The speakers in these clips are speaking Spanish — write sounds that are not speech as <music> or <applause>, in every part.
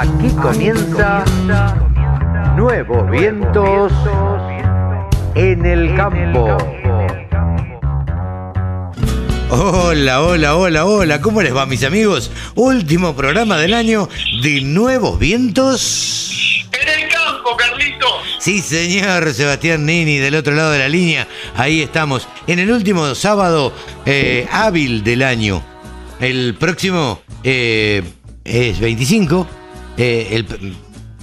Aquí comienza Nuevos Vientos en el Campo. Hola, hola, hola, hola, ¿cómo les va mis amigos? Último programa del año de Nuevos Vientos. En el campo, Carlitos. Sí, señor Sebastián Nini, del otro lado de la línea. Ahí estamos, en el último sábado eh, hábil del año. El próximo eh, es 25 eh, el-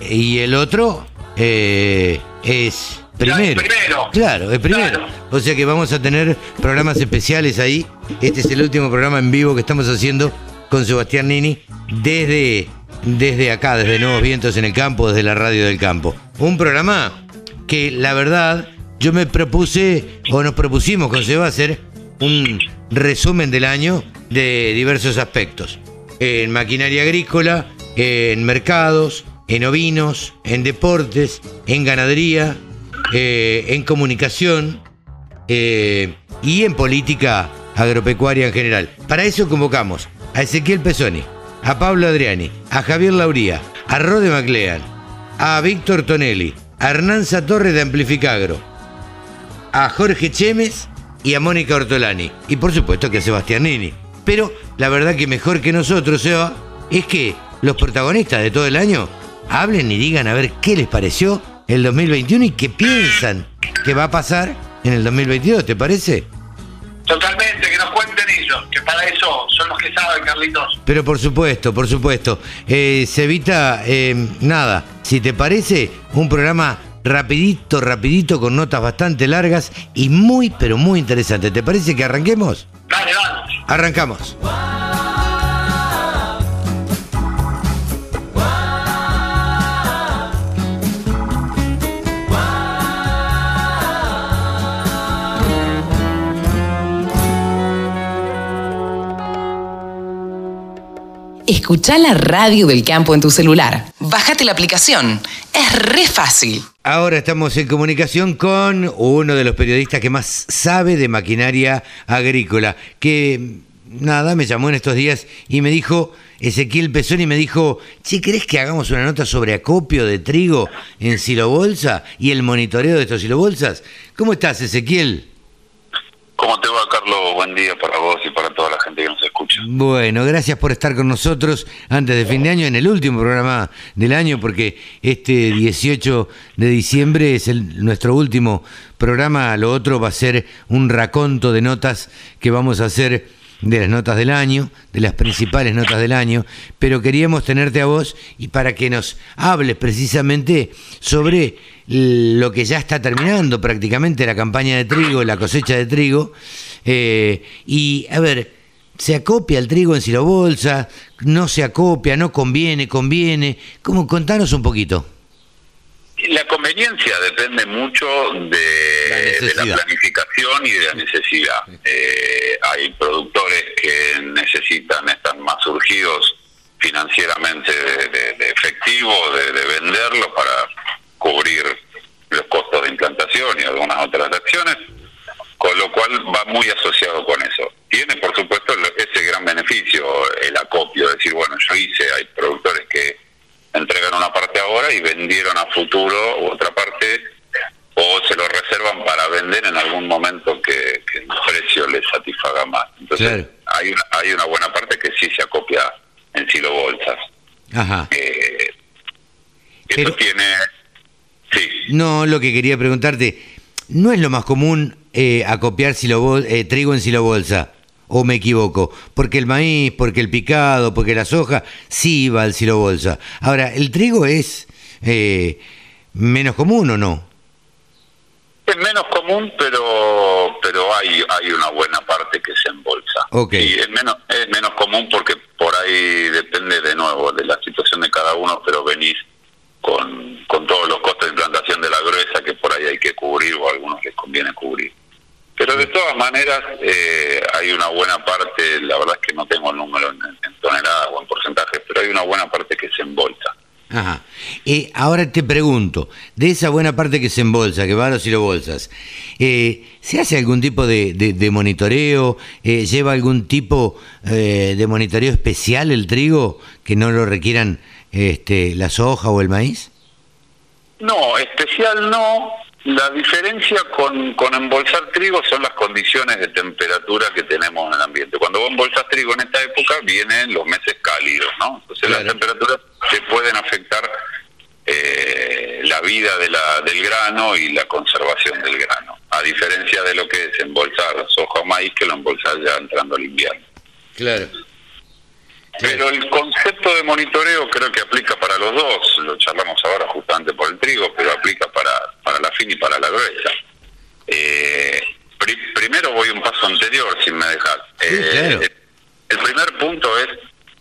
y el otro eh, es primero. primero. Claro, es primero. Claro. O sea que vamos a tener programas especiales ahí. Este es el último programa en vivo que estamos haciendo con Sebastián Nini desde, desde acá, desde Nuevos Vientos en el Campo, desde la radio del campo. Un programa que la verdad yo me propuse, o nos propusimos con Seba hacer un resumen del año de diversos aspectos. En maquinaria agrícola, en mercados, en ovinos, en deportes, en ganadería, eh, en comunicación eh, y en política agropecuaria en general. Para eso convocamos a Ezequiel Pesoni, a Pablo Adriani, a Javier Lauría, a Rode Maclean, a Víctor Tonelli, a Hernanza Torres de Amplificagro, a Jorge Chemes y a Mónica Ortolani. Y por supuesto que a Sebastián Nini. Pero la verdad que mejor que nosotros, Seba, es que los protagonistas de todo el año hablen y digan a ver qué les pareció el 2021 y qué piensan que va a pasar en el 2022, ¿te parece? Totalmente, que nos cuenten ellos, que para eso son los que saben, Carlitos. Pero por supuesto, por supuesto. Eh, Cevita, eh, nada, si te parece, un programa rapidito, rapidito, con notas bastante largas y muy, pero muy interesante. ¿Te parece que arranquemos? Dale, vamos. Arrancamos. Escucha la radio del campo en tu celular. Bájate la aplicación. Es re fácil. Ahora estamos en comunicación con uno de los periodistas que más sabe de maquinaria agrícola, que nada, me llamó en estos días y me dijo, Ezequiel Pesoni me dijo, che, ¿crees que hagamos una nota sobre acopio de trigo en silobolsa y el monitoreo de estos silobolsas? ¿Cómo estás, Ezequiel? ¿Cómo te va, Carlos? Buen día para vos y para toda la gente que nos escucha. Bueno, gracias por estar con nosotros antes de fin de año, en el último programa del año, porque este 18 de diciembre es el- nuestro último programa. Lo otro va a ser un raconto de notas que vamos a hacer de las notas del año, de las principales notas del año, pero queríamos tenerte a vos y para que nos hables precisamente sobre lo que ya está terminando prácticamente la campaña de trigo, la cosecha de trigo, eh, y a ver, ¿Se acopia el trigo en silobolsa? ¿No se acopia? ¿No conviene? ¿Conviene? ¿Cómo? Contanos un poquito. La conveniencia depende mucho La de, la planificación y de la necesidad. Eh, hay productores que necesitan, están más surgidos financieramente de, de- de efectivo, de, de venderlo para cubrir los costos de implantación y algunas otras acciones, con lo cual va muy asociado con eso. Tiene, por supuesto, ese gran beneficio, el acopio, decir, bueno, yo hice, hay productores que entregan una parte ahora y vendieron a futuro otra parte o se lo reservan para vender en algún momento que, que el precio les satisfaga más. Entonces, Claro. hay, una, hay una buena parte que sí se acopia en silo bolsas. Ajá. Eh, eso tiene... Sí, No, lo que quería preguntarte, ¿no es lo más común eh, acopiar eh, trigo en silobolsa? ¿O me equivoco? Porque el maíz, porque el picado, porque la soja, sí va al silobolsa. Ahora, ¿el trigo es eh, menos común o no? Es menos común, pero pero hay hay una buena parte que se embolsa. Y es menos es menos común porque por ahí depende de nuevo de la situación de cada uno, pero venís con, con todos los costos de implantación de la gruesa que por ahí hay que cubrir o a algunos les conviene cubrir. Pero de todas maneras eh, hay una buena parte, la verdad es que no tengo el número en, en toneladas o en porcentajes, pero hay una buena parte que se embolsa. Ajá. Eh, ahora te pregunto, de esa buena parte que se embolsa, que va a los silobolsas, eh, ¿se hace algún tipo de, monitoreo? Eh, ¿Lleva algún tipo eh, de monitoreo especial el trigo que no lo requieran este, la soja o el maíz? No, especial no. La diferencia con, con embolsar trigo son las condiciones de temperatura que tenemos en el ambiente. Cuando vos embolsas trigo en esta época vienen los meses cálidos, ¿no? Entonces las temperaturas te pueden afectar eh, la vida de la, del grano y la conservación del grano. A diferencia de lo que es embolsar soja o maíz, que lo embolsar ya entrando al invierno. Claro. Pero el concepto de monitoreo creo que aplica para los dos, lo charlamos ahora justamente por el trigo, pero aplica para, para la fina y para la gruesa. Eh, pri- primero voy un paso anterior, si me dejas. Claro. El primer punto es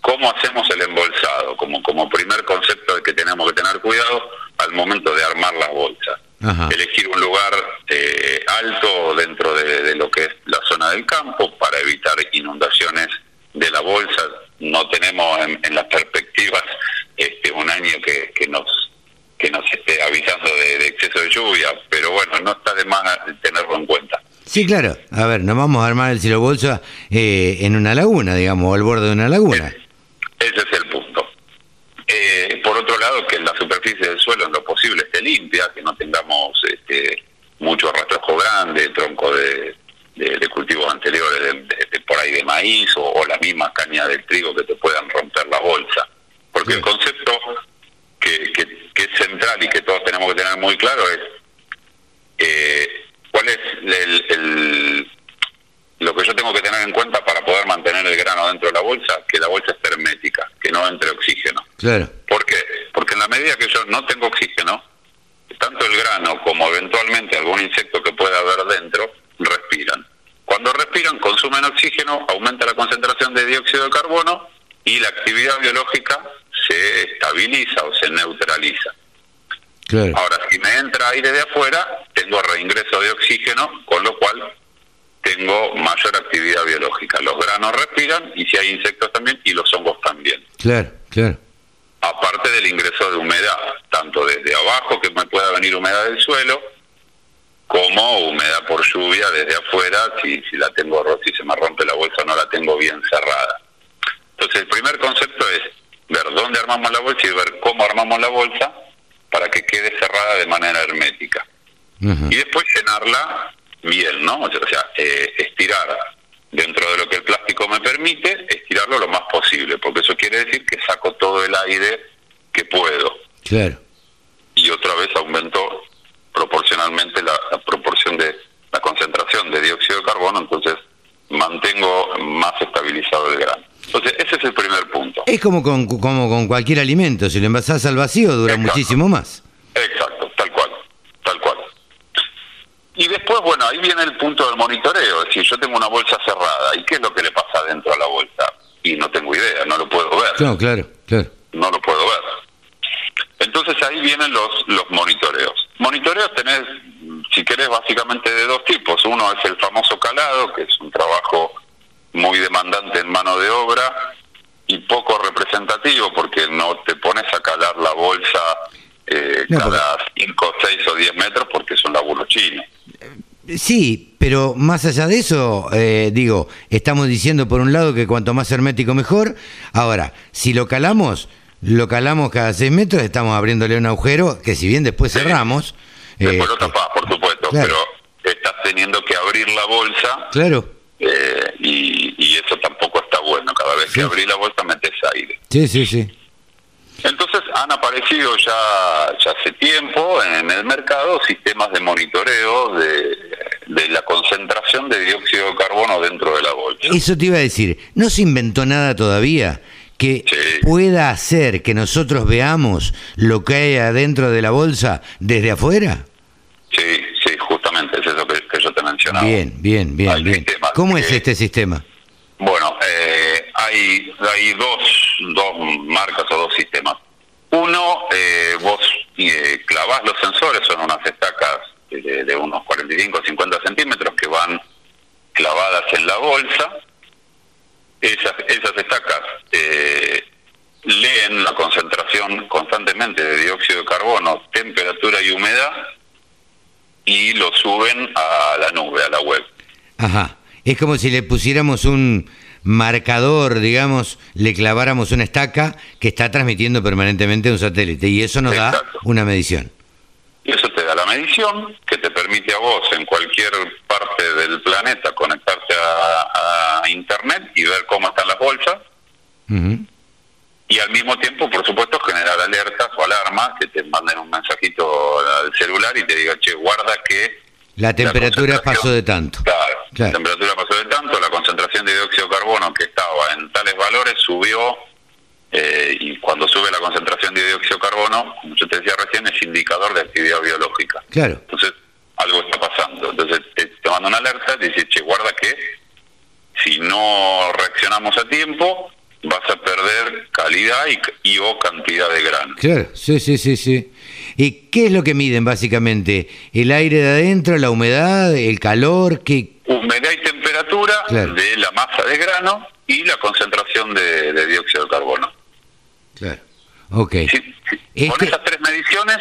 cómo hacemos el embolsado, como, como primer concepto de que tenemos que tener cuidado al momento de armar las bolsas. Ajá. Elegir un lugar eh, alto dentro de, de lo que es la zona del campo para evitar inundaciones de la bolsa. No tenemos en, en las perspectivas este, un año que, que nos que nos esté avisando de, de exceso de lluvia, pero bueno, no está de más tenerlo en cuenta. Sí, claro. A ver, nos vamos a armar el silo bolsa eh, en una laguna, digamos, o al borde de una laguna. Ese es el punto. Eh, por otro lado, que la superficie del suelo en lo posible esté limpia, que no tengamos este, mucho rastrojo grande, tronco de, de- de cultivos anteriores, de, por ahí de maíz o, o la misma caña del trigo que te puedan romper la bolsa. Porque el concepto que, que- que es central y que todos tenemos que tener muy claro es eh, cuál es el- el, lo que yo tengo que tener en cuenta para poder mantener el grano dentro de la bolsa, que la bolsa esté hermética, que no entre oxígeno. Claro. ¿Por qué? Porque en la medida que yo no tengo oxígeno, tanto el grano como eventualmente algún insecto que pueda haber dentro, respiran. Cuando respiran, consumen oxígeno, aumenta la concentración de dióxido de carbono y la actividad biológica se estabiliza o se neutraliza. Claro. Ahora, si me entra aire de afuera, tengo reingreso de oxígeno, con lo cual tengo mayor actividad biológica. Los granos respiran y si hay insectos también y los hongos también. Claro, claro. Aparte del ingreso de humedad, tanto desde abajo que me pueda venir humedad del suelo, como humedad por lluvia desde afuera, si, si la tengo rota, si se me rompe la bolsa no la tengo bien cerrada. Entonces el primer concepto es ver dónde armamos la bolsa y ver cómo armamos la bolsa para que quede cerrada de manera hermética. Y después llenarla bien, ¿no? O sea, eh, estirar dentro de lo que el plástico me permite, estirarlo lo más posible, porque eso quiere decir que saco todo el aire que puedo. Claro. Y otra vez aumentó proporcionalmente la, la proporción de la concentración de dióxido de carbono, entonces mantengo más estabilizado el grano. Entonces, ese es el primer punto. Es como con, como con cualquier alimento, si lo envasás al vacío dura Exacto. muchísimo más. Exacto, tal cual, tal cual. Y después, bueno, ahí viene el punto del monitoreo, es decir, yo tengo una bolsa cerrada, ¿y qué es lo que le pasa dentro a la bolsa? Y no tengo idea, no lo puedo ver, Claro, claro, claro. no lo puedo ver. Entonces ahí vienen los, los monitoreos. Monitoreos tenés, si querés, básicamente de dos tipos. Uno es el famoso calado, que es un trabajo muy demandante en mano de obra y poco representativo porque no te pones a calar la bolsa eh, No, cada 5, 6 o 10 metros porque es un laburo chino. Sí, pero más allá de eso, eh, digo, estamos diciendo por un lado que cuanto más hermético mejor. Ahora, si lo calamos, lo calamos cada seis metros, estamos abriéndole un agujero que si bien después Sí. <laughs> cerramos. Después eh, lo tapás, por supuesto, claro. pero estás teniendo que abrir la bolsa Claro, eh, y, y eso tampoco está bueno. Cada vez Sí. que abrís la bolsa metes aire. sí, sí, sí. Entonces han aparecido ya, ya hace tiempo en el mercado sistemas de monitoreo de, de la concentración de dióxido de carbono dentro de la bolsa. Eso te iba a decir, no se inventó nada todavía que Sí. pueda hacer que nosotros veamos lo que hay adentro de la bolsa desde afuera. Sí, sí, justamente es eso que, que yo te mencionaba. Bien, bien, bien, bien. ¿Cómo es este sistema? Bueno, eh, hay, hay dos, dos marcas o dos sistemas. Uno, eh, vos eh, clavás los sensores, son unas estacas de, de unos 45 o 50 centímetros que van clavadas en la bolsa. Esas, esas estacas eh, leen la concentración constantemente de dióxido de carbono, temperatura y humedad y lo suben a la nube, a la web. Ajá. Es como si le pusiéramos un marcador, digamos, le claváramos una estaca que está transmitiendo permanentemente un satélite y eso nos da una medición. La medición que te permite a vos en cualquier parte del planeta conectarte a, a Internet y ver cómo están las bolsas. Y al mismo tiempo, por supuesto, generar alertas o alarmas que te manden un mensajito al celular y te diga, che, guarda que... La temperatura pasó de tanto. Claro, Claro. la temperatura pasó de tanto, la concentración de dióxido de carbono que estaba en tales valores subió eh, y cuando sube la concentración de dióxido de carbono, como yo te decía recién, es indicador de actividad biológica. Claro. Entonces, algo está pasando. Entonces, te, te manda una alerta, te dice, che, guarda que si no reaccionamos a tiempo, vas a perder calidad y, y o cantidad de grano. Claro, sí, sí, sí, sí. ¿Y qué es lo que miden básicamente? ¿El aire de adentro, la humedad, el calor? ¿Qué? Humedad y temperatura Claro. de la masa de grano y la concentración de, de dióxido de carbono. Claro. Ok. Sí, sí. Con Este- esas tres mediciones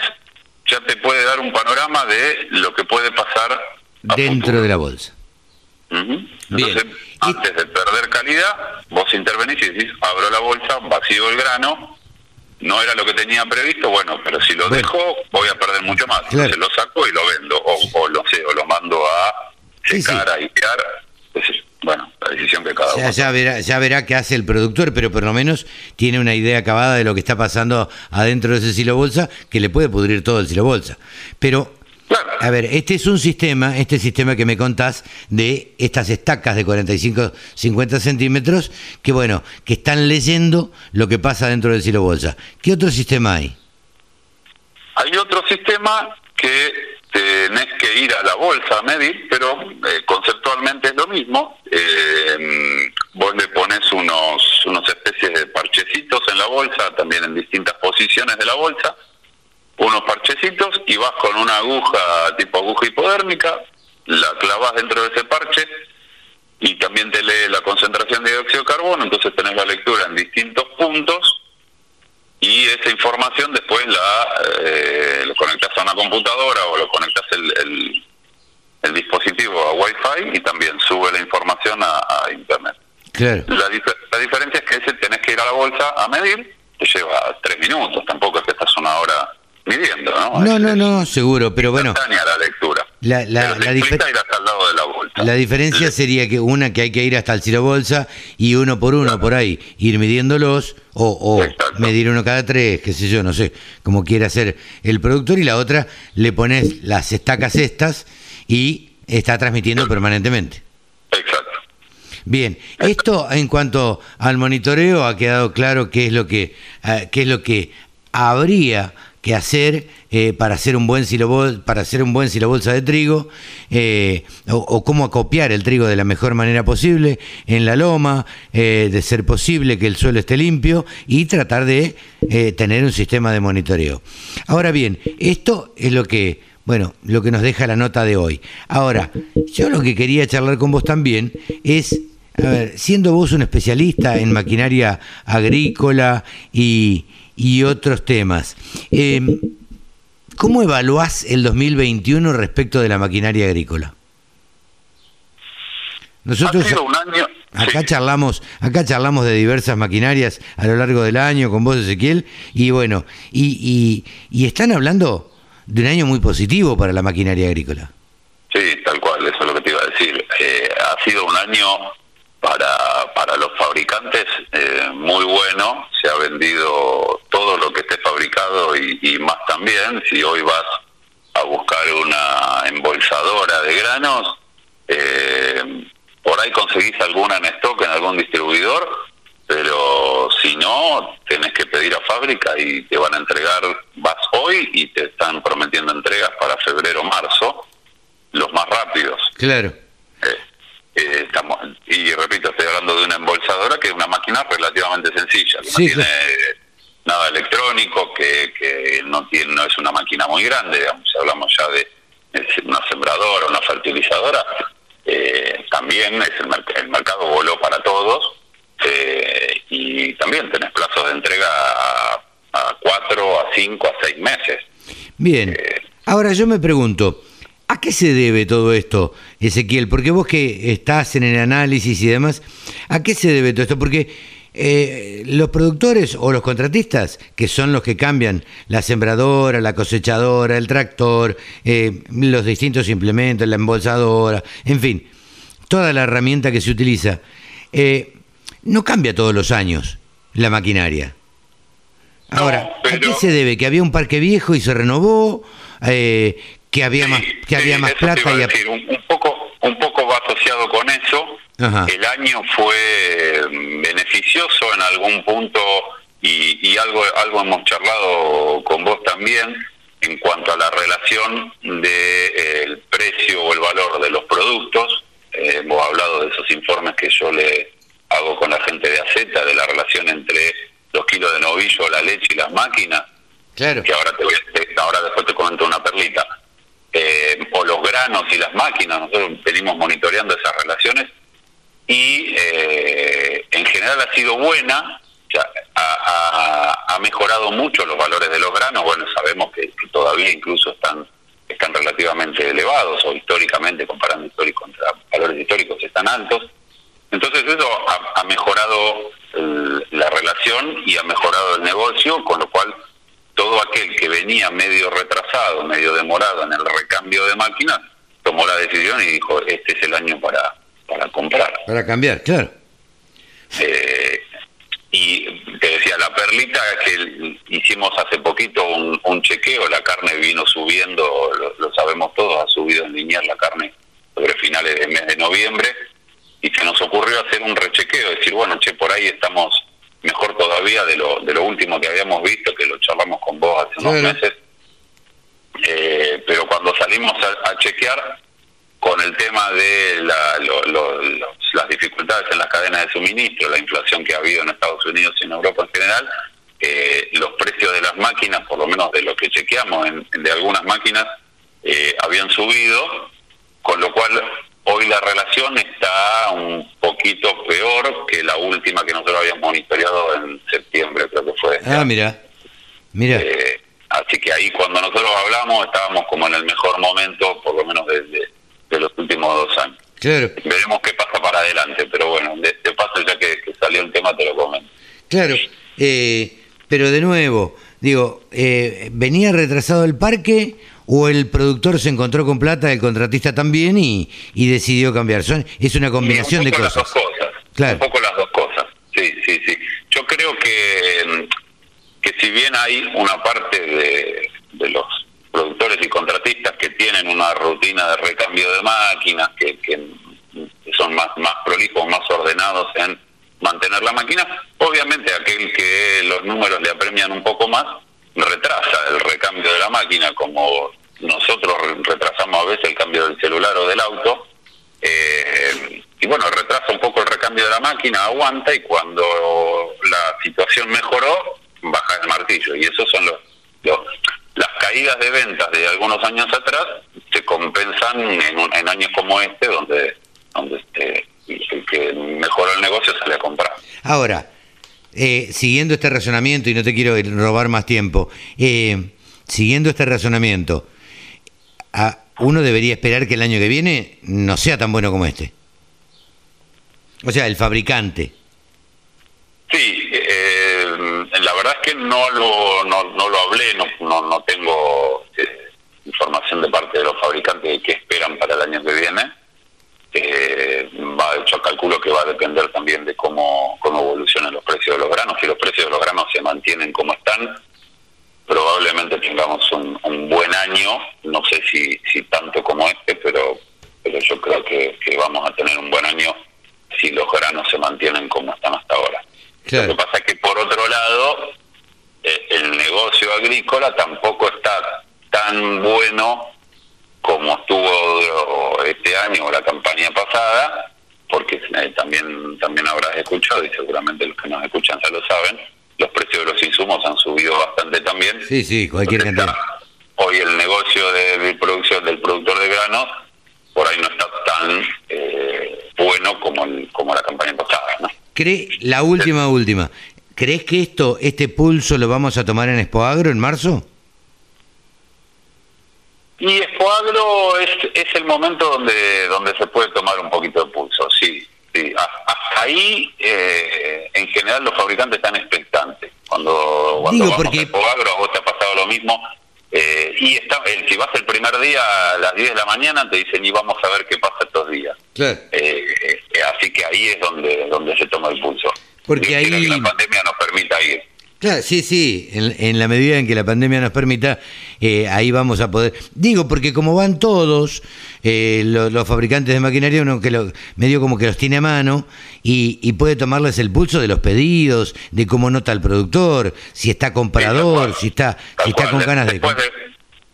ya te puede dar un panorama de lo que puede pasar a Dentro futuro. de la bolsa. Ujú. Bien. Entonces, Y- antes de perder calidad, vos intervenís y decís, abro la bolsa, vacío el grano, no era lo que tenía previsto, bueno, pero si lo Bueno. dejo, voy a perder mucho más. Claro. Entonces lo saco y lo vendo, o, o lo sé, o lo mando a secar, sí. a. Bueno, la decisión que cada Ya, uno. ya verá, ya verá qué hace el productor, pero por lo menos tiene una idea acabada de lo que está pasando adentro de ese silo bolsa, que le puede pudrir todo el silo bolsa. Pero, Claro. a ver, este es un sistema, este sistema que me contás de estas estacas de 45, 50 centímetros, que bueno, que están leyendo lo que pasa dentro del silo bolsa. ¿Qué otro sistema hay? Hay otro sistema que tenés que ir a la bolsa a medir, pero eh, conceptualmente es lo mismo. Eh, vos le pones unos, unos especies de parchecitos en la bolsa, también en distintas posiciones de la bolsa, unos parchecitos y vas con una aguja tipo aguja hipodérmica, la clavas dentro de ese parche y también te lee la concentración de dióxido de carbono, entonces tenés la lectura en distintos puntos y esa información después la eh, lo conectas a una computadora o lo conectas el, el, el dispositivo a Wi-Fi y también sube la información a, a Internet. Claro. La, la diferencia es que ese tenés que ir a la bolsa a medir, te lleva tres minutos, tampoco es que estás una hora midiendo, ¿no? No, no, no, seguro, pero bueno, la lectura. La- la- la difer- diferencia sería que una que hay que ir hasta el silo bolsa y uno por uno por ahí ir midiéndolos o, o Exacto. medir uno cada tres, qué sé yo, no sé, como quiera hacer el productor y la otra le pones las estacas estas y está transmitiendo permanentemente. Exacto. Bien, esto en cuanto al monitoreo ha quedado claro qué es lo que eh, qué es lo que habría que hacer eh, para hacer un buen silobol, para hacer un buen silobolsa de trigo eh, o, cómo acopiar el trigo de la mejor manera posible en la loma, eh, de ser posible que el suelo esté limpio y tratar de tener un sistema de monitoreo. Ahora bien, esto es lo que bueno, lo que nos deja la nota de hoy. Ahora, yo lo que quería charlar con vos también es, a ver, siendo vos un especialista en maquinaria agrícola y, y otros temas, eh, ¿cómo evaluás el 2021 respecto de la maquinaria agrícola? Nosotros ha sido un año... acá sí. charlamos, acá charlamos de diversas maquinarias a lo largo del año con vos, Ezequiel, y bueno, y, y, y están hablando de un año muy positivo para la maquinaria agrícola. Sí, tal cual, eso es lo que te iba a decir. Eh, ha sido un año para, para los fabricantes eh, muy bueno, se ha vendido todo lo que esté fabricado y, más también, si hoy vas a buscar una embolsadora de granos, eh, por ahí conseguís alguna en stock en algún distribuidor, pero si no, tenés que pedir a fábrica y te van a entregar, vas hoy y te están prometiendo entregas para febrero o marzo, los más rápidos. Claro. Eh, eh, estamos, y repito, estoy hablando de una embolsadora que es una máquina relativamente sencilla, que Sí, no tiene nada electrónico, que, que no tiene no es una máquina muy grande, digamos, si hablamos ya de una sembradora, una fertilizadora, eh, también es el, merc- el mercado voló para todos eh, y también tenés plazos de entrega a, a cuatro, a cinco, a seis meses. Bien. Ahora yo me pregunto, ¿A qué se debe todo esto, Ezequiel? Porque vos que estás en el análisis y demás, ¿a qué se debe todo esto? Porque eh, los productores o los contratistas, que son los que cambian la sembradora, la cosechadora, el tractor, eh, los distintos implementos, la embolsadora, en fin, toda la herramienta que se utiliza, eh, no cambia todos los años la maquinaria. Ahora, ¿a qué se debe? ¿Que había un parque viejo y se renovó? Eh, ¿Que había más, que había más plata? Y un, poco, un poco va asociado con eso. El año fue mm, beneficioso en algún punto y, algo, algo hemos charlado con vos también en cuanto a la relación del de, el precio o el valor de los productos. Eh, hemos hablado de esos informes que yo le hago con la gente de AZ, de la relación entre los kilos de novillo, la leche y las máquinas, claro. que ahora, te voy, ahora después te comento una perlita, eh, o los granos y las máquinas, nosotros venimos monitoreando esas relaciones y eh, en general ha sido buena, ha, mejorado mucho los valores de los granos, bueno, sabemos que, todavía incluso están están relativamente elevados o históricamente, comparando históricos contra valores históricos, están altos. Entonces eso ha mejorado la relación y ha mejorado el negocio, con lo cual todo aquel que venía medio retrasado, medio demorado en el recambio de máquinas, tomó la decisión y dijo, este es el año para, para comprar. Para cambiar, claro. Eh, y te decía, la perlita que hicimos hace poquito un, chequeo, la carne vino subiendo, lo, sabemos todos, ha subido en lineal la carne sobre finales del mes de noviembre, y se nos ocurrió hacer un rechequeo, decir, bueno, che, por ahí estamos mejor todavía de lo, de lo último que habíamos visto, que lo charlamos con vos hace unos meses. Eh, pero cuando salimos a, chequear con el tema de las dificultades en las cadenas de suministro, la inflación que ha habido en Estados Unidos y en Europa en general, eh, los precios de las máquinas, por lo menos de lo que chequeamos en, de algunas máquinas, eh, habían subido, con lo cual Hoy la relación está un poquito peor que la última que nosotros habíamos monitoreado en septiembre, creo que fue. Ah, mira, mira. Eh, así que ahí cuando nosotros hablamos estábamos como en el mejor momento, por lo menos desde de los últimos dos años. Claro. Veremos qué pasa para adelante, pero bueno, de, este paso ya que, salió el tema te lo comento. Claro, eh, pero de nuevo, digo, eh, ¿venía retrasado el parque o el productor se encontró con plata, el contratista también y, decidió cambiar. Son, es una combinación de cosas. Las dos cosas. Claro. Un poco las dos cosas. Sí, sí, sí. Yo creo que, que si bien hay una parte de, de los productores y contratistas que tienen una rutina de recambio de máquinas, que, que son más, más prolijos, más ordenados en mantener la máquina, obviamente aquel que los números le apremian un poco más, retrasa el recambio de la máquina, como nosotros retrasamos a veces el cambio del celular o del auto. Eh, y bueno, retrasa un poco el recambio de la máquina, aguanta y cuando la situación mejoró, baja el martillo. Y esos son los, las caídas de ventas de algunos años atrás se compensan en, en años como este, donde, donde este, el que mejoró el negocio sale a comprar. Ahora, eh, siguiendo este razonamiento, y no te quiero robar más tiempo, eh, siguiendo este razonamiento, uno debería esperar que el año que viene no sea tan bueno como este. O sea, el fabricante. Sí, eh, la verdad es que no lo, no, no lo hablé, no, no, no tengo información de parte de los fabricantes de qué esperan para el año que viene eh, va, hecho calculo que va a depender también de cómo, cómo evolucionan los precios de los granos. Si los precios de los granos se mantienen como están, probablemente tengamos un, buen año, no sé si, si tanto como este, pero, pero yo creo que, vamos a tener un buen año si los granos se mantienen como están hasta ahora. Lo que pasa es que por otro lado, eh, el negocio agrícola tampoco está tan bueno como estuvo este año o la campaña pasada, porque eh, también también habrás escuchado y seguramente los que nos escuchan ya lo saben, los precios de los insumos han subido bastante también. Sí, sí, cualquier cantidad. Hoy el negocio de, producción del productor de granos por ahí no está tan eh, bueno como como la campaña pasada, ¿no? ¿Cree, la última, última, ¿crees que esto, este pulso lo vamos a tomar en Expoagro en marzo? Y Expoagro es, es el momento donde, donde se puede tomar un poquito de pulso, sí. sí. Hasta ahí, eh, en general, los fabricantes están expectantes. Cuando, cuando Digo, vamos porque- a Expoagro, a vos te ha pasado lo mismo. Eh, y está, el, si vas el primer día a las 10 de la mañana, te dicen, y vamos a ver qué pasa estos días. Claro. Eh, eh, así que ahí es donde, donde se toma el pulso. Porque ahí- que la pandemia nos permita ir. Claro, sí, sí, en, en la medida en que la pandemia nos permita, eh, ahí vamos a poder. Digo, porque como van todos eh, lo- los, fabricantes de maquinaria, uno que lo, medio como que los tiene a mano y, y puede tomarles el pulso de los pedidos, de cómo nota el productor, si está comprador, Sí, si está, si está con ganas de. después, de,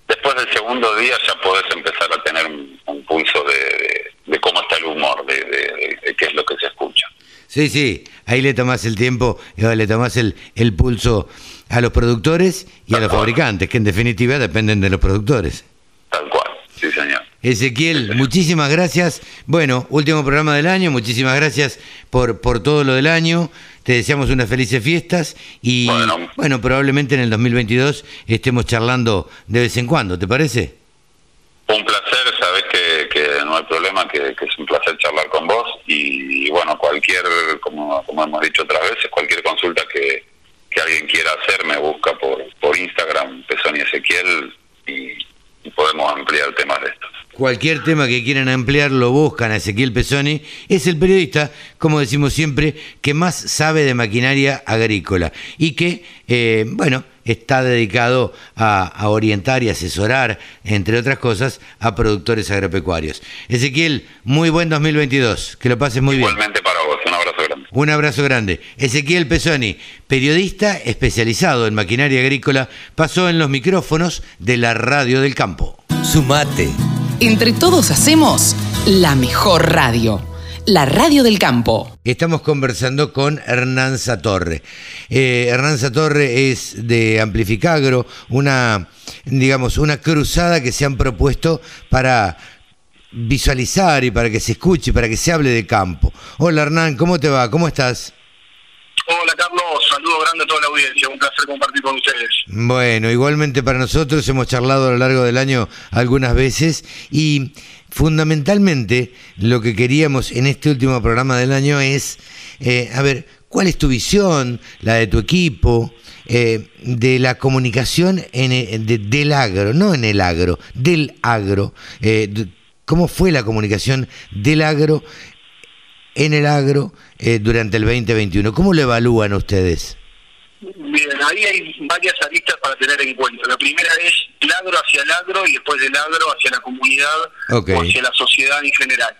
después del segundo día ya podés empezar a tener un, un pulso de, de- de cómo está el humor, de, de- de- de qué es lo que se escucha. Sí, sí, ahí le tomás el tiempo, y le tomás el, el pulso a los productores y a los fabricantes, que en definitiva dependen de los productores. Tal cual, sí señor. Ezequiel, muchísimas gracias. Bueno, último programa del año, muchísimas gracias por, por todo lo del año. Te deseamos unas felices fiestas y Bueno. bueno. probablemente en el 2022 estemos charlando de vez en cuando, ¿te parece? Un placer, sabes que no hay problema, que, es un placer charlar con vos y, bueno, cualquier, como, hemos dicho otras veces, cualquier consulta que, alguien quiera hacer me busca por, por Instagram, Ezequiel y, y podemos ampliar temas de estos. Cualquier tema que quieran ampliar lo buscan a Ezequiel Pesoni. Es el periodista, como decimos siempre, que más sabe de maquinaria agrícola y que, eh, bueno, está dedicado a, a orientar y asesorar, entre otras cosas, a productores agropecuarios. Ezequiel, muy buen 2022. Que lo pases muy bien. Igualmente para vos, un abrazo grande. Un abrazo grande. Ezequiel Pesoni, periodista especializado en maquinaria agrícola, pasó en los micrófonos de la radio del campo. Sumate. Entre todos hacemos la mejor radio. La radio del campo. Estamos conversando con Hernán Satorre. Eh, Hernán Satorre es de Amplificagro, una, digamos, una cruzada que se han propuesto para visualizar y para que se escuche, para que se hable de campo. Hola Hernán, ¿cómo te va? ¿Cómo estás? Grande toda la audiencia, un placer compartir con ustedes. Bueno, igualmente para nosotros hemos charlado a lo largo del año algunas veces y fundamentalmente lo que queríamos en este último programa del año es, eh, a ver, ¿cuál es tu visión, la de tu equipo, eh, de la comunicación en el- de- del agro, no en el agro, del agro? Eh, ¿Cómo fue la comunicación del agro en el agro durante el 2021? ¿Cómo lo evalúan ustedes? Bien, ahí hay varias aristas para tener en cuenta. La primera es el agro hacia el agro y después del agro hacia la comunidad o hacia la sociedad en general.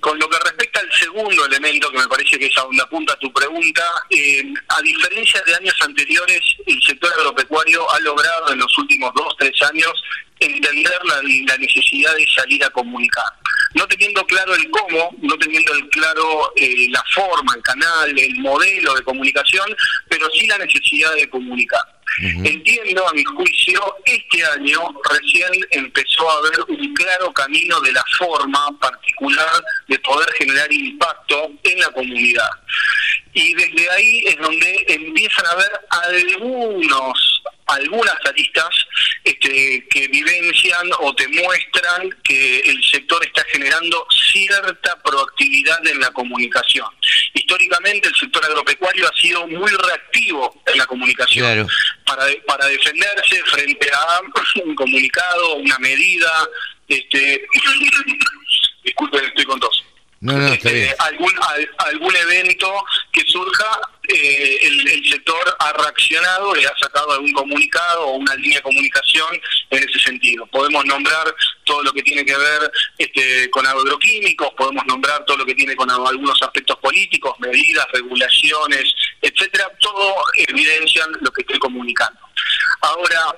Con lo que respecta al segundo elemento, que me parece que es a donde apunta tu pregunta, eh, a diferencia de años anteriores, el sector agropecuario ha logrado en los últimos dos, tres años entender la, la necesidad de salir a comunicar. No teniendo claro el cómo, no teniendo el claro eh, la forma, el canal, el modelo de comunicación, pero sí la necesidad de comunicar. Entiendo, a mi juicio, este año recién empezó a haber un claro camino de la forma particular de poder generar impacto en la comunidad. Y desde ahí es donde empiezan a haber algunos algunas aristas este, que vivencian o te muestran que el sector está generando cierta proactividad en la comunicación. Históricamente el sector agropecuario ha sido muy reactivo en la comunicación Claro. Para, para defenderse frente a un comunicado, una medida, este, <coughs> disculpen, estoy con tos. No, no, está Este, algún al- algún evento que surja, eh, el, el sector ha reaccionado, le ha sacado algún comunicado o una línea de comunicación en ese sentido. Podemos nombrar todo lo que tiene que ver este, con agroquímicos, podemos nombrar todo lo que tiene con algunos aspectos políticos, medidas, regulaciones, etcétera. Todo evidencian lo que estoy comunicando. Ahora,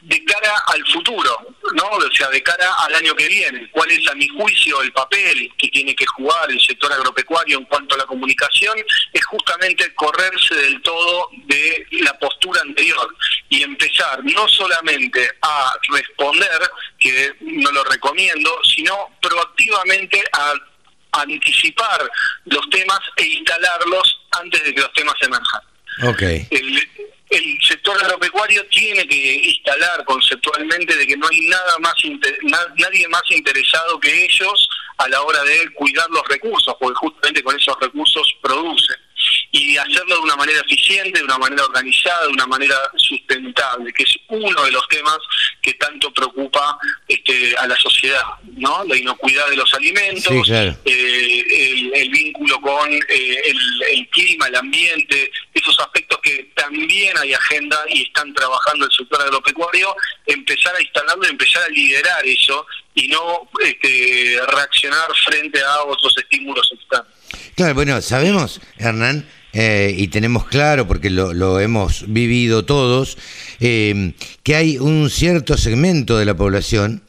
de cara al futuro, ¿no? O sea, de cara al año que viene, ¿cuál es a mi juicio el papel que tiene que jugar el sector agropecuario en cuanto a la comunicación? Es justamente correrse del todo de la postura anterior y empezar no solamente a responder, que no lo recomiendo, sino proactivamente a anticipar los temas e instalarlos antes de que los temas emerjan. Ok. El, el sector agropecuario tiene que instalar conceptualmente de que no hay nada más nadie más interesado que ellos a la hora de cuidar los recursos, porque justamente con esos recursos producen y hacerlo de una manera eficiente, de una manera organizada, de una manera sustentable, que es uno de los temas que tanto preocupa este, a la sociedad, ¿no? La inocuidad de los alimentos, eh, el, vínculo con eh, el, clima, el ambiente, esos aspectos que también hay agenda y están trabajando el sector agropecuario, empezar a instalarlo y empezar a liderar eso y no este, reaccionar frente a otros estímulos externos. Claro, bueno, sabemos, Hernán, eh, y tenemos claro, porque lo, hemos vivido todos, eh, que hay un cierto segmento de la población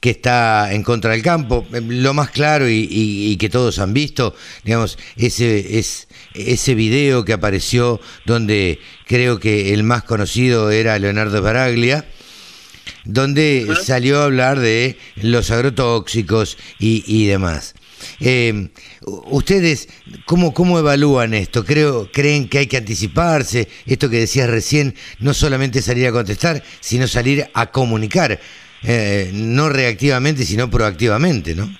que está en contra del campo. Eh, lo más claro y, que todos han visto, digamos, ese, es, ese video que apareció donde creo que el más conocido era Leonardo Baraglia donde salió a hablar de los agrotóxicos y, y demás. Eh, ¿Ustedes cómo, cómo evalúan esto? Creo, ¿Creen que hay que anticiparse? Esto que decías recién, no solamente salir a contestar, sino salir a comunicar, eh, no reactivamente, sino proactivamente, ¿no?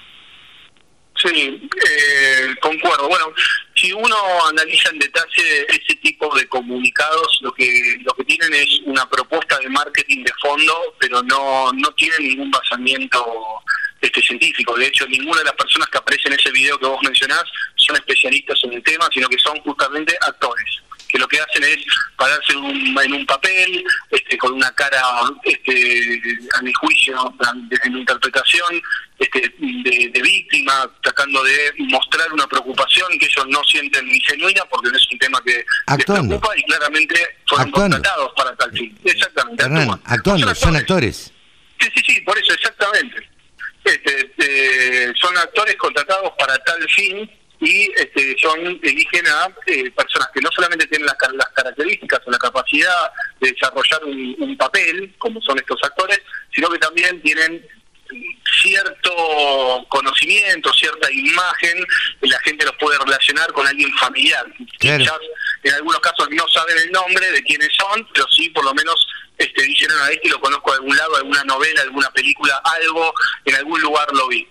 Sí, eh, concuerdo. Bueno, si uno analiza en detalle ese tipo de comunicados, lo que lo que tienen es una propuesta de marketing de fondo, pero no no tienen ningún basamiento este científico. De hecho, ninguna de las personas que aparecen en ese video que vos mencionás son especialistas en el tema, sino que son justamente actores que lo que hacen es pararse en un, papel, este, con una cara, este, a mi juicio, mi interpretación, este, de, víctima, tratando de mostrar una preocupación que ellos no sienten ni genuina porque no es un tema que les preocupa y claramente fueron contratados para tal fin. Exactamente. actuando, son actores. Sí, sí, sí, por eso, exactamente. Este, eh, son actores contratados para tal fin y este, son eligen a eh, personas que no solamente tienen las, las, características o la capacidad de desarrollar un, papel, como son estos actores, sino que también tienen cierto conocimiento, cierta imagen, y la gente los puede relacionar con alguien familiar. Quizás en algunos casos no saben el nombre de quiénes son, pero sí por lo menos este, dijeron a este lo conozco de algún lado, alguna novela, alguna película, algo, en algún lugar lo vi.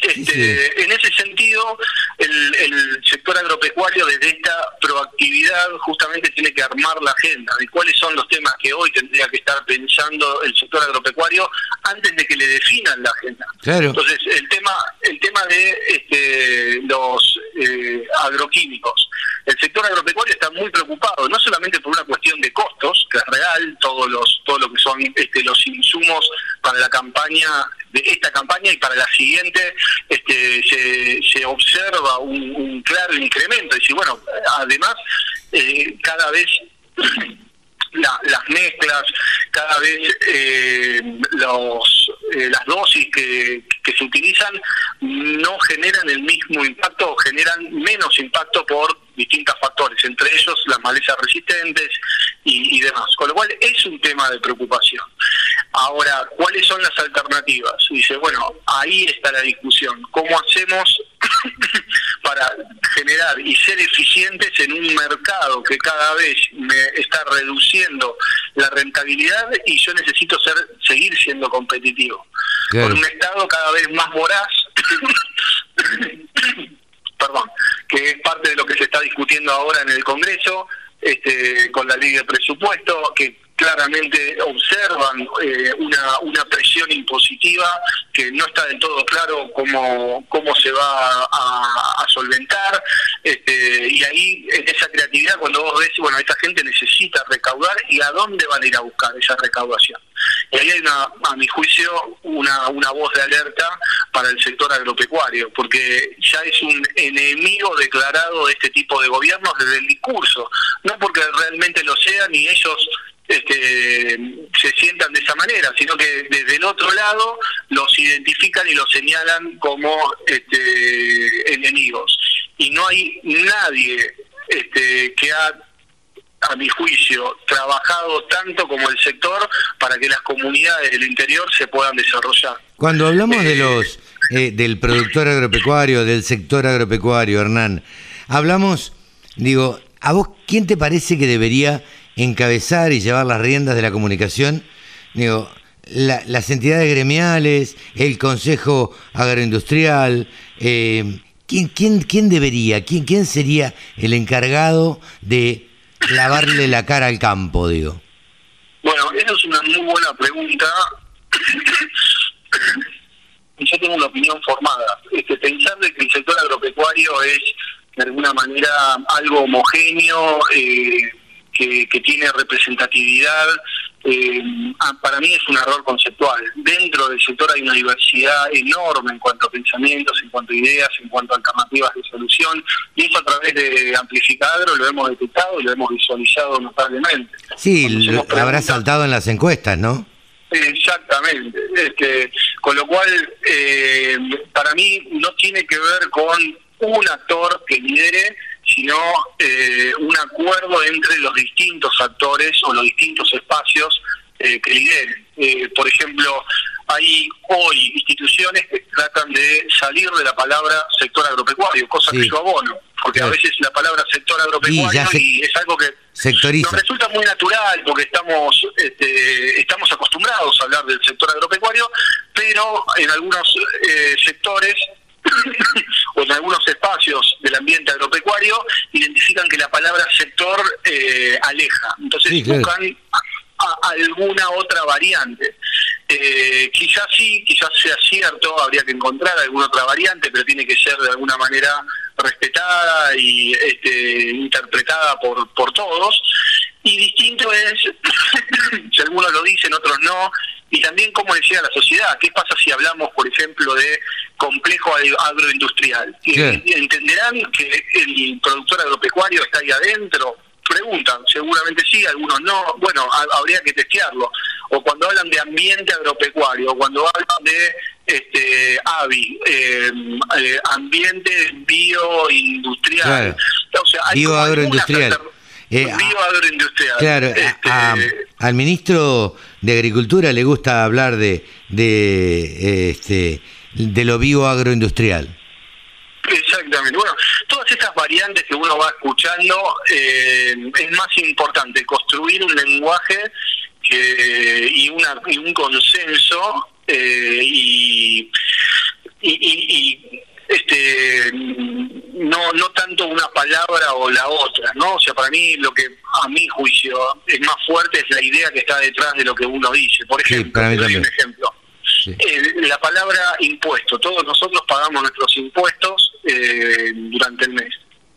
Este, En ese sentido, el, sector agropecuario desde esta proactividad justamente tiene que armar la agenda de cuáles son los temas que hoy tendría que estar pensando el sector agropecuario antes de que le definan la agenda. Entonces, el tema, el tema de este, los eh, agroquímicos. El sector agropecuario está muy preocupado, no solamente por una cuestión de costos, que es real, todos los, todo lo que son este, los insumos para la campaña de esta campaña y para la siguiente este, se, se observa un, claro incremento. Y bueno, además, eh, cada vez <clears throat> las mezclas, cada vez eh, los, eh, las dosis que, que se utilizan no generan el mismo impacto o generan menos impacto por distintos factores, entre ellos las malezas resistentes y, demás. Con lo cual es un tema de preocupación. Ahora, ¿cuáles son las alternativas? Dice, bueno, ahí está la discusión. ¿Cómo hacemos <coughs> para generar y ser eficientes en un mercado que cada vez me está reduciendo la rentabilidad y yo necesito ser seguir siendo competitivo? Con un Estado cada vez más voraz <coughs> perdón, que es parte de lo que se está discutiendo ahora en el Congreso, este, con la ley de presupuesto, que claramente observan eh, una, una presión impositiva que no está del todo claro cómo, cómo se va a, solventar. Este, y ahí, en esa creatividad, cuando vos ves, bueno, esta gente necesita recaudar y a dónde van a ir a buscar esa recaudación. Y ahí hay, una, a mi juicio, una, una voz de alerta para el sector agropecuario, porque ya es un enemigo declarado de este tipo de gobiernos desde el discurso, no porque realmente lo sean ni ellos este, se sientan de esa manera, sino que desde el otro lado los identifican y los señalan como este, enemigos. Y no hay nadie este, que ha, a mi juicio, trabajado tanto como el sector para que las comunidades del interior se puedan desarrollar. Cuando hablamos de eh, los eh, del productor agropecuario, del sector agropecuario, Hernán, hablamos, digo, ¿a vos quién te parece que debería encabezar y llevar las riendas de la comunicación, digo, las entidades gremiales, el Consejo Agroindustrial, eh, ¿quién, quién, quién debería, quién, quién sería el encargado de lavarle la cara al campo, digo? Bueno, esa es una muy buena pregunta. <coughs> Yo tengo una opinión formada. Este, pensar de que el sector agropecuario es de alguna manera algo homogéneo, eh, que, que, tiene representatividad, eh, ah, para mí es un error conceptual. Dentro del sector hay una diversidad enorme en cuanto a pensamientos, en cuanto a ideas, en cuanto a alternativas de solución, y eso a través de Amplificadro lo hemos detectado y lo hemos visualizado notablemente. Sí, lo habrá saltado en las encuestas, ¿no? Exactamente. Este, con lo cual, eh, para mí no tiene que ver con un actor que lidere, sino eh, un acuerdo entre los distintos actores o los distintos espacios eh, que lideren. Eh, por ejemplo, hay hoy instituciones que tratan de salir de la palabra sector agropecuario, cosa que yo abono, porque a veces la palabra sector agropecuario y, es algo que nos resulta muy natural porque estamos este, estamos acostumbrados a hablar del sector agropecuario, pero en algunos sectores o en algunos espacios del ambiente agropecuario identifican que la palabra sector eh, aleja. Entonces buscan alguna otra variante. Eh, quizás sí, quizás sea cierto, habría que encontrar alguna otra variante, pero tiene que ser de alguna manera respetada y este, interpretada por, por todos. Y distinto es, <coughs> si algunos lo dicen, otros no, y también cómo decía la sociedad. ¿Qué pasa si hablamos, por ejemplo, de complejo agroindustrial? ¿Entenderán que el productor agropecuario está ahí adentro? Preguntan, seguramente sí, algunos no. Bueno, habría que testearlo. O cuando hablan de ambiente agropecuario, cuando hablan de este AVI, em, eh, ambiente bioindustrial. O sea, hay bioagroindustrial. Eh, bioagroindustrial. Claro, este, al ministro de Agricultura le gusta hablar de, de, este, de lo bioagroindustrial. Exactamente. Bueno, todas estas variantes que uno va escuchando, eh, es más importante construir un lenguaje que, y, una, y un consenso eh, y, y, este no no tanto una palabra o la otra, ¿no? O sea, para mí lo que a mi juicio es más fuerte es la idea que está detrás de lo que uno dice. Por ejemplo, un ejemplo. la palabra impuesto. Todos nosotros pagamos nuestros impuestos eh, durante el mes.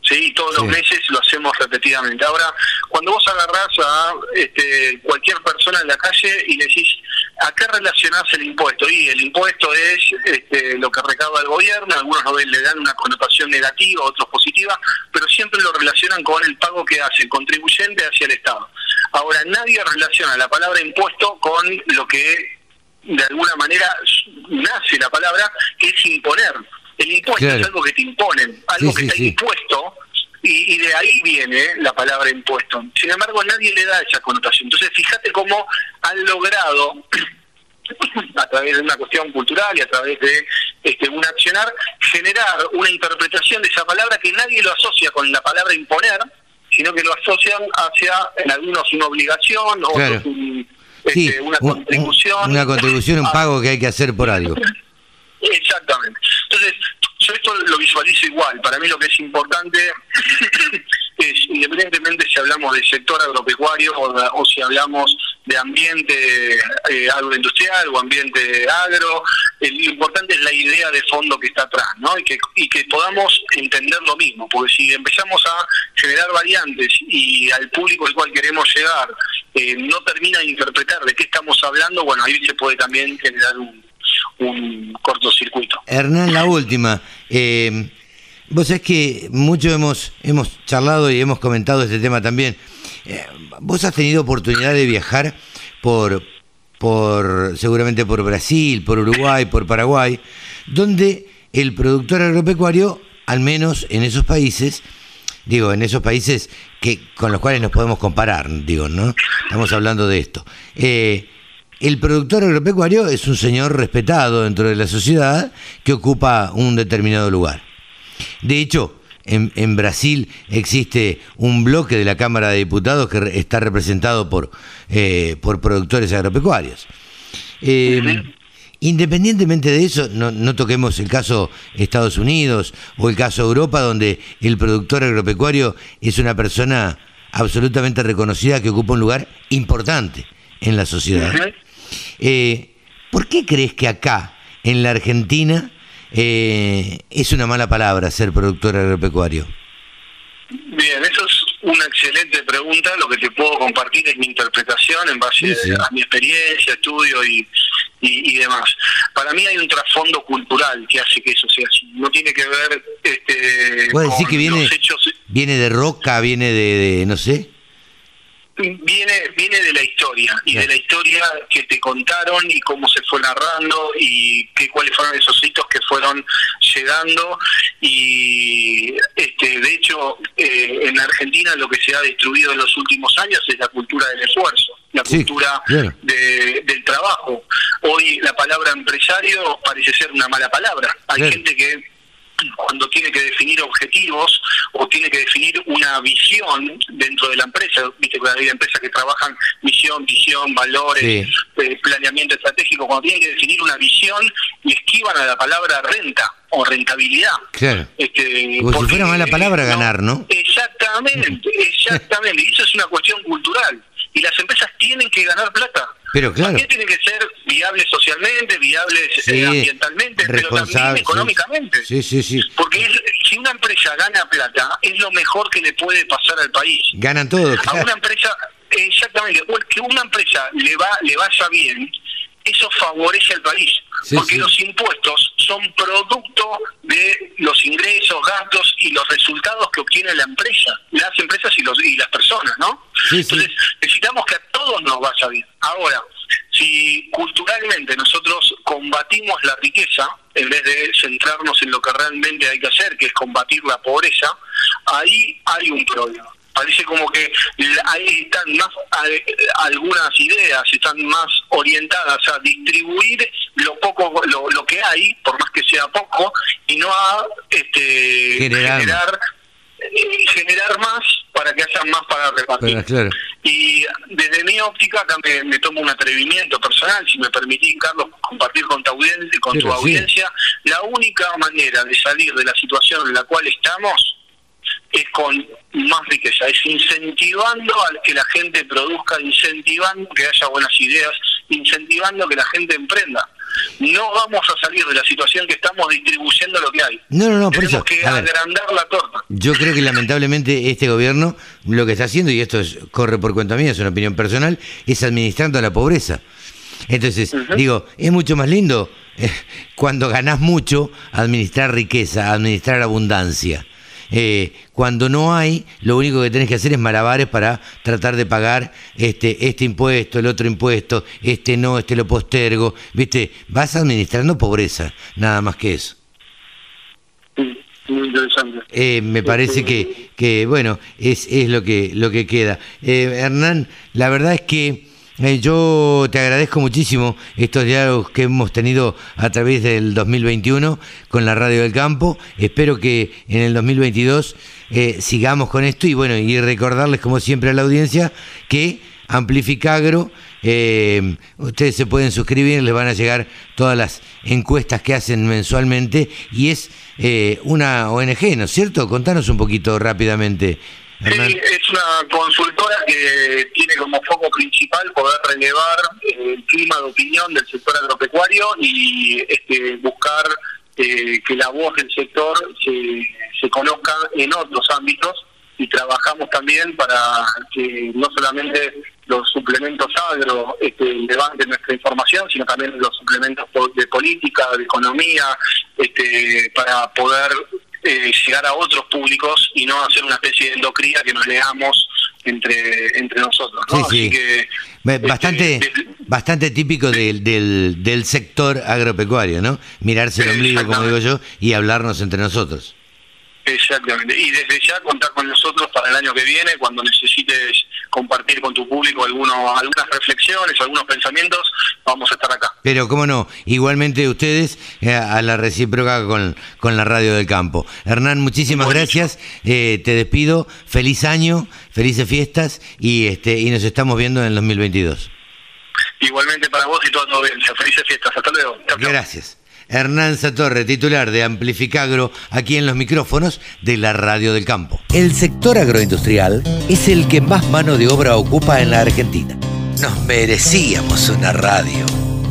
¿Sí? todos los meses lo hacemos repetidamente. Ahora, cuando vos agarrás a este, cualquier persona en la calle y le decís, ¿a qué relacionás el impuesto? Y el impuesto es este, lo que recauda el gobierno, algunos le dan una connotación negativa, otros positiva, pero siempre lo relacionan con el pago que hace el contribuyente hacia el Estado. Ahora, nadie relaciona la palabra impuesto con lo que de alguna manera nace la palabra, que es imponer. El impuesto es algo que te imponen, algo que está impuesto, y, de ahí viene la palabra impuesto. Sin embargo, nadie le da esa connotación. Entonces, fíjate cómo han logrado, <clears throat> a través de una cuestión cultural y a través de este, un accionar, generar una interpretación de esa palabra que nadie lo asocia con la palabra imponer, sino que lo asocian hacia, en algunos, una obligación, o este, una contribución. una contribución, un pago que hay que hacer por algo. <laughs> Exactamente. Entonces, yo esto lo visualizo igual. Para mí lo que es importante <laughs> es, independientemente si hablamos del sector agropecuario o, si hablamos de ambiente eh, agroindustrial o ambiente agro, lo importante es la idea de fondo que está atrás, ¿no? Y que, y que podamos entender lo mismo, porque si empezamos a generar variantes y al público al cual queremos llegar eh, no termina de interpretar de qué estamos hablando, bueno, ahí se puede también generar un un cortocircuito. Hernán, la última. Eh, vos sabés que mucho hemos, hemos charlado y hemos comentado este tema también. Eh, vos has tenido oportunidad de viajar por, por, seguramente por Brasil, por Uruguay, por Paraguay, donde el productor agropecuario, al menos en esos países, digo, en esos países que con los cuales nos podemos comparar, digo, ¿no? Estamos hablando de esto. Eh, el productor agropecuario es un señor respetado dentro de la sociedad que ocupa un determinado lugar. De hecho, en, en Brasil existe un bloque de la Cámara de Diputados que re- está representado por, eh, por productores agropecuarios. Eh, Independientemente de eso, no, no toquemos el caso Estados Unidos o el caso Europa, donde el productor agropecuario es una persona absolutamente reconocida que ocupa un lugar importante en la sociedad. Eh, ¿Por qué crees que acá, en la Argentina, eh, es una mala palabra ser productor agropecuario? Bien, eso es una excelente pregunta. Lo que te puedo compartir es mi interpretación en base Sí, sí. a mi experiencia, estudio y, y, y demás. Para mí hay un trasfondo cultural que hace que eso sea así. No tiene que ver este, ¿Vos decís con que viene, los hechos. viene de roca, viene de, de, no sé? Viene, viene de la historia y de la historia que te contaron y cómo se fue narrando y qué cuáles fueron esos hitos que fueron llegando y este de hecho eh, en Argentina lo que se ha destruido en los últimos años es la cultura del esfuerzo la Sí, cultura de- del trabajo. Hoy la palabra empresario parece ser una mala palabra. Hay gente que cuando tiene que definir objetivos o tiene que definir una visión dentro de la empresa, viste que hay empresas que trabajan misión, visión, valores, Sí. eh, planeamiento estratégico, cuando tienen que definir una visión y esquivan a la palabra renta o rentabilidad. Claro. Este, Como si fuera mala palabra ganar, ¿no? Exactamente, <laughs> exactamente. Y eso es una cuestión cultural. Y las empresas tienen que ganar plata. Pero claro. También tienen que ser viables socialmente, viables eh, Sí, ambientalmente, pero también económicamente. Sí, sí, sí. Porque es- si una empresa gana plata, es lo mejor que le puede pasar al país. Ganan todo. A una empresa, exactamente, que una empresa le va le vaya bien, eso favorece al país. Sí, porque sí. los impuestos son producto de los ingresos, gastos y los resultados que obtiene la empresa, las empresas y, los, y las personas, ¿no? Sí. Entonces, necesitamos que a todos nos vaya bien. Ahora, si culturalmente nosotros combatimos la riqueza, en vez de centrarnos en lo que realmente hay que hacer, que es combatir la pobreza, ahí hay un problema. Parece como que ahí están más algunas ideas, están más orientadas a distribuir lo poco, lo, lo que hay, por más que sea poco, y no a este, Generar. generar, eh, generar más para que haya más para repartir. Pero, claro. Y desde mi óptica, acá me, tomo un atrevimiento personal, si me permitís, Carlos, compartir con tu audiencia, con tu sí. audiencia, la única manera de salir de la situación en la cual estamos es con más riqueza, es incentivando a que la gente produzca, incentivando que haya buenas ideas, incentivando que la gente emprenda. No vamos a salir de la situación que estamos distribuyendo lo que hay. No, no, no, por Tenemos eso. que a ver. agrandar la torta. Yo creo que lamentablemente este gobierno lo que está haciendo, y esto es- corre por cuenta mía, es una opinión personal, es administrando la pobreza. Entonces, digo, es mucho más lindo eh, cuando ganás mucho administrar riqueza, administrar abundancia. Eh, cuando no hay, lo único que tenés que hacer es malabares para tratar de pagar este, este impuesto, el otro impuesto, este no, este lo postergo. ¿Viste? Vas administrando pobreza, nada más que eso. Sí, Muy interesante. Eh, me parece que, que bueno, es, es lo que lo que queda. Eh, Hernán, la verdad es que eh, yo te agradezco muchísimo estos diálogos que hemos tenido a través del 2021 con la Radio del Campo. Espero que en el 2022 eh, sigamos con esto y bueno, y recordarles como siempre a la audiencia que Amplificagro, eh, ustedes se pueden suscribir, les van a llegar todas las encuestas que hacen mensualmente y es eh, una ONG, ¿no es cierto? Contanos un poquito rápidamente. Sí, es una consultora que tiene como foco principal poder relevar eh, el clima de opinión del sector agropecuario y este, buscar eh, que la voz del sector se, se conozca en otros ámbitos. Y trabajamos también para que no solamente los suplementos agro este, levanten nuestra información, sino también los suplementos de política, de economía, este, para poder eh, llegar a otros públicos y no hacer una especie de endocría que nos leamos entre entre nosotros. ¿no? Sí, sí. Así que, este, Bastante, bastante típico del, del, del sector agropecuario, ¿no? Mirarse el ombligo, como digo yo, y hablarnos entre nosotros. Exactamente. Y desde ya contar con nosotros para el año que viene, cuando necesites compartir con tu público algunos, algunas reflexiones, algunos pensamientos, vamos a estar acá. Pero cómo no, igualmente ustedes eh, a la recíproca con, con la radio del campo. Hernán, muchísimas gracias, eh, te despido, feliz año, felices fiestas y, este, y nos estamos viendo en el 2022. Igualmente para vos y toda tu audiencia, felices fiestas, hasta luego. Chau, chau. Gracias. Hernán Satorre, titular de Amplificagro, aquí en los micrófonos de la Radio del Campo. El sector agroindustrial es el que más mano de obra ocupa en la Argentina. Nos merecíamos una radio.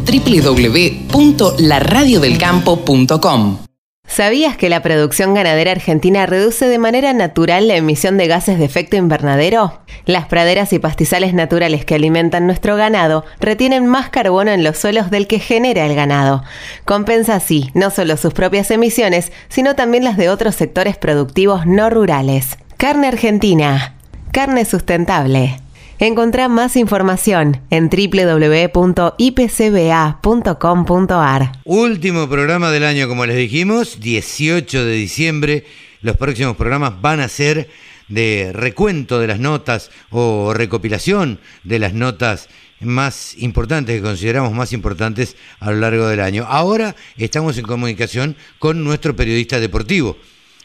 www.laradiodelcampo.com ¿Sabías que la producción ganadera argentina reduce de manera natural la emisión de gases de efecto invernadero? Las praderas y pastizales naturales que alimentan nuestro ganado retienen más carbono en los suelos del que genera el ganado. Compensa así no solo sus propias emisiones, sino también las de otros sectores productivos no rurales. Carne argentina. Carne sustentable. Encontrá más información en www.ipcba.com.ar. Último programa del año, como les dijimos, 18 de diciembre. Los próximos programas van a ser de recuento de las notas o recopilación de las notas más importantes, que consideramos más importantes a lo largo del año. Ahora estamos en comunicación con nuestro periodista deportivo.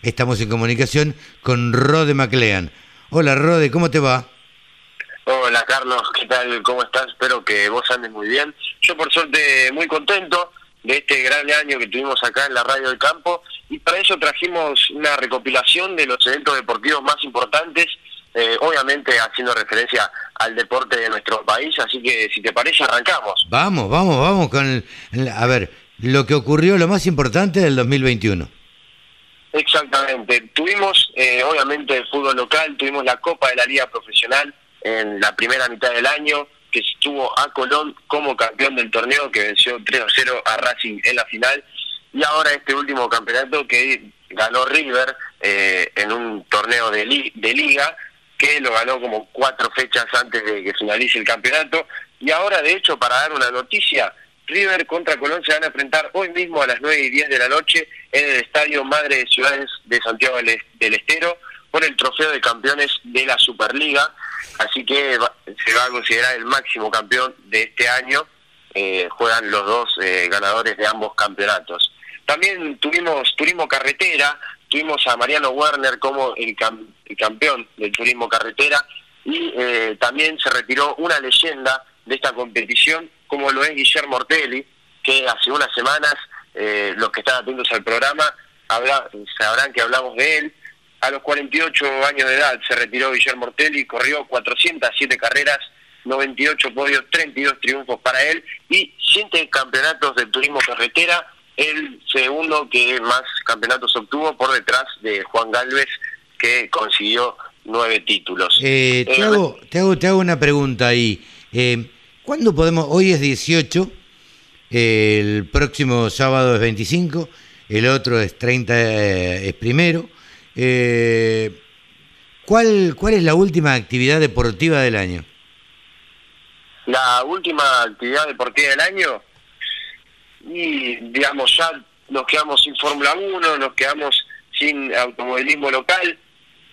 Estamos en comunicación con Rode MacLean. Hola Rode, ¿cómo te va? Hola Carlos, ¿qué tal? ¿Cómo estás? Espero que vos andes muy bien. Yo por suerte muy contento de este gran año que tuvimos acá en la Radio del Campo y para eso trajimos una recopilación de los eventos deportivos más importantes, eh, obviamente haciendo referencia al deporte de nuestro país, así que si te parece arrancamos. Vamos, vamos, vamos con el, el- a ver, lo que ocurrió, lo más importante del 2021. Exactamente. Tuvimos, eh, obviamente, el fútbol local, tuvimos la Copa de la Liga Profesional en la primera mitad del año, que estuvo a Colón como campeón del torneo, que venció 3-0 a Racing en la final, y ahora este último campeonato que ganó River eh, en un torneo de, de liga, que lo ganó como cuatro fechas antes de que finalice el campeonato, y ahora, de hecho, para dar una noticia, River contra Colón se van a enfrentar hoy mismo a las 9 y 10 de la noche en el Estadio Madre de Ciudades de Santiago del Estero por el trofeo de campeones de la Superliga. Así que va- se va a considerar el máximo campeón de este año. Eh, juegan los dos eh, ganadores de ambos campeonatos. También tuvimos turismo carretera, tuvimos a Mariano Werner como el, cam- el campeón del turismo carretera y eh, también se retiró una leyenda de esta competición como lo es Guillermo Ortelli, que hace unas semanas eh, los que están atentos al programa habla, sabrán que hablamos de él. A los 48 años de edad se retiró Guillermo Ortelli, corrió 407 carreras, 98 podios, 32 triunfos para él y 7 campeonatos de turismo carretera, el segundo que más campeonatos obtuvo por detrás de Juan Galvez, que consiguió nueve títulos. Eh, te, Eh, hago, te, hago, te hago una pregunta ahí. Eh, ¿Cuándo podemos? Hoy es 18, el próximo sábado es 25, el otro es 30, eh, es primero. Eh, ¿cuál, ¿Cuál es la última actividad deportiva del año? La última actividad deportiva del año, y digamos, ya nos quedamos sin Fórmula 1, nos quedamos sin automovilismo local.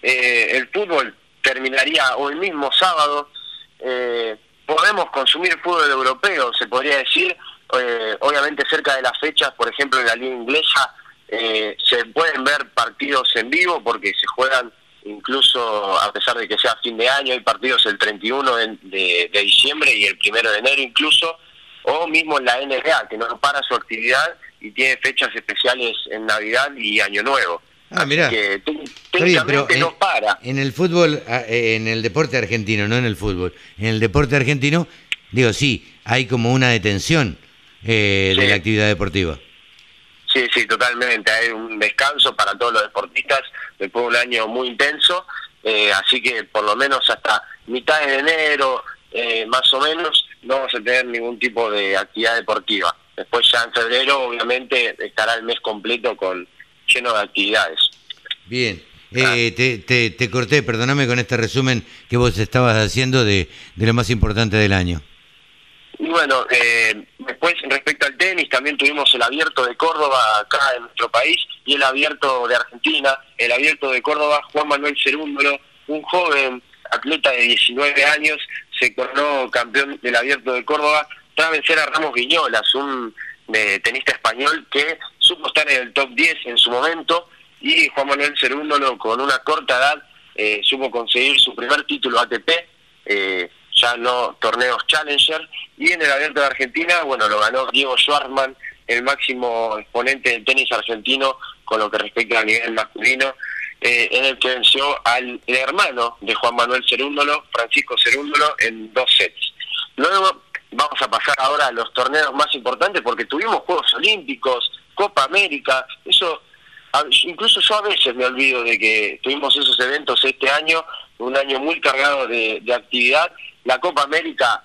Eh, el fútbol terminaría hoy mismo, sábado. Eh, podemos consumir fútbol europeo, se podría decir. Eh, obviamente, cerca de las fechas, por ejemplo, en la liga inglesa, eh, se pueden ver partidos en vivo porque se juegan incluso a pesar de que sea fin de año, hay partidos el 31 de, de- de diciembre y el 1 de enero incluso, o mismo en la NBA, que no para su actividad y tiene fechas especiales en Navidad y Año Nuevo. Ah. Que técnicamente no en- para. En el fútbol, ah, eh, en el deporte argentino, no en el fútbol, en el deporte argentino, digo, sí, hay como una detención eh, de la actividad deportiva. Sí, sí, totalmente. Hay un descanso para todos los deportistas después de un año muy intenso. eh, así que por lo menos hasta mitad de enero, eh, más o menos, no vamos a tener ningún tipo de actividad deportiva. Después ya en febrero, obviamente, estará el mes completo con lleno de actividades. Bien. Eh, te, te- te corté, perdóname con este resumen que vos estabas haciendo de, de lo más importante del año. Y bueno, eh, después respecto al tenis, también tuvimos el abierto de Córdoba acá en nuestro país, y el abierto de Argentina, el abierto de Córdoba, Juan Manuel Cerúndolo, un joven atleta de 19 años, se coronó campeón del abierto de Córdoba tras vencer a Ramos Viñolas, un eh, tenista español que supo estar en el top 10 en su momento y Juan Manuel Cerúndolo con una corta edad eh, supo conseguir su primer título ATP, eh, ya no torneos Challenger, y en el Abierto de Argentina, bueno, lo ganó Diego Schwartzman, el máximo exponente del tenis argentino con lo que respecta al nivel masculino, eh, en el que venció al hermano de Juan Manuel Cerúndolo, Francisco Cerúndolo, en dos sets. Luego vamos a pasar ahora a los torneos más importantes porque tuvimos Juegos Olímpicos, Copa América, eso incluso yo a veces me olvido de que tuvimos esos eventos este año, un año muy cargado de, actividad. La Copa América,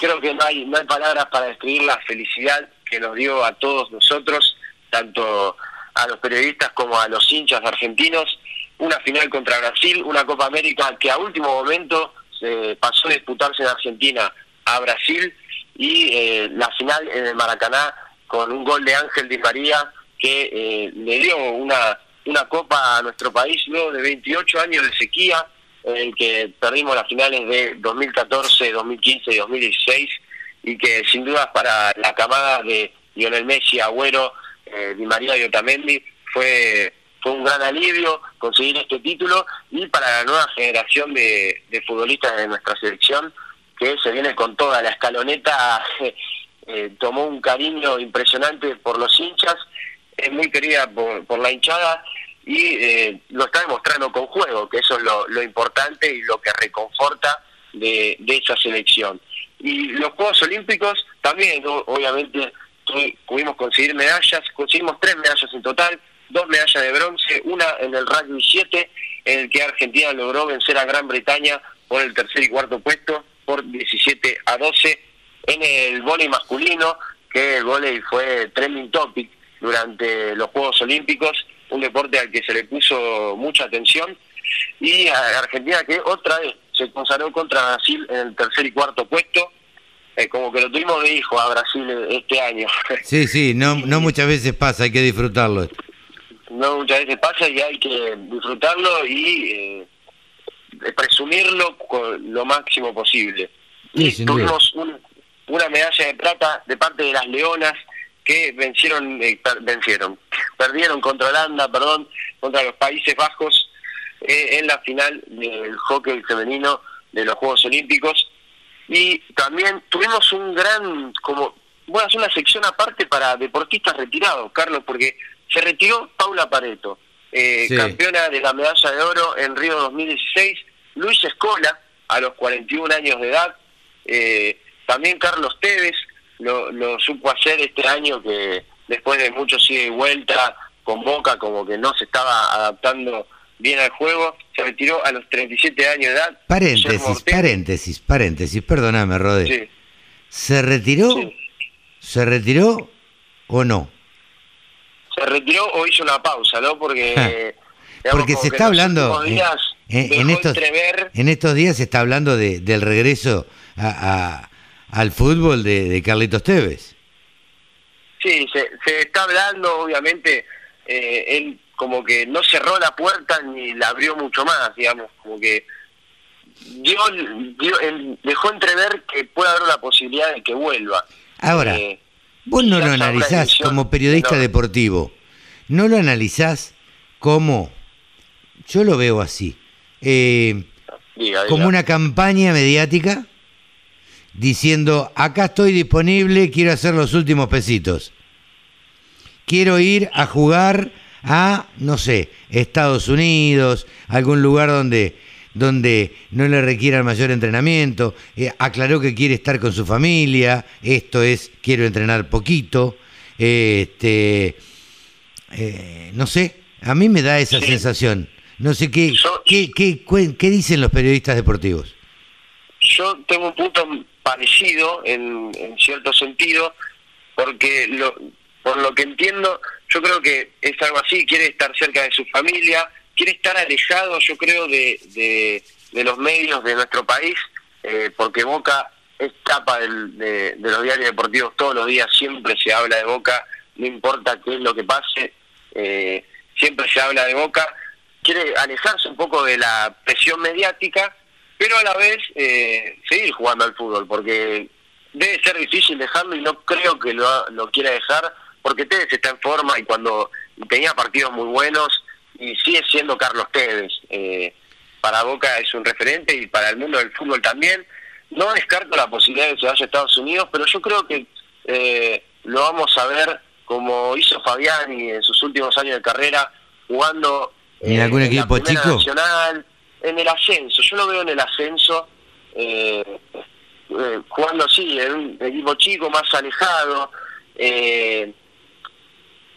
creo que no hay, no hay palabras para describir la felicidad que nos dio a todos nosotros, tanto a los periodistas como a los hinchas argentinos. Una final contra Brasil, una Copa América que a último momento se pasó a disputarse en Argentina a Brasil y eh, la final en el Maracaná con un gol de Ángel Di María que eh, le dio una, una copa a nuestro país luego de 28 años de sequía, en el que perdimos las finales de 2014, 2015 y 2016, y que sin duda para la camada de Lionel Messi, Agüero, eh, Di María y Otamendi fue fue un gran alivio conseguir este título y para la nueva generación de, de futbolistas de nuestra selección que se viene con toda la escaloneta <laughs> eh, tomó un cariño impresionante por los hinchas. Es muy querida por, la hinchada y eh, lo está demostrando con juego, que eso es lo, importante y lo que reconforta de, esa selección. Y los Juegos Olímpicos también, obviamente, pudimos conseguir medallas, conseguimos tres medallas en total, dos medallas de bronce, una en el rugby 7, en el que Argentina logró vencer a Gran Bretaña por el tercer y cuarto puesto, por 17 a 12, en el voleibol masculino, que el voleibol fue trending topic durante los Juegos Olímpicos, un deporte al que se le puso mucha atención, y a Argentina que otra vez se consagró contra Brasil en el tercer y cuarto puesto, eh, como que lo tuvimos de hijo a Brasil este año. <laughs> Sí, sí, no, no muchas veces pasa, hay que disfrutarlo. No muchas veces pasa y hay que disfrutarlo y eh, presumirlo con lo máximo posible. y tuvimos una medalla de plata de parte de las Leonas, que vencieron, eh, vencieron, perdieron contra Holanda, perdón, contra los Países Bajos eh, en la final del hockey femenino de los Juegos Olímpicos. Y también tuvimos un gran, como, voy a hacer una sección aparte para deportistas retirados, Carlos, porque se retiró Paula Pareto, eh, campeona de la medalla de oro en Río 2016, Luis Escola, a los 41 años de edad, también Carlos Tevez, lo, lo supo hacer este año que después de mucho sigue y vuelta con Boca como que no se estaba adaptando bien al juego, se retiró a los 37 años de edad. Paréntesis, paréntesis, paréntesis, perdóname, Rodé. ¿Se retiró? ¿Se retiró o no? Se retiró o hizo una pausa, ¿no? Porque... Porque se está hablando... en, estos, en estos días se está hablando de, del regreso a al fútbol de, Carlitos Tevez. Sí, se, se está hablando, obviamente, eh, él como que no cerró la puerta ni la abrió mucho más, digamos, como que dio, dejó entrever que puede haber la posibilidad de que vuelva. Ahora, eh, vos no lo analizás como periodista deportivo, no lo analizás como, yo lo veo así, eh, como una campaña mediática diciendo, acá estoy disponible, quiero hacer los últimos pesitos. Quiero ir a jugar a, no sé, Estados Unidos, algún lugar donde, donde no le requiera el mayor entrenamiento. Eh, aclaró que quiere estar con su familia, esto es, quiero entrenar poquito. este, eh, no sé, a mí me da esa sensación. No sé qué, qué, qué, qué dicen los periodistas deportivos. Yo tengo un punto parecido en, cierto sentido, porque lo, por lo que entiendo, yo creo que es algo así, quiere estar cerca de su familia, quiere estar alejado, yo creo, de, de, los medios de nuestro país, eh, porque Boca es capa de, los diarios deportivos todos los días, siempre se habla de Boca, no importa qué es lo que pase, eh, siempre se habla de Boca, quiere alejarse un poco de la presión mediática, pero a la vez eh, seguir jugando al fútbol, porque debe ser difícil dejarlo y no creo que lo, lo quiera dejar, porque Tevez está en forma y cuando tenía partidos muy buenos y sigue siendo Carlos Tevez. Eh, para Boca es un referente y para el mundo del fútbol también. No descarto la posibilidad de que se vaya a Estados Unidos, pero yo creo que eh, lo vamos a ver como hizo Fabiani en sus últimos años de carrera, jugando ¿En algún la equipo Primera chico? Nacional, en el ascenso. Yo lo veo en el ascenso, eh, eh, jugando así, en un equipo chico, más alejado. Eh,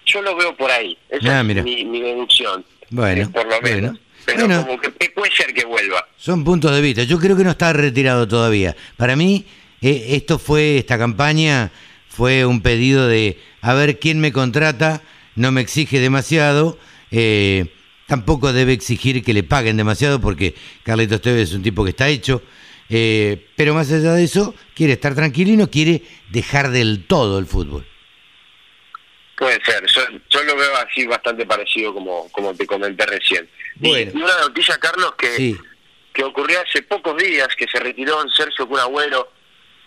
yo lo veo por ahí. Esa Ah, es mi, mi deducción. Bueno, eh, por lo menos. bueno. Pero Bueno. como que que puede ser que vuelva. Son puntos de vista. Yo creo que no está retirado todavía. Para mí, eh, esto fue, esta campaña fue un pedido de a ver quién me contrata, no me exige demasiado, eh, tampoco debe exigir que le paguen demasiado porque Carlitos Tevez es un tipo que está hecho. eh, pero más allá de eso, quiere estar tranquilo y no quiere dejar del todo el fútbol. Puede ser, yo, yo lo veo así bastante parecido como, como te comenté recién. Bueno. Y, una noticia, Carlos, que, Sí. que ocurrió hace pocos días, que se retiró en Sergio Cunagüero,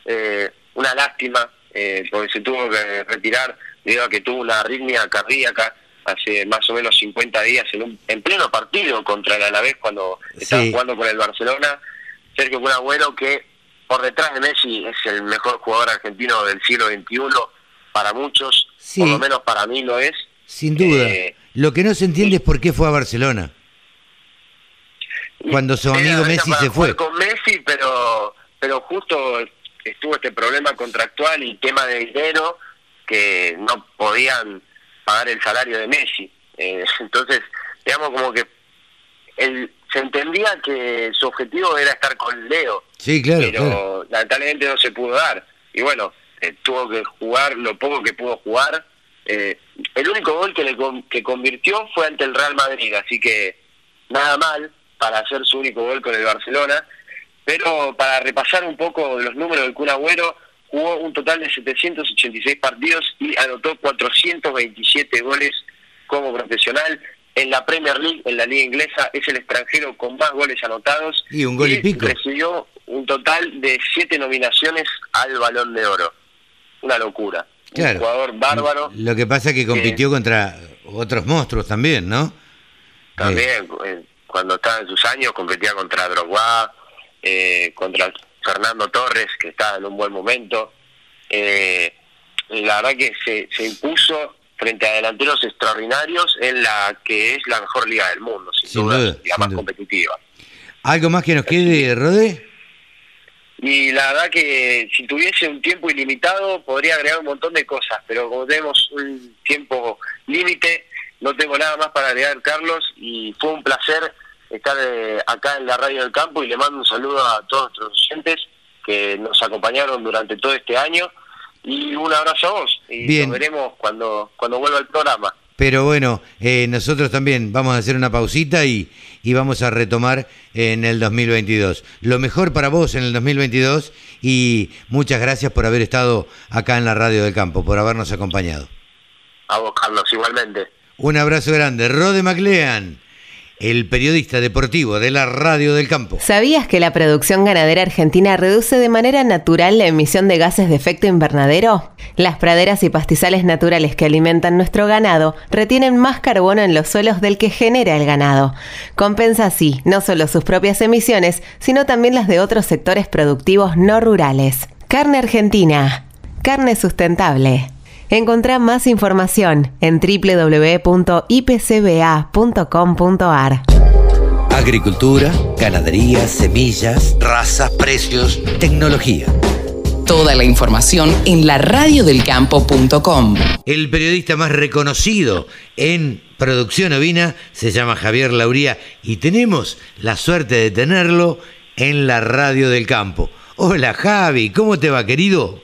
eh, una lástima, eh, porque se tuvo que retirar debido a que tuvo una arritmia cardíaca hace más o menos 50 días en, un, en pleno partido contra el Alavés cuando estaba Sí. jugando con el Barcelona. Sergio Cunagüero, que por detrás de Messi es el mejor jugador argentino del siglo XXI para muchos, Sí. por lo menos para mí lo es. Sin duda. Eh, Lo que no se entiende es por qué fue a Barcelona. Cuando su amigo Messi se fue. con Messi, pero pero justo estuvo este problema contractual y tema de dinero que no podían pagar el salario de Messi. Eh, <laughs> entonces, digamos como que él, se entendía que su objetivo era estar con Leo, Sí, claro, pero claro. lamentablemente no se pudo dar. Y bueno, eh, tuvo que jugar lo poco que pudo jugar. Eh, el único gol que, le con- que convirtió fue ante el Real Madrid, así que nada mal para hacer su único gol con el Barcelona. Pero para repasar un poco los números del Kun Agüero, jugó un total de 786 partidos y anotó 427 goles como profesional. En la Premier League, en la liga inglesa, es el extranjero con más goles anotados. Y un gol y pico. Recibió un total de siete nominaciones al Balón de Oro. Una locura. Claro. Un jugador bárbaro. Lo que pasa es que compitió contra otros monstruos también, ¿no? También, eh, cuando estaba en sus años, competía contra Drogba, eh, contra Fernando Torres, que estaba en un buen momento. Eh, la verdad que se, se impuso frente a delanteros extraordinarios en la que es la mejor liga del mundo, sin, Sin duda, la sin más duda. competitiva. ¿Algo más que nos quede, Rodé? Y la verdad que si tuviese un tiempo ilimitado podría agregar un montón de cosas, pero como tenemos un tiempo límite, no tengo nada más para agregar, Carlos, y fue un placer estar eh, acá en la Radio del Campo y le mando un saludo a todos nuestros oyentes que nos acompañaron durante todo este año y un abrazo a vos y Bien. nos veremos cuando, cuando vuelva el programa. Pero bueno, eh, nosotros también vamos a hacer una pausita y, y vamos a retomar en el 2022. Lo mejor para vos en el 2022 y muchas gracias por haber estado acá en la Radio del Campo, por habernos acompañado. A vos, Carlos, igualmente. Un abrazo grande. Rode MacLean, el periodista deportivo de la Radio del Campo. ¿Sabías que la producción ganadera argentina reduce de manera natural la emisión de gases de efecto invernadero? Las praderas y pastizales naturales que alimentan nuestro ganado retienen más carbono en los suelos del que genera el ganado. Compensa así no solo sus propias emisiones, sino también las de otros sectores productivos no rurales. Carne Argentina. Carne sustentable. Encontrá más información en www.ipcba.com.ar. Agricultura, ganadería, semillas, razas, precios, tecnología. Toda la información en laradiodelcampo.com. El periodista más reconocido en producción ovina se llama Javier Lauría y tenemos la suerte de tenerlo en la Radio del Campo. Hola Javi, ¿cómo te va querido?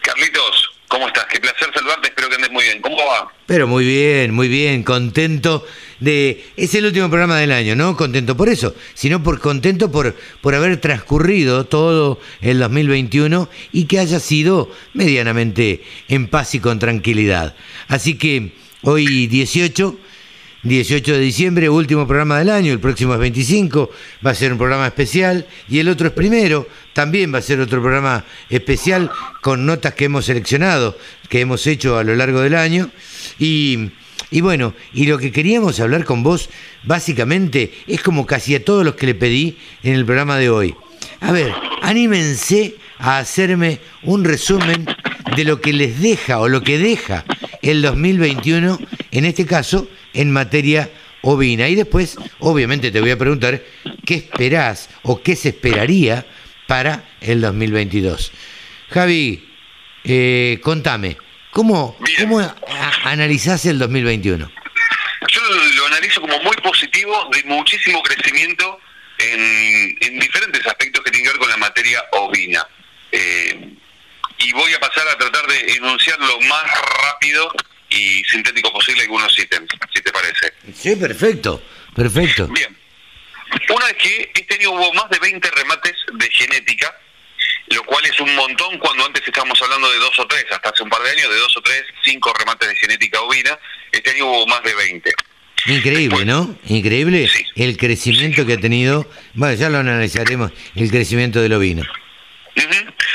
Carlitos, ¿cómo estás? Qué placer saludarte, espero que andes muy bien. ¿Cómo va? Pero muy bien, muy bien, contento de... Es el último programa del año, ¿no? Contento por eso, sino por contento por, por haber transcurrido todo el 2021 y que haya sido medianamente en paz y con tranquilidad. Así que hoy 18, 18 de diciembre, último programa del año, el próximo es 25, va a ser un programa especial y el otro es primero, también va a ser otro programa especial con notas que hemos seleccionado, que hemos hecho a lo largo del año y, y bueno, y lo que queríamos hablar con vos básicamente es como casi a todos los que le pedí en el programa de hoy. A ver, anímense a hacerme un resumen de lo que les deja o lo que deja el 2021, en este caso, en materia ovina. Y después, obviamente, te voy a preguntar qué esperás o qué se esperaría para el 2022. Javi, eh, contame, ¿cómo, cómo analizás el 2021? Yo lo analizo como muy positivo, de muchísimo crecimiento en, en diferentes aspectos que tienen que ver con la materia ovina. Eh, y voy a pasar a tratar de enunciar lo más rápido y sintético posible algunos ítems, si te parece. Sí, perfecto, perfecto. Bien. Una es que este año hubo más de 20 remates de genética, lo cual es un montón cuando antes estábamos hablando de dos o tres, hasta hace un par de años, de dos o tres, cinco remates de genética ovina. Este año hubo más de 20. Increíble, ¿no? Increíble el crecimiento que ha tenido. Bueno, ya lo analizaremos, el crecimiento del ovino.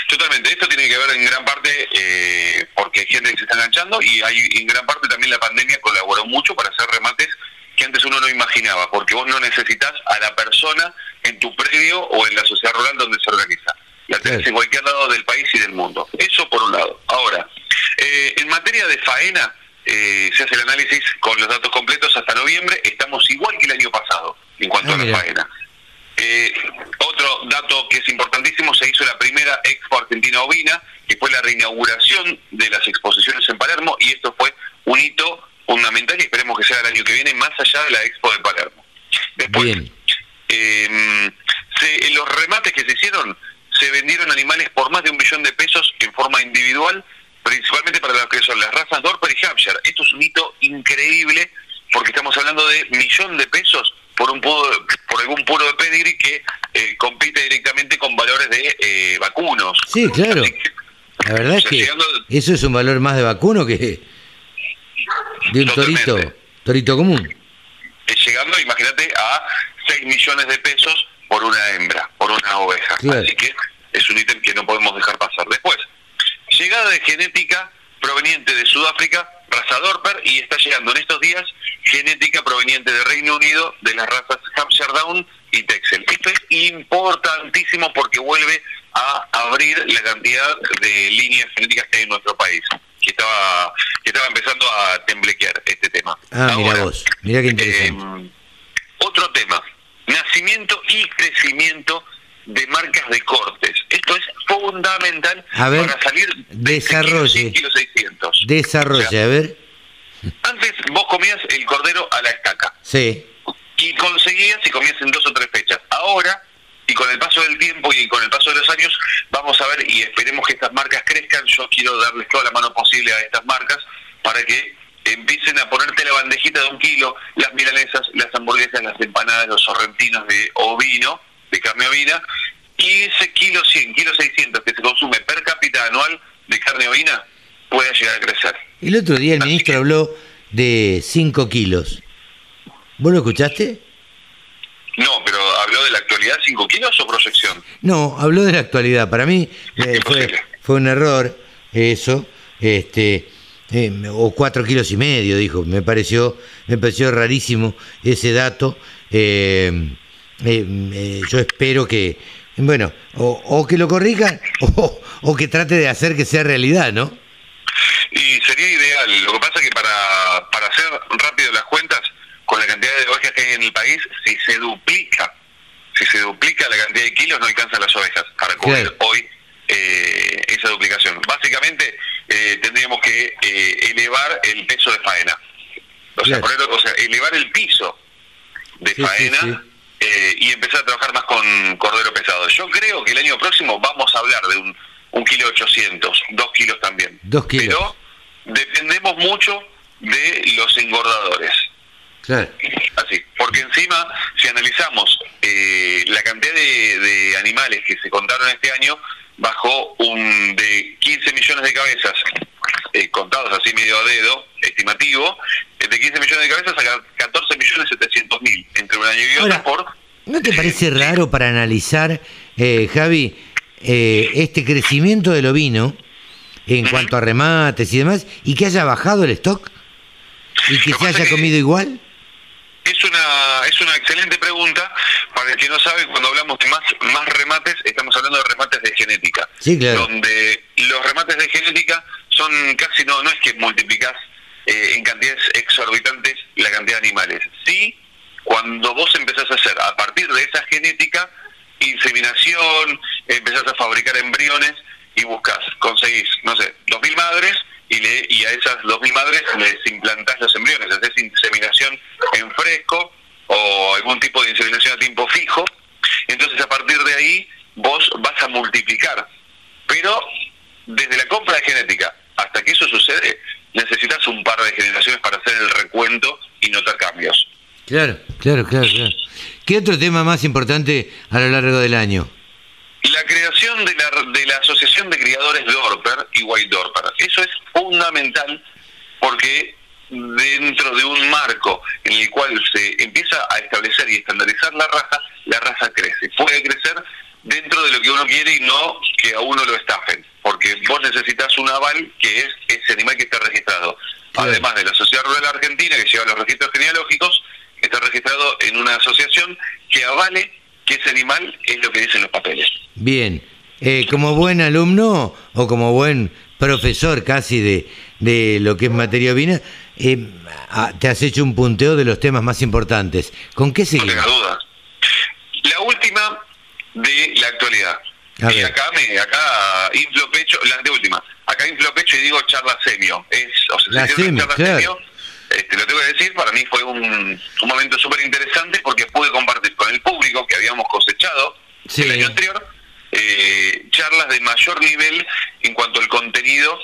Totalmente. Esto tiene que ver en gran parte eh, porque hay gente que se está enganchando y hay en gran parte también la pandemia colaboró mucho para hacer remates que antes uno no imaginaba, porque vos no necesitas a la persona en tu predio o en la sociedad rural donde se organiza. La tenés en cualquier lado del país y del mundo. Eso por un lado. Ahora, eh, en materia de faena, eh, se hace el análisis con los datos completos hasta noviembre. Estamos igual que el año pasado en cuanto ah, a la faena. Eh, otro dato que es importantísimo, se hizo la primera Expo Argentina Ovina, que fue la reinauguración de las exposiciones en Palermo, y esto fue un hito fundamental y esperemos que sea el año que viene, más allá de la Expo de Palermo. Después, eh, se, en los remates que se hicieron, se vendieron animales por más de un millón de pesos en forma individual, principalmente para lo que son las razas Dorper y Hampshire. Esto es un hito increíble porque estamos hablando de millón de pesos por un por algún puro de pedigree que eh, compite directamente con valores de eh, vacunos. Sí, claro. la verdad es que eso es un valor más de vacuno que de un torito, torito común. Eh, llegando, imagínate, a 6 millones de pesos por una hembra, por una oveja. Así que es un ítem que no podemos dejar pasar. Después, llegada de genética proveniente de Sudáfrica, raza Dorper, y está llegando en estos días genética proveniente del Reino Unido de las razas Hampshire Down y Texel. Esto es importantísimo porque vuelve a abrir la cantidad de líneas genéticas que hay en nuestro país, que estaba que estaba empezando a temblequear este tema. Ah, mira vos, mira qué interesante. Eh, otro tema, nacimiento y crecimiento de marcas de cortes. Esto es fundamental para salir de desarrolle, kilos 600. Desarrolle, a ver. Antes vos comías el cordero a la estaca. Sí. Y conseguías y comías en dos o tres fechas. Ahora, y con el paso del tiempo y con el paso de los años, vamos a ver y esperemos que estas marcas crezcan. Yo quiero darles toda la mano posible a estas marcas para que empiecen a ponerte la bandejita de un kilo, las milanesas, las hamburguesas, las empanadas, los sorrentinos de ovino, de carne ovina, y ese kilo 100, kilo 600 que se consume per cápita anual de carne ovina pueda llegar a crecer. El otro día el ministro habló de 5 kilos. ¿Vos lo escuchaste? No, pero habló de la actualidad 5 kilos o proyección. No, habló de la actualidad. Para mí eh, fue, fue, un error eso. Este, eh, o 4 kilos y medio, dijo. Me pareció, me pareció rarísimo ese dato. Eh, yo espero que, bueno, o, que lo corrijan <laughs> o, o que trate de hacer que sea realidad, ¿no? Y sería ideal. Lo que pasa es que para, para hacer rápido las cuentas, con la cantidad de ovejas que hay en el país, si se duplica, si se duplica la cantidad de kilos, no alcanzan las ovejas para cubrir hoy eh, esa duplicación. Básicamente eh, tendríamos que eh, elevar el peso de faena. O sea, o sea, elevar el piso de faena y empezar a trabajar más con cordero pesado. Yo creo que el año próximo vamos a hablar de un un kilo ochocientos, dos kilos también. Dos kilos. Pero dependemos mucho de los engordadores. Claro. Así, porque encima, si analizamos eh, la cantidad de, animales que se contaron este año, bajó un de 15 millones de cabezas eh, contados así medio a dedo, estimativo, eh, de 15 millones de cabezas a 14 millones 700 mil un año y otro Ahora, por... ¿No te parece <laughs> raro para analizar, eh, Javi, eh, este crecimiento del ovino en cuanto a remates y demás, y que haya bajado el stock? ¿Y que Lo se haya que- comido igual? Es una, es una excelente pregunta. Para el que no sabe, cuando hablamos de más, más remates, estamos hablando de remates de genética. Sí, claro. Donde los remates de genética son casi, no, no es que multiplicás eh, en cantidades exorbitantes la cantidad de animales. Sí, cuando vos empezás a hacer, a partir de esa genética, inseminación, empezás a fabricar embriones y buscas, conseguís, no sé, 2.000 madres y, le, y a esas 2.000 madres les implantás los embriones, haces inseminación en fresco o algún tipo de inseminación a tiempo fijo. Entonces a partir de ahí vos vas a multiplicar. Pero desde la compra de genética hasta que eso sucede, necesitas un par de generaciones para hacer el recuento y notar cambios. Claro, claro, claro, claro. ¿Qué otro tema más importante a lo largo del año? La creación de la, de la Asociación de Criadores Dorper y White Dorper. Eso es fundamental porque dentro de un marco en el cual se empieza a establecer y estandarizar la raza, la raza crece. Puede crecer dentro de lo que uno quiere y no que a uno lo estafen. Porque vos necesitas un aval que es ese animal que está registrado. Además de la Sociedad Rural Argentina, que lleva los registros genealógicos, está registrado en una asociación que avale que ese animal es lo que dicen los papeles. Bien, eh, como buen alumno o como buen profesor casi de, de lo que es materia ovina, eh, ah, te has hecho un punteo de los temas más importantes. ¿Con qué No tenga seguimos? duda. La última de la actualidad. Y acá me, acá inflo pecho, la anteúltima. Acá inflo pecho y digo charla semio. Es, o sea, La se semio, charla claro. semio. Este, lo tengo que decir, para mí fue un, un momento súper interesante porque pude compartir con el público que habíamos cosechado Sí. el año anterior eh, charlas de mayor nivel en cuanto al contenido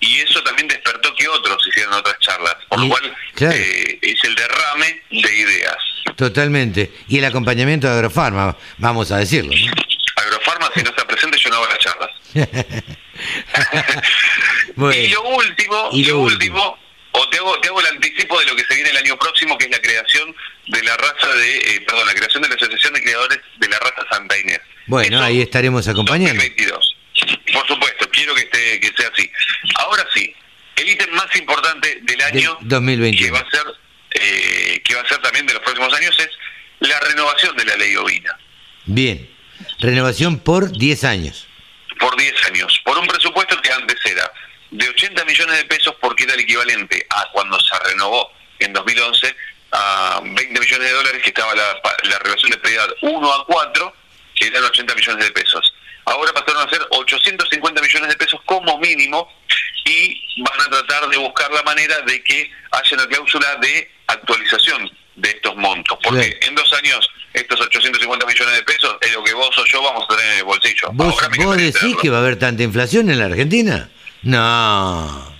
y eso también despertó que otros hicieran otras charlas, por Y- lo cual claro. eh, es el derrame de ideas. Totalmente. Y el acompañamiento de Agrofarma, vamos a decirlo. ¿no? Agrofarma, si no está presente, yo no hago las charlas. <laughs> <laughs> Bueno, y lo último, y lo, lo último, o te hago, te hago el anticipo de lo que se viene el año próximo, que es la creación de la raza de, eh, perdón, la creación de la Asociación de Creadores de la Raza Santa Inés. bueno, Eso, ahí estaremos acompañando. 2022. Por supuesto, quiero que esté que sea así. Ahora sí, el ítem más importante del año 2021. que va a ser eh, que va a ser también de los próximos años es la renovación de la ley ovina Bien. Renovación por 10 años. por 10 años, por un presupuesto que antes de 80 millones de pesos porque era el equivalente a cuando se renovó en 2011 a 20 millones de dólares que estaba la, la relación de prioridad 1 a 4 que eran 80 millones de pesos. Ahora pasaron a ser 850 millones de pesos como mínimo y van a tratar de buscar la manera de que haya una cláusula de actualización de estos montos, porque en dos años estos 850 millones de pesos es lo que vos o yo vamos a tener en el bolsillo. ¿Vos, Ahora me queda vos decís que va a haber tanta inflación en la Argentina? No.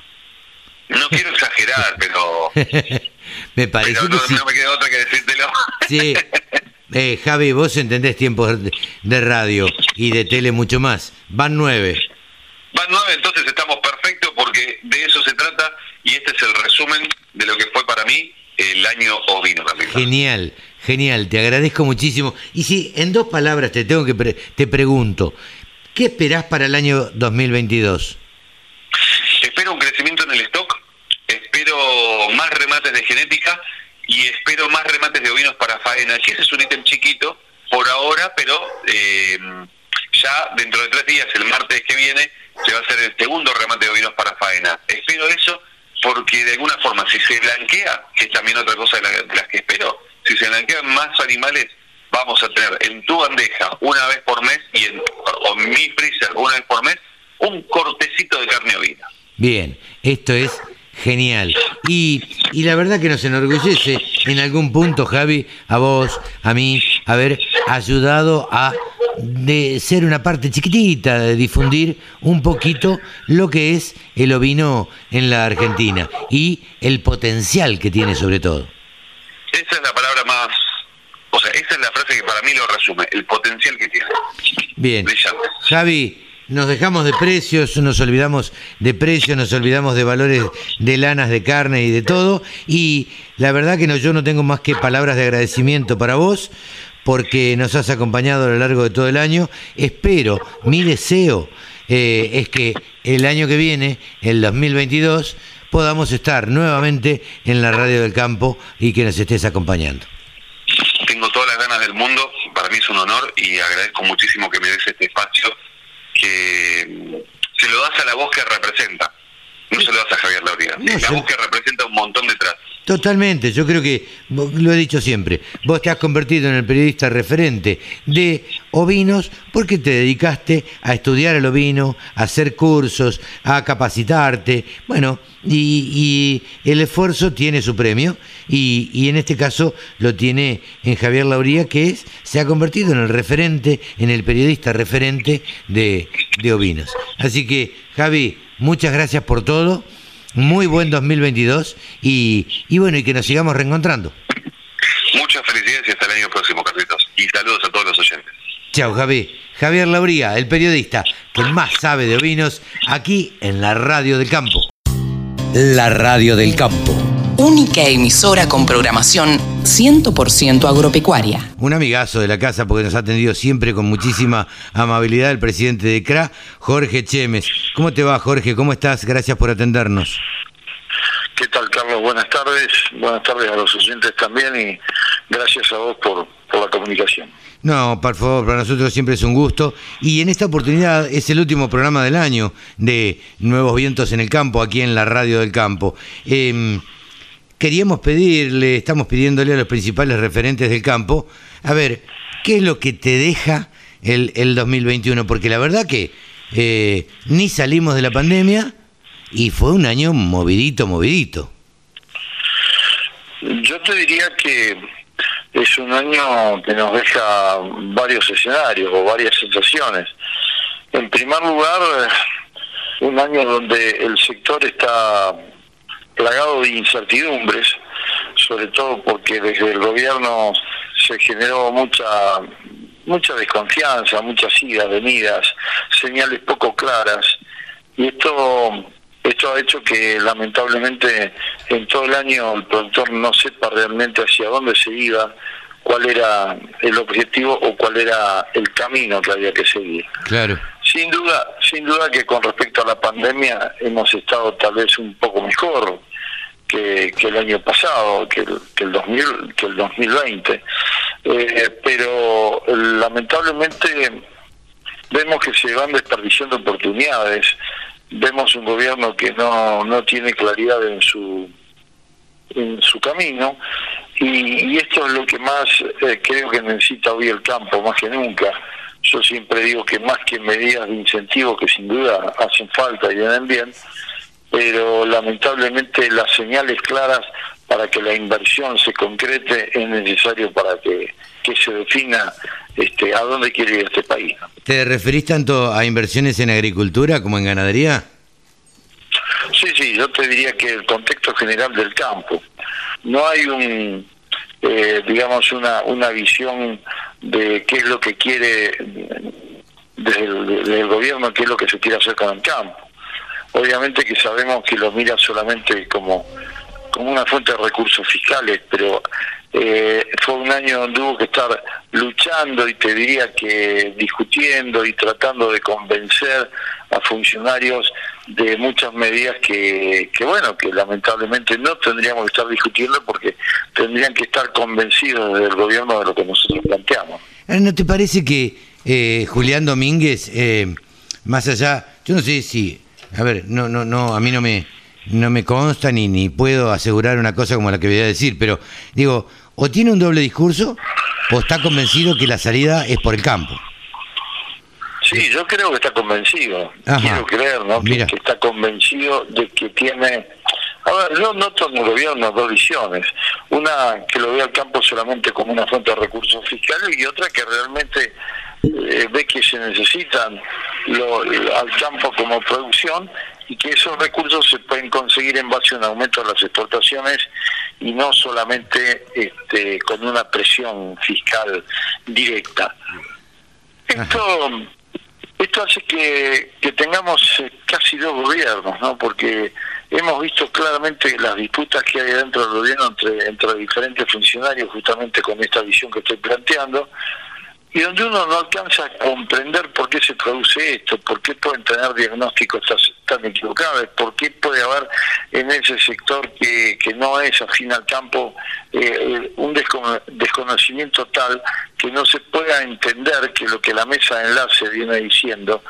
No quiero exagerar, pero, <laughs> Me parece pero que sí. no me queda otra que decírtelo. Sí. <laughs> Eh, Javi, vos entendés tiempos de, de radio y de tele mucho más. Van nueve. Van nueve, entonces estamos perfectos porque de eso se trata y este es el resumen de lo que fue para mí el año ovino también. Genial, genial. Te agradezco muchísimo. Y si en dos palabras te tengo que pre- te pregunto, ¿qué esperás para el año 2022? Espero un crecimiento en el stock, espero más remates genética y espero más remates de ovinos para faena, que ese es un ítem chiquito por ahora, pero eh, ya dentro de tres días, el martes que viene, se va a hacer el segundo remate de ovinos para faena. Espero eso porque de alguna forma, si se blanquea, que es también otra cosa de las que espero, si se blanquean más animales, vamos a tener en tu bandeja una vez por mes y en, o en mi freezer una vez por mes un cortecito de carne ovina. Bien, esto es genial. Y, y la verdad que nos enorgullece en algún punto, Javi, a vos, a mí, haber ayudado a de ser una parte chiquitita de difundir un poquito lo que es el ovino en la Argentina y el potencial que tiene sobre todo. Esa es la palabra más, o sea, esa es la frase que para mí lo resume, el potencial que tiene. Bien. Brillante. Javi, nos dejamos de precios, nos olvidamos de precios, nos olvidamos de valores de lanas, de carne y de todo. Y la verdad que no, yo no tengo más que palabras de agradecimiento para vos porque nos has acompañado a lo largo de todo el año. Espero, mi deseo eh, es que el año que viene, el 2022, podamos estar nuevamente en la radio del campo y que nos estés acompañando. Tengo todas las ganas del mundo, para mí es un honor y agradezco muchísimo que me des este espacio que se lo das a la voz que representa, no se lo das a Javier Lauría, la voz que representa un montón detrás. Totalmente, yo creo que, lo he dicho siempre, vos te has convertido en el periodista referente de ovinos porque te dedicaste a estudiar el ovino, a hacer cursos, a capacitarte, bueno, y, el esfuerzo tiene su premio y, en este caso lo tiene en Javier Lauría que es, se ha convertido en el referente, en el periodista referente de, de ovinos. Así que, Javi, muchas gracias por todo muy buen 2022 y, y bueno, y que nos sigamos reencontrando. Muchas felicidades y hasta el año próximo, Carlitos. Y saludos a todos los oyentes. Chao, Javi. Javier Lauría, el periodista que más sabe de ovinos, aquí en la Radio del Campo. La Radio del Campo. Única emisora con programación 100% agropecuaria. Un amigazo de la casa porque nos ha atendido siempre con muchísima amabilidad el presidente de CRA, Jorge Chemes. ¿Cómo te va, Jorge? ¿Cómo estás? Gracias por atendernos. ¿Qué tal, Carlos? Buenas tardes. Buenas tardes a los oyentes también y gracias a vos por, por la comunicación. No, por favor, para nosotros siempre es un gusto. Y en esta oportunidad es el último programa del año de Nuevos Vientos en el Campo, aquí en la Radio del Campo. Eh, queríamos pedirle, estamos pidiéndole a los principales referentes del campo, a ver, ¿qué es lo que te deja el, el 2021? Porque la verdad que eh, ni salimos de la pandemia y fue un año movidito, movidito. Yo te diría que es un año que nos deja varios escenarios o varias situaciones. En primer lugar, un año donde el sector está plagado de incertidumbres, sobre todo porque desde el gobierno se generó mucha mucha desconfianza, muchas idas, venidas, señales poco claras y esto esto ha hecho que lamentablemente en todo el año el productor no sepa realmente hacia dónde se iba, cuál era el objetivo o cuál era el camino que había que seguir. Claro. Sin duda, sin duda que con respecto a la pandemia hemos estado tal vez un poco mejor, que, el año pasado, que el, que el, 2000, que el 2020. Eh, pero lamentablemente vemos que se van desperdiciando oportunidades, vemos un gobierno que no, no tiene claridad en su en su camino y, esto es lo que más eh, creo que necesita hoy el campo, más que nunca. Yo siempre digo que más que medidas de incentivo que sin duda hacen falta y vienen bien, pero lamentablemente las señales claras para que la inversión se concrete es necesario para que, se defina este, a dónde quiere ir este país. ¿Te referís tanto a inversiones en agricultura como en ganadería? Sí, sí, yo te diría que el contexto general del campo. No hay un, eh, digamos, una, una visión de qué es lo que quiere desde el gobierno, qué es lo que se quiere hacer con el campo obviamente que sabemos que lo mira solamente como, como una fuente de recursos fiscales, pero eh, fue un año donde hubo que estar luchando y te diría que discutiendo y tratando de convencer a funcionarios de muchas medidas que, que bueno, que lamentablemente no tendríamos que estar discutiendo porque tendrían que estar convencidos del gobierno de lo que nosotros planteamos. ¿No te parece que eh, Julián Domínguez, eh, más allá, yo no sé si a ver, no, no, no, a mí no me, no me consta ni, ni puedo asegurar una cosa como la que voy a decir, pero digo, o tiene un doble discurso o está convencido que la salida es por el campo. Sí, yo creo que está convencido. Quiero creer, ¿no? Que, está convencido de que tiene. A ver, yo noto en el gobierno dos visiones. Una que lo ve al campo solamente como una fuente de recursos fiscales y otra que realmente eh, ve que se necesitan lo, al campo como producción y que esos recursos se pueden conseguir en base a un aumento de las exportaciones y no solamente este, con una presión fiscal directa. Esto esto hace que, que tengamos eh, casi dos gobiernos, ¿no? Porque hemos visto claramente las disputas que hay dentro del gobierno entre, entre diferentes funcionarios, justamente con esta visión que estoy planteando, y donde uno no alcanza a comprender por qué se produce esto, por qué pueden tener diagnósticos tan equivocados, por qué puede haber en ese sector que, que no es afín al campo eh, un desconocimiento tal que no se pueda entender que lo que la mesa de enlace viene diciendo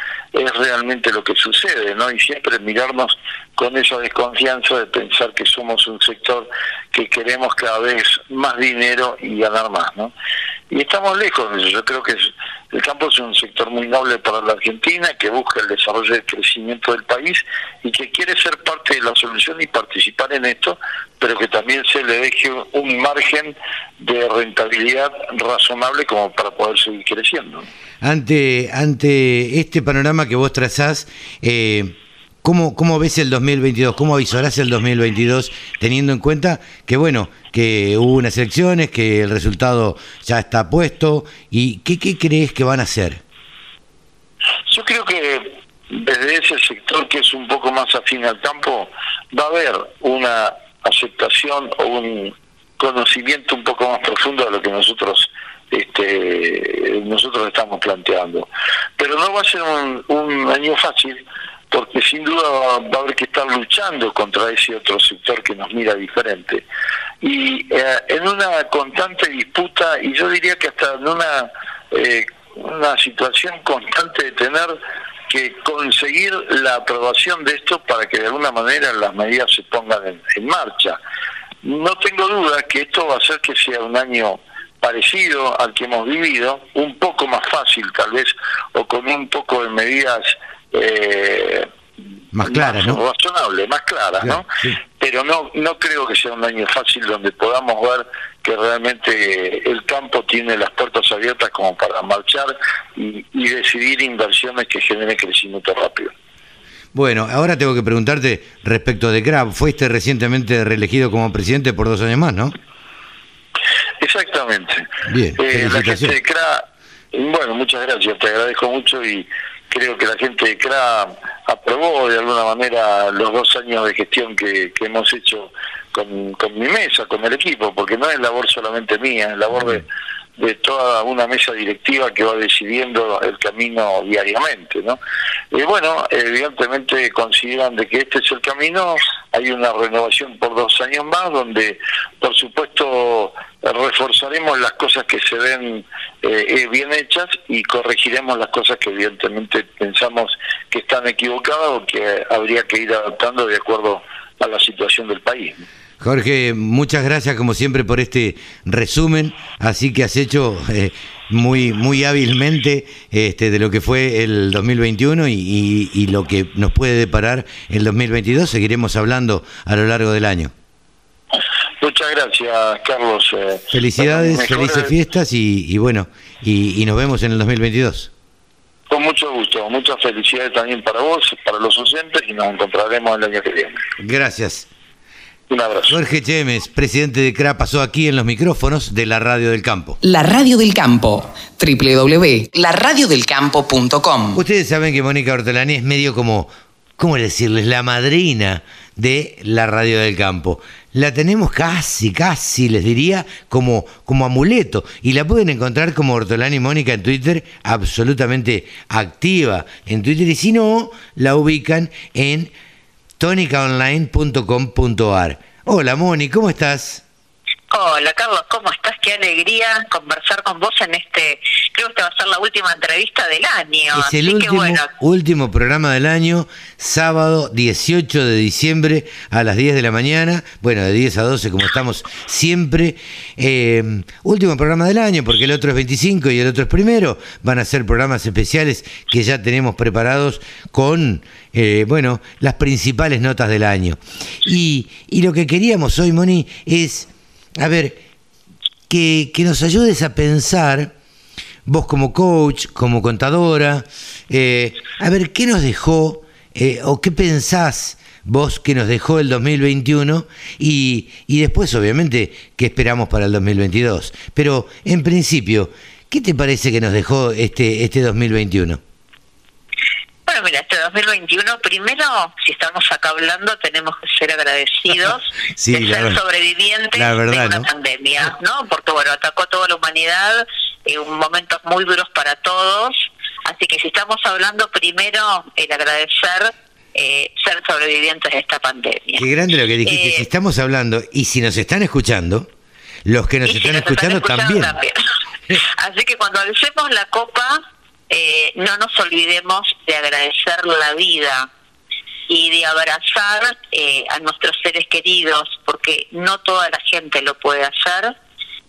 es realmente lo que sucede, ¿no? Y siempre mirarnos con esa desconfianza de pensar que somos un sector que queremos cada vez más dinero y ganar más, ¿no? Y estamos lejos de eso. Yo creo que el campo es un sector muy noble para la Argentina, que busca el desarrollo y el crecimiento del país y que quiere ser parte de la solución y participar en esto, pero que también se le deje un margen de rentabilidad razonable como para poder seguir creciendo. Ante, ante este panorama que vos trazás, eh, ¿Cómo, ¿Cómo ves el 2022? ¿Cómo avisorás el 2022 teniendo en cuenta que, bueno, que hubo unas elecciones, que el resultado ya está puesto? ¿Y qué, qué crees que van a hacer? Yo creo que desde ese sector que es un poco más afín al campo, va a haber una aceptación o un conocimiento un poco más profundo de lo que nosotros este, nosotros estamos planteando. Pero no va a ser un, un año fácil porque sin duda va a haber que estar luchando contra ese otro sector que nos mira diferente. Y eh, en una constante disputa, y yo diría que hasta en una, eh, una situación constante de tener que conseguir la aprobación de esto para que de alguna manera las medidas se pongan en, en marcha. No tengo duda que esto va a hacer que sea un año parecido al que hemos vivido, un poco más fácil tal vez, o con un poco de medidas eh, más clara, ¿no? razonable, más clara, ¿no? Pero no no creo que sea un año fácil donde podamos ver que realmente el campo tiene las puertas abiertas como para marchar y, decidir inversiones que generen crecimiento rápido. Bueno, ahora tengo que preguntarte respecto de CRA. Fuiste recientemente reelegido como presidente por dos años más, ¿no? Exactamente. Bien, eh, la gente de CRA, bueno, muchas gracias, te agradezco mucho y creo que la gente de CRA aprobó de alguna manera los dos años de gestión que, hemos hecho con, con, mi mesa, con el equipo, porque no es labor solamente mía, es labor de, de toda una mesa directiva que va decidiendo el camino diariamente, ¿no? Y bueno, evidentemente consideran de que este es el camino, hay una renovación por dos años más, donde por supuesto reforzaremos las cosas que se ven eh, eh, bien hechas y corregiremos las cosas que evidentemente pensamos que están equivocadas o que habría que ir adaptando de acuerdo a la situación del país. Jorge, muchas gracias como siempre por este resumen, así que has hecho eh, muy muy hábilmente este, de lo que fue el 2021 y, y, lo que nos puede deparar el 2022. Seguiremos hablando a lo largo del año. Muchas gracias, Carlos. Eh, Felicidades, felices fiestas y, y bueno, y, y nos vemos en el 2022. Con mucho gusto, muchas felicidades también para vos, para los docentes y nos encontraremos el año que viene. Gracias. Un abrazo. Jorge Chemes, presidente de CRA, pasó aquí en los micrófonos de la Radio del Campo. La Radio del Campo, www.laradiodelcampo.com. Ustedes saben que Mónica Ortolani es medio como, ¿cómo decirles? La madrina de la Radio del Campo. La tenemos casi, casi, les diría, como, como amuleto. Y la pueden encontrar como Ortolani Mónica en Twitter, absolutamente activa en Twitter. Y si no, la ubican en tónicaonline.com.ar. Hola Moni, ¿cómo estás? Hola Carlos, ¿cómo estás? Qué alegría conversar con vos en este, creo que esta va a ser la última entrevista del año. Es el último, último programa del año, sábado 18 de diciembre a las 10 de la mañana, bueno, de 10 a 12 como estamos siempre. Eh, último programa del año, porque el otro es 25 y el otro es primero. Van a ser programas especiales que ya tenemos preparados con, eh, bueno, las principales notas del año. Y, y lo que queríamos hoy, Moni, es a ver, que, nos ayudes a pensar, vos como coach, como contadora, eh, a ver, ¿qué nos dejó eh, o qué pensás vos que nos dejó el 2021 y, y después, obviamente, qué esperamos para el 2022? Pero, en principio, ¿qué te parece que nos dejó este, este 2021? Bueno, mira, este 2021, primero, si estamos acá hablando, tenemos que ser agradecidos <laughs> Sí, de ser verdad. sobrevivientes verdad, de una ¿no? pandemia, ¿no? Porque, bueno, atacó a toda la humanidad, en momentos muy duros para todos, así que si estamos hablando, primero, el agradecer eh, ser sobrevivientes de esta pandemia. Qué grande lo que dijiste. Eh, si estamos hablando y si nos están escuchando, los que nos si están escuchando, también. <laughs> Así que cuando alcemos la copa, eh, no nos olvidemos de agradecer la vida y de abrazar eh, a nuestros seres queridos, porque no toda la gente lo puede hacer.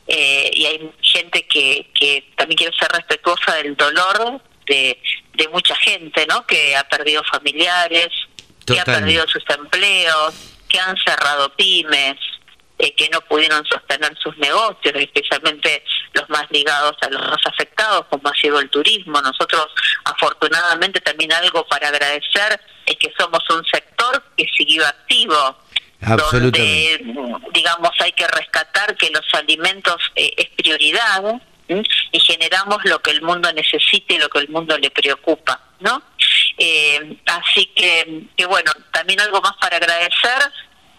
eh, y hay gente que, que también quiere ser respetuosa del dolor de, de mucha gente, ¿no? Que ha perdido familiares, que ha perdido sus empleos, que han cerrado pymes, eh, que no pudieron sostener sus negocios, especialmente los más ligados a los más afectados, como ha sido el turismo. Nosotros, afortunadamente, también algo para agradecer es que somos un sector que siguió activo. Absolutamente. Donde, digamos, hay que rescatar que los alimentos eh, es prioridad y generamos lo que el mundo necesita y lo que el mundo le preocupa, ¿no? Eh, así que, que, bueno, también algo más para agradecer,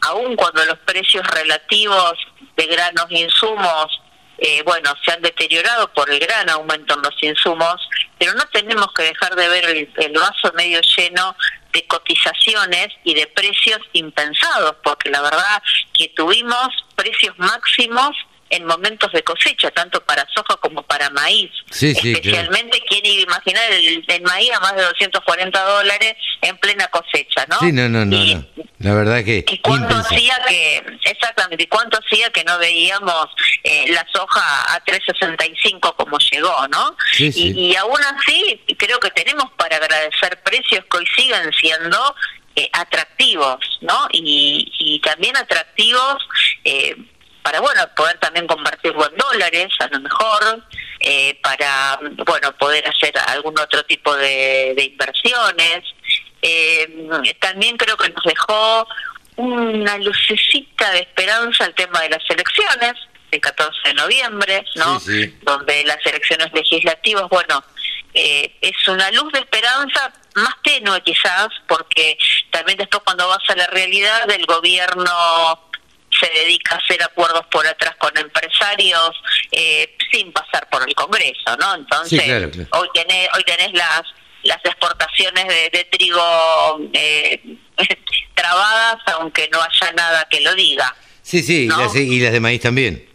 aun cuando los precios relativos de granos e insumos, eh, bueno, se han deteriorado por el gran aumento en los insumos, pero no tenemos que dejar de ver el, el vaso medio lleno de cotizaciones y de precios impensados, porque la verdad que tuvimos precios máximos en momentos de cosecha, tanto para soja como para maíz. Sí, sí, Especialmente, ¿quién iba a imaginar el, el maíz a más de 240 dólares en plena cosecha, no? Sí, no, no, no, Y- no. La verdad que ¿Y cuánto hacía que, exactamente, y cuánto hacía que no veíamos eh, la soja a 3.65 como llegó, ¿no? Sí, sí. Y, y aún así, creo que tenemos para agradecer precios que hoy siguen siendo eh, atractivos, ¿no? Y, y también atractivos eh, para, bueno, poder también convertirlo en dólares, a lo mejor, eh, para, bueno, poder hacer algún otro tipo de, de inversiones. Eh, también creo que nos dejó una lucecita de esperanza el tema de las elecciones, el 14 de noviembre, ¿no? Sí, sí. Donde las elecciones legislativas, bueno, eh, es una luz de esperanza más tenue quizás, porque también después cuando vas a la realidad del gobierno se dedica a hacer acuerdos por atrás con empresarios eh, sin pasar por el Congreso, ¿no? Entonces, Sí, claro, claro. hoy tenés hoy tenés las las exportaciones de, de trigo eh, <laughs> trabadas, aunque no haya nada que lo diga. Sí, sí, y las, y las de maíz también.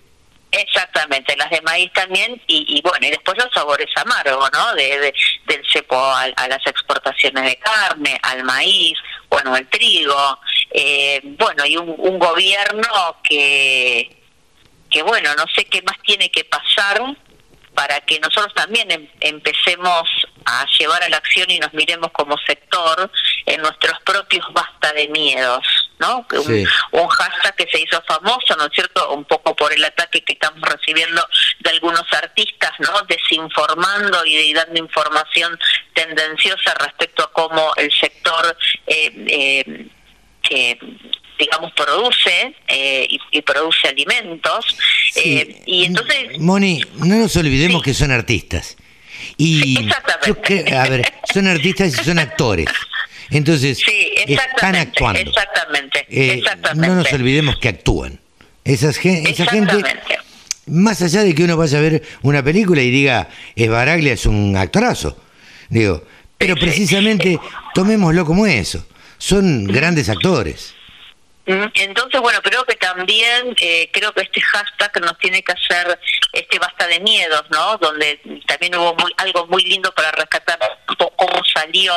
Exactamente, las de maíz también, y, y bueno, y después los sabores amargos, ¿no? De, de- del cepo a, a las exportaciones de carne, al maíz, bueno, al trigo, eh, bueno, y un, un gobierno que, que, bueno, no sé qué más tiene que pasar para que nosotros también em- empecemos a llevar a la acción y nos miremos como sector en nuestros propios basta de miedos, ¿no? Un, Sí. un hashtag que se hizo famoso, ¿no es cierto? Un poco por el ataque que estamos recibiendo de algunos artistas, ¿no? Desinformando y, y dando información tendenciosa respecto a cómo el sector eh, eh, eh, digamos, produce eh, y, y produce alimentos. eh, y entonces, Moni, no nos olvidemos que son artistas. Y Exactamente. yo creo- a ver, son artistas y son actores. Entonces, están actuando. exactamente, Eh, exactamente. no nos olvidemos que actúan. Esas, esa gente, más allá de que uno vaya a ver una película y diga, es Baraglia es un actorazo, digo, pero precisamente <laughs> tomémoslo como eso. Son grandes actores. Mm, Entonces, bueno, creo que también, eh, creo que este hashtag nos tiene que hacer este basta de miedos, ¿no? Donde también hubo muy- algo muy lindo para rescatar cómo salió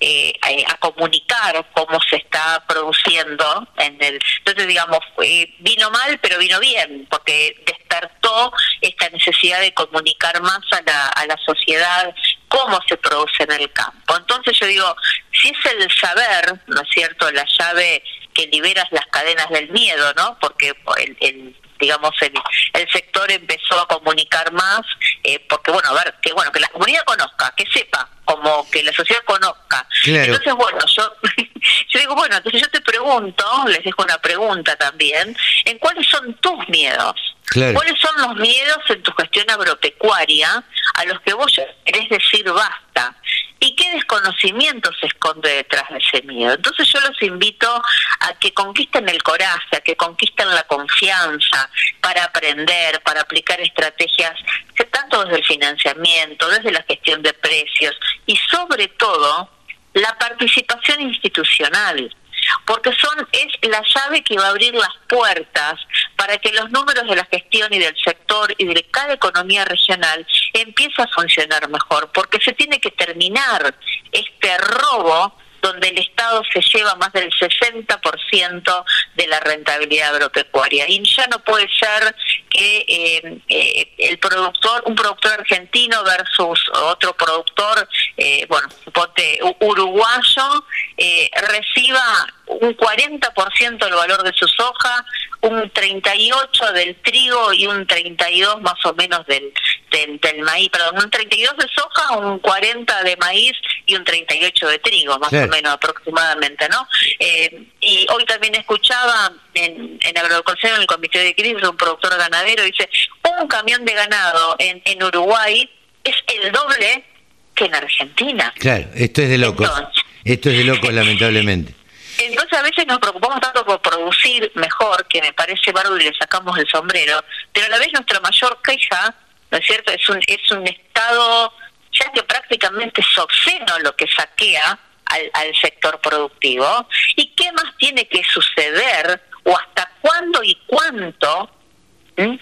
eh, a, a comunicar cómo se está produciendo en el... Entonces, digamos, eh, vino mal, pero vino bien, porque despertó esta necesidad de comunicar más a la, a la sociedad cómo se produce en el campo. Entonces yo digo, si es el saber, ¿no es cierto?, la llave que liberas las cadenas del miedo, ¿no? Porque el, el- digamos el, el sector empezó a comunicar más, eh, porque bueno, a ver, que bueno, que la comunidad conozca, que sepa, como que la sociedad conozca. Claro. Entonces, bueno, yo, <laughs> yo digo, bueno, entonces yo te pregunto, les dejo una pregunta también, en cuáles son tus miedos. ¿Cuáles son los miedos en tu gestión agropecuaria a los que vos querés decir basta? y qué desconocimiento se esconde detrás de ese miedo. Entonces yo los invito a que conquisten el coraje, a que conquisten la confianza para aprender, para aplicar estrategias tanto desde el financiamiento, desde la gestión de precios y sobre todo la participación institucional porque son es la llave que va a abrir las puertas para que los números de la gestión y del sector y de cada economía regional empiece a funcionar mejor, porque se tiene que terminar este robo donde el Estado se lleva más del 60% de la rentabilidad agropecuaria. Y ya no puede ser que eh, eh, el productor, un productor argentino versus otro productor, eh, bueno, uruguayo, reciba un 40% del valor de su soja, un 38 del trigo y un 32 más o menos del, del, maíz, perdón, un 32 de soja, un 40 de maíz y un 38 de trigo, más o menos aproximadamente, ¿no? Eh, y hoy también escuchaba en, en Agroecología, en el Comité de Crisis, un productor ganadero, dice, un camión de ganado en, en Uruguay es el doble que en Argentina. Claro, esto es de locos. esto es de locos, <laughs> lamentablemente. Entonces a veces nos preocupamos tanto por producir mejor, que me parece bárbaro y le sacamos el sombrero, pero a la vez nuestra mayor queja, ¿no es cierto?, es un, es un estado ya que prácticamente es obsceno lo que saquea al, al sector productivo. ¿Y qué más tiene que suceder o hasta cuándo y cuánto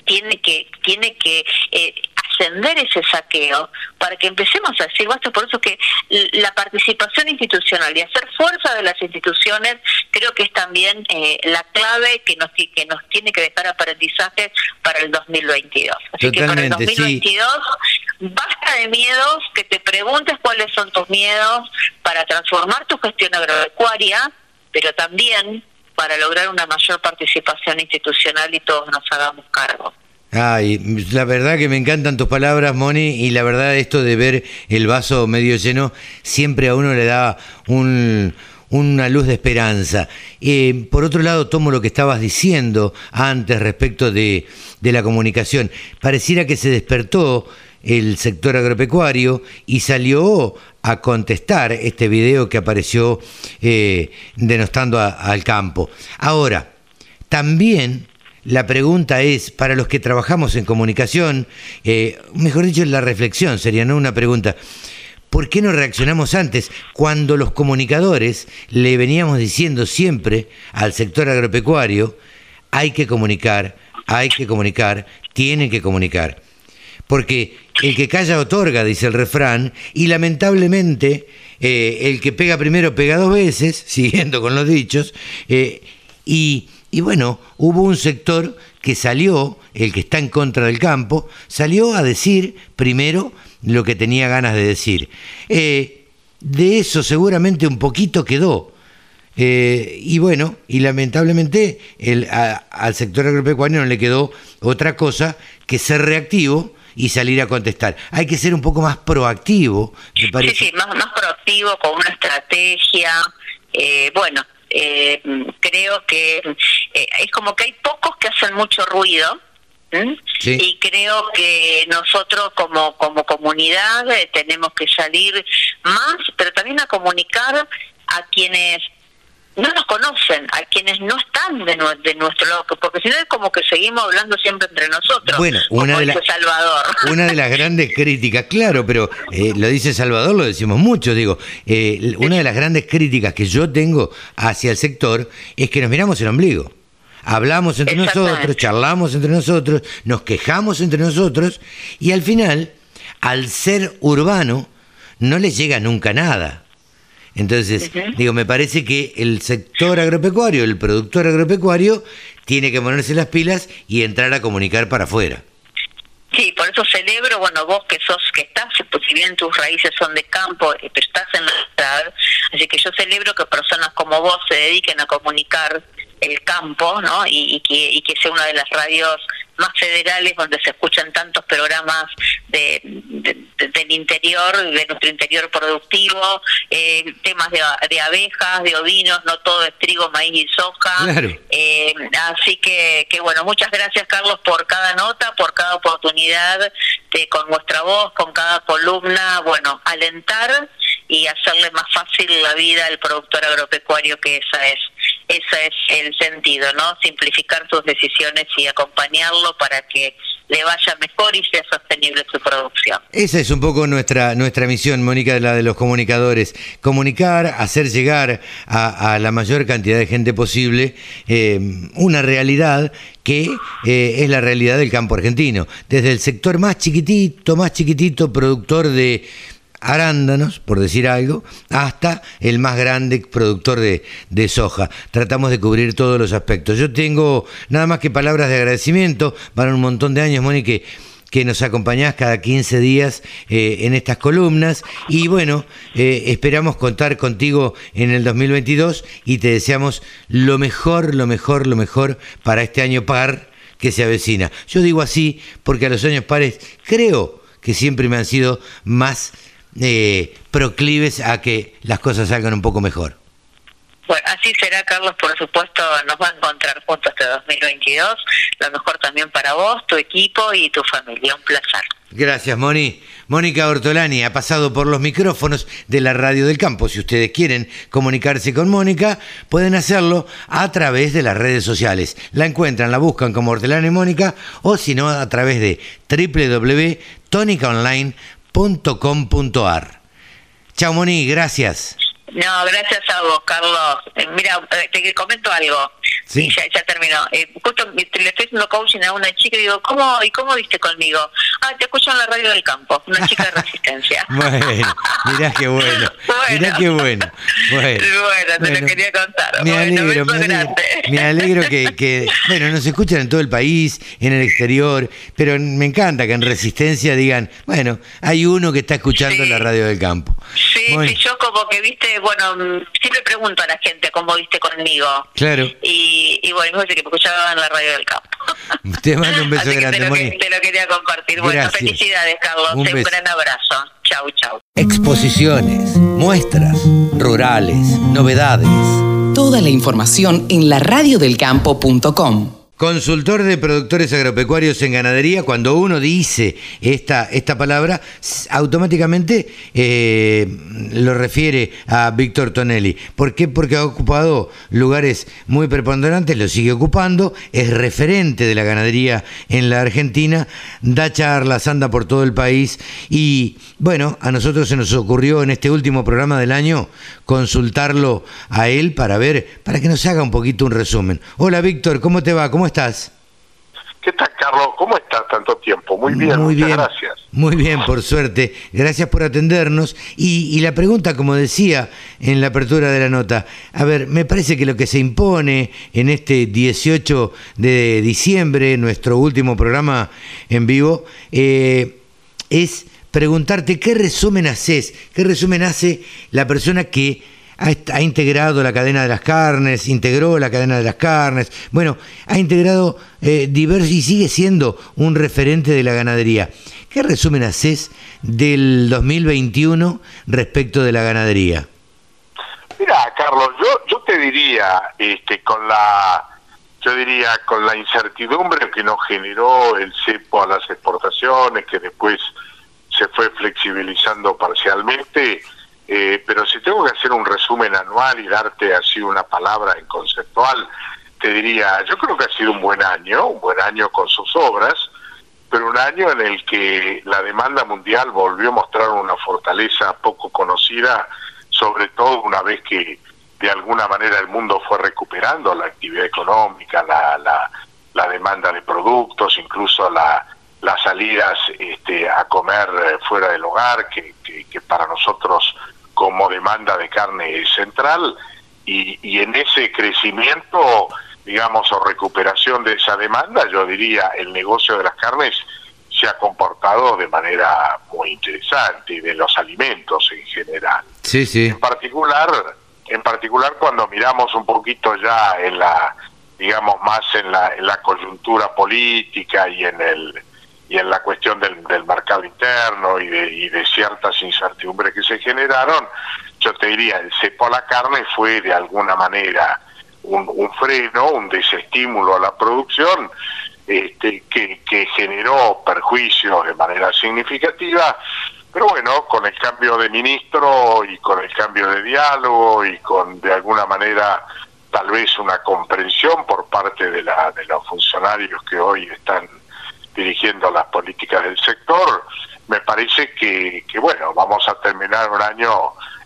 tiene que tiene que eh, ascender ese saqueo para que empecemos a decir basta por eso que la participación institucional y hacer fuerza de las instituciones creo que es también eh, la clave que nos que nos tiene que dejar aprendizaje para el 2022 así que para el 2022 basta de miedos que te preguntes cuáles son tus miedos para transformar tu gestión agropecuaria pero también para lograr una mayor participación institucional y todos nos hagamos cargo. Ay, la verdad que me encantan tus palabras, Moni, y la verdad esto de ver el vaso medio lleno siempre a uno le da una luz de esperanza. Eh, por otro lado, tomo lo que estabas diciendo antes respecto de, de la comunicación. Pareciera que se despertó el sector agropecuario y salió a contestar este video que apareció eh, denostando al campo. Ahora, también la pregunta es, para los que trabajamos en comunicación, eh, mejor dicho, la reflexión sería, no una pregunta, ¿por qué no reaccionamos antes cuando los comunicadores le veníamos diciendo siempre al sector agropecuario, hay que comunicar, hay que comunicar, tienen que comunicar? Porque el que calla otorga, dice el refrán, y lamentablemente eh, el que pega primero pega dos veces, <laughs> siguiendo con los dichos, eh, y, bueno, hubo un sector que salió, el que está en contra del campo, salió a decir primero lo que tenía ganas de decir. Eh, de eso seguramente un poquito quedó. y bueno, y lamentablemente el, al sector agropecuario no le quedó otra cosa que ser reactivo y salir a contestar. Hay que ser un poco más proactivo, Sí, sí, más, más proactivo, con una estrategia. Eh, bueno, eh, creo que eh, es como que hay pocos que hacen mucho ruido. Y creo que nosotros como, como comunidad tenemos que salir más, pero también a comunicar a quienes no nos conocen, a quienes no están de, de nuestro lado, porque si no es como que seguimos hablando siempre entre nosotros. Bueno, una, de, Salvador. <laughs> una de las grandes críticas, claro, pero eh, lo dice Salvador, lo decimos mucho, digo, eh, una de las grandes críticas que yo tengo hacia el sector es que nos miramos el ombligo. Hablamos entre nosotros, charlamos entre nosotros, nos quejamos entre nosotros y al final, al ser urbano, no les llega nunca nada. Entonces, digo, me parece que el sector agropecuario, el productor agropecuario, tiene que ponerse las pilas y entrar a comunicar para afuera. Sí, por eso celebro, bueno, vos que sos, que estás, pues si bien tus raíces son de campo, eh, pero estás en la ciudad, así que yo celebro que personas como vos se dediquen a comunicar el campo, ¿no? Y, que, y que sea una de las radios más federales donde se escuchan tantos programas de, del interior, de nuestro interior productivo, eh, temas de, abejas, de ovinos, no todo es trigo, maíz y soja. Eh, así que, que bueno, muchas gracias Carlos por cada nota, por cada oportunidad de con nuestra voz, con cada columna, bueno, alentar y hacerle más fácil la vida al productor agropecuario, que esa es ese es el sentido, ¿no? Simplificar sus decisiones y acompañarlo para que le vaya mejor y sea sostenible su producción. Esa es un poco nuestra, nuestra misión, Mónica, la de los comunicadores. Comunicar, hacer llegar a, la mayor cantidad de gente posible eh, una realidad que eh, es la realidad del campo argentino. Desde el sector más chiquitito, más chiquitito, productor de arándanos, por decir algo, hasta el más grande productor de, soja. Tratamos de cubrir todos los aspectos. Yo tengo nada más que palabras de agradecimiento para un montón de años, que, que nos acompañás cada 15 días eh, en estas columnas. Y bueno, eh, esperamos contar contigo en el 2022 y te deseamos lo mejor, lo mejor, lo mejor para este año par que se avecina. Yo digo así porque a los años pares creo que siempre me han sido más eh, proclives a que las cosas salgan un poco mejor. Bueno, así será, Carlos, por supuesto, nos va a encontrar juntos este 2022. Lo mejor también para vos, tu equipo y tu familia. Un placer. Gracias, Moni. Mónica Ortolani ha pasado por los micrófonos de la Radio del Campo. Si ustedes quieren comunicarse con Mónica, pueden hacerlo a través de las redes sociales. La encuentran, la buscan como Ortolani Mónica o si no, a través de www.tonicaonline.com .com.ar. Chao Moni, gracias. No, gracias a vos, Carlos. Eh, mira, eh, te comento algo. Sí. Ya, ya terminó. Eh, justo le estoy haciendo coaching a una chica y digo, ¿cómo, ¿y cómo viste conmigo? Ah, te escucho en la radio del campo, una chica de <laughs> resistencia. bueno, mirá qué <laughs> bueno. Mirá qué bueno. Bueno, te lo quería contar. Me alegro, me alegro, me alegro que, que, bueno, nos escuchan en todo el país, en el exterior, pero me encanta que en resistencia digan, bueno, hay uno que está escuchando la radio del campo. Sí, sí, yo como que viste, bueno, siempre pregunto a la gente cómo viste conmigo. Claro. Y, y bueno, me que me escuchaba en la radio del campo. <laughs> Te mando un beso grande, te lo, Moni. te lo quería compartir. Bueno, felicidades, Carlos. Un, un gran abrazo. Chau, chau. Exposiciones, muestras, rurales, novedades. Toda la información en laradiodelcampo.com. Consultor de productores agropecuarios en ganadería, cuando uno dice esta, esta palabra, automáticamente eh, lo refiere a Víctor Tonelli. ¿Por qué? Porque ha ocupado lugares muy preponderantes, lo sigue ocupando, es referente de la ganadería en la Argentina, da charlas, anda por todo el país y bueno, a nosotros se nos ocurrió en este último programa del año consultarlo a él para ver, para que nos haga un poquito un resumen. Hola Víctor, ¿cómo te va? ¿Cómo estás? ¿Qué tal, Carlos? ¿Cómo estás tanto tiempo? Muy bien, Muy muchas bien. gracias. Muy bien, por suerte. Gracias por atendernos. Y, la pregunta, como decía en la apertura de la nota, a ver, me parece que lo que se impone en este 18 de diciembre, nuestro último programa en vivo, eh, es preguntarte qué resumen haces, qué resumen hace la persona que ha, integrado la cadena de las carnes, integró la cadena de las carnes, bueno, ha integrado eh, diversos y sigue siendo un referente de la ganadería. ¿Qué resumen haces del 2021 respecto de la ganadería? Mira, Carlos, yo, yo te diría, este, con la, yo diría con la incertidumbre que nos generó el cepo a las exportaciones, que después se fue flexibilizando parcialmente, eh, pero si tengo que hacer un resumen anual y darte así una palabra en conceptual, te diría, yo creo que ha sido un buen año, un buen año con sus obras, pero un año en el que la demanda mundial volvió a mostrar una fortaleza poco conocida, sobre todo una vez que de alguna manera el mundo fue recuperando la actividad económica, la, la, la demanda de productos, incluso la, las salidas este, a comer eh, fuera del hogar, que, que para nosotros como demanda de carne central y, y en ese crecimiento, digamos, o recuperación de esa demanda, yo diría, el negocio de las carnes se ha comportado de manera muy interesante y de los alimentos en general. Sí, sí. En particular, en particular cuando miramos un poquito ya en la, digamos, más en la, en la coyuntura política y en el y en la cuestión del, del mercado interno y de, y de ciertas incertidumbres que se generaron, yo te diría, el cepo a la carne fue de alguna manera un, freno, un desestímulo a la producción, este, que, que generó perjuicios de manera significativa, pero bueno, con el cambio de ministro y con el cambio de diálogo y con de alguna manera tal vez una comprensión por parte de, la, de los funcionarios que hoy están dirigiendo las políticas del sector, me parece que, que bueno, vamos a terminar un año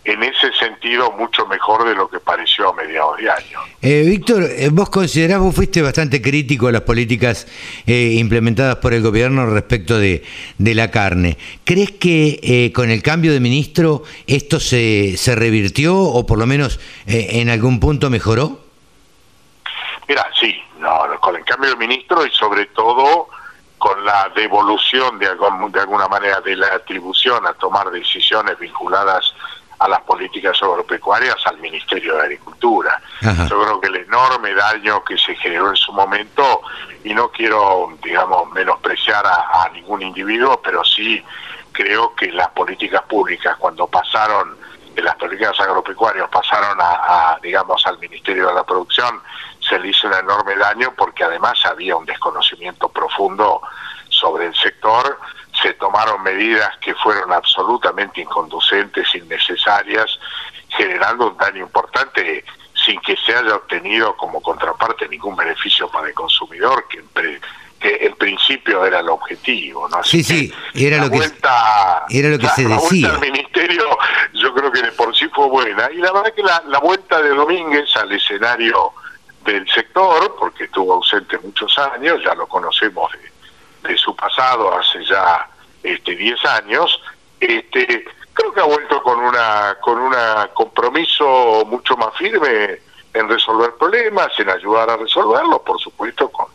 en ese sentido mucho mejor de lo que pareció a mediados de año. Eh, Víctor, eh, vos considerás, vos fuiste bastante crítico a las políticas eh, implementadas por el gobierno respecto de, de la carne. ¿Crees que eh, con el cambio de ministro esto se, se revirtió o por lo menos eh, en algún punto mejoró? Mira, sí, no, con el cambio de ministro y sobre todo con la devolución de, algún- de alguna manera de la atribución a tomar decisiones vinculadas a las políticas agropecuarias al Ministerio de Agricultura. Ajá. Yo creo que el enorme daño que se generó en su momento, y no quiero, digamos, menospreciar a, a ningún individuo, pero sí creo que las políticas públicas, cuando pasaron de las políticas agropecuarias, pasaron a, a, digamos, al Ministerio de la Producción, se le hizo un enorme daño porque además había un desconocimiento profundo sobre el sector, se tomaron medidas que fueron absolutamente inconducentes, innecesarias, generando un daño importante sin que se haya obtenido como contraparte ningún beneficio para el consumidor, que en, pre- que en principio era el objetivo. ¿no? Así Sí, que sí, era la lo que, vuelta, era lo que la- se la vuelta decía. al ministerio yo creo que de por sí fue buena. Y la verdad que la, la vuelta de Domínguez al escenario del sector, porque estuvo ausente muchos años, ya lo conocemos de, de su pasado hace ya este 10 años, este creo que ha vuelto con una con un compromiso mucho más firme en resolver problemas, en ayudar a resolverlos, por supuesto con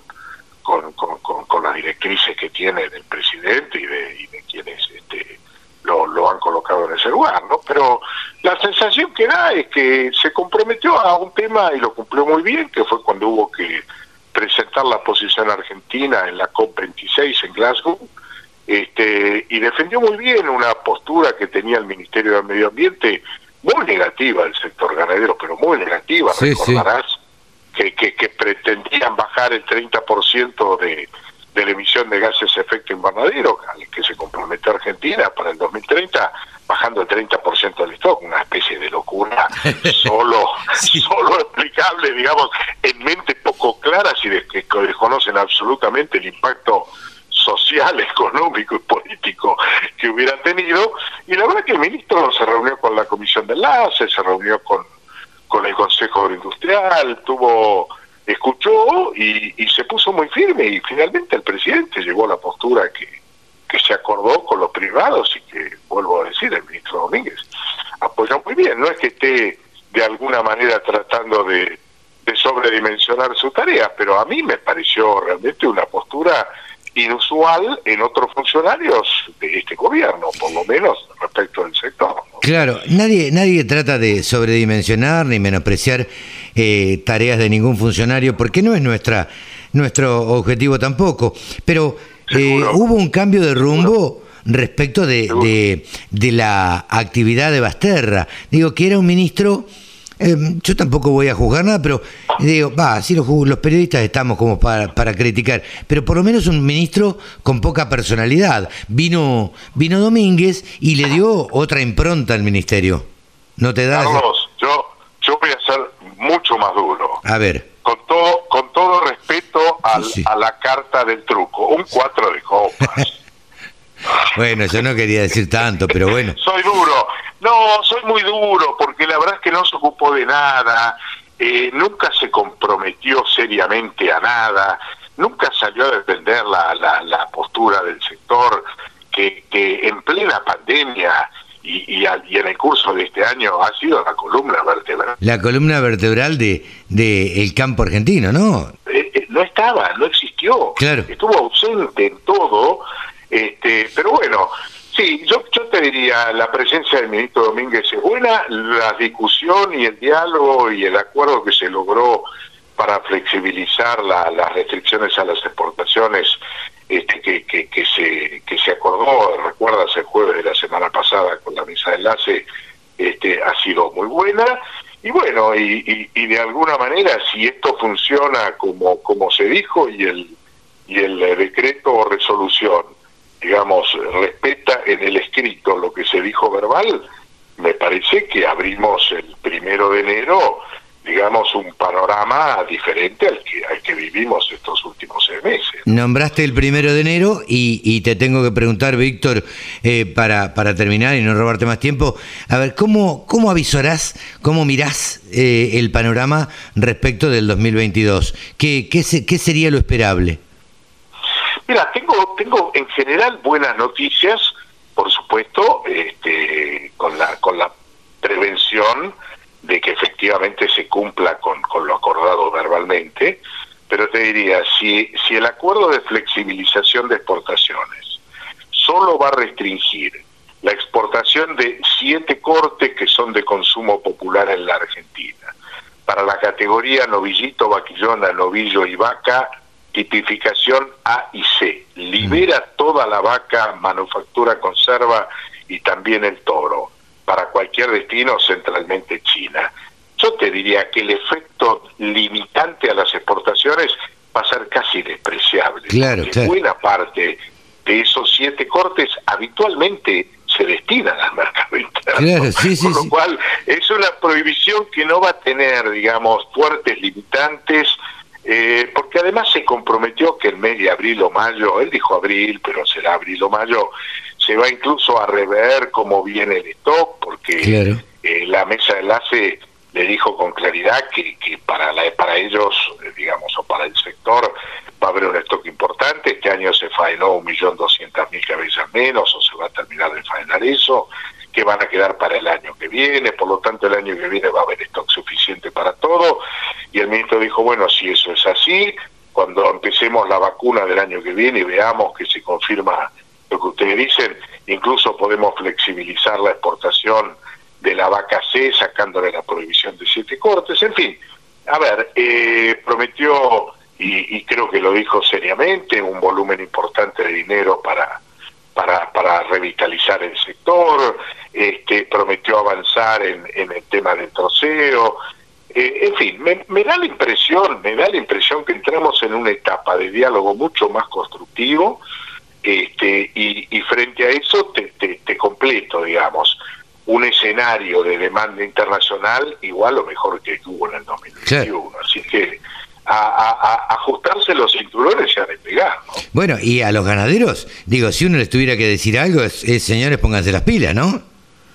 con, con, con- las directrices que tiene del presidente y de, y de quienes este, lo, lo han colocado en ese lugar, ¿no? Pero la sensación que da es que se comprometió a un tema y lo cumplió muy bien, que fue cuando hubo que presentar la posición argentina en la COP26 en Glasgow, este, y defendió muy bien una postura que tenía el Ministerio del Medio Ambiente, muy negativa del sector ganadero, pero muy negativa, Sí, sí. recordarás, que, que, que pretendían bajar el 30% de, de la emisión de gases de efecto invernadero, al que se comprometió Argentina para el 2030, bajando el 30% del stock, una especie de locura <laughs> solo, solo explicable, digamos, en mente poco claras y de que desconocen absolutamente el impacto social, <laughs> económico y político que hubiera tenido. Y la verdad que el ministro se reunió con la Comisión de Enlace, se reunió con, con el Consejo Agroindustrial, tuvo, escuchó y, y se puso muy firme y finalmente el presidente llegó a la postura que, que se acordó con los privados y que, vuelvo a decir, el ministro Domínguez apoyó muy bien. No es que esté de alguna manera tratando de, de sobredimensionar su tarea, pero a mí me pareció realmente una postura inusual en otros funcionarios de este gobierno, por lo menos respecto del sector. ¿no? Claro, nadie, nadie trata de sobredimensionar ni menospreciar eh, tareas de ningún funcionario, porque no es nuestra nuestro objetivo tampoco. Pero eh, hubo un cambio de rumbo respecto de, de, de la actividad de Basterra. Digo, que era un ministro, eh, yo tampoco voy a juzgar nada, pero digo, va, sí los, los periodistas estamos como para, para criticar, pero por lo menos un ministro con poca personalidad. Vino, vino Domínguez y le dio otra impronta al ministerio. ¿No te da? Carlos, yo, yo voy a ser mucho más duro. A ver, Con todo, con todo respeto al- sí. a la carta del truco, un cuatro de copas. <laughs> bueno, yo no quería decir tanto, pero bueno. <laughs> soy duro. No, soy muy duro, porque la verdad es que no se ocupó de nada, eh, nunca se comprometió seriamente a nada, nunca salió a defender la, la, la postura del sector que, que en plena pandemia y, y, al- y en el curso de este año ha sido la columna vertebral. La columna vertebral de, de el campo argentino, ¿no? Eh, eh, no estaba, no existió. Claro. Estuvo ausente en todo, este, pero bueno, sí, yo, te diría, la presencia del ministro Domínguez es buena, la discusión y el diálogo y el acuerdo que se logró para flexibilizar la- las restricciones a las exportaciones este, que, se, que se acordó, recuerdas el jueves de la semana pasada con la mesa de enlace, este, ha sido muy buena. Y bueno, y, y- y de alguna manera, si esto funciona como, como se dijo y el, y el eh, decreto o resolución, digamos, respeta en el escrito lo cual me parece que abrimos el primero de enero digamos, un panorama diferente al que, al que vivimos estos últimos seis meses. Nombraste el primero de enero y, te tengo que preguntar, Víctor, eh, para, para terminar y no robarte más tiempo, a ver, ¿cómo, cómo avisarás, cómo mirás eh, el panorama respecto del 2022? ¿Qué, qué, ¿Qué sería lo esperable? Mira, tengo, tengo en general buenas noticias, por supuesto, este, con la, con la prevención de que efectivamente se cumpla con, con lo acordado verbalmente, pero te diría, si, si el acuerdo de flexibilización de exportaciones solo va a restringir la exportación de siete cortes que son de consumo popular en la Argentina, para la categoría novillito, vaquillona, novillo y vaca, tipificación A y C, libera toda la vaca, manufactura, conserva y también el toro para cualquier destino, centralmente China. Yo te diría que el efecto limitante a las exportaciones va a ser casi despreciable. Claro, Buena parte de esos siete cortes habitualmente se destinan al mercado interno. <laughs> Con lo cual es una prohibición que no va a tener, digamos, fuertes limitantes, eh, porque además se comprometió que el mes de abril o mayo, él dijo abril, pero será abril o mayo, se va incluso a rever cómo viene el stock, porque eh, la mesa de enlace le dijo con claridad que, que para, la, para ellos, eh, digamos, o para el sector, va a haber un stock importante. Este año se faenó un millón doscientas mil cabezas menos, o se va a terminar de faenar eso, que van a quedar para el año que viene. Por lo tanto, el año que viene va a haber stock suficiente para todo. Y el ministro dijo, bueno, si eso es así, cuando empecemos la vacuna del año que viene y veamos que se confirma lo que ustedes dicen, incluso podemos flexibilizar la exportación de la vaca C sacándole la prohibición de siete cortes, en fin, a ver, eh, prometió y, creo que lo dijo seriamente un volumen importante de dinero para para, para revitalizar el sector, este, prometió avanzar en, en el tema del troceo, eh, en fin, me, me, da la impresión, me da la impresión que entramos en una etapa de diálogo mucho más constructivo, este, y, frente a eso te, te, completo, digamos, un escenario de demanda internacional igual o mejor que hubo en el 2021. Así que a, ajustarse los cinturones y a despegar. Bueno, y a los ganaderos, digo, si uno les tuviera que decir algo, es, señores, pónganse las pilas, ¿no?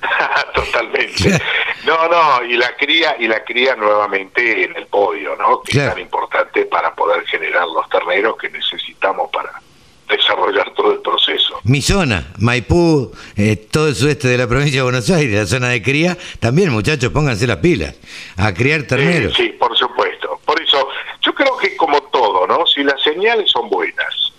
<laughs> Totalmente. No, no, y la cría y la cría nuevamente en el podio, ¿no? Que es tan importante para poder generar los terneros que necesitamos para desarrollar todo el proceso. Mi zona, Maipú, eh, todo el sudeste de la provincia de Buenos Aires, la zona de cría, también muchachos, pónganse las pilas, a criar terneros. sí, por supuesto. Por eso, yo creo que como todo, ¿no? Si las señales son buenas,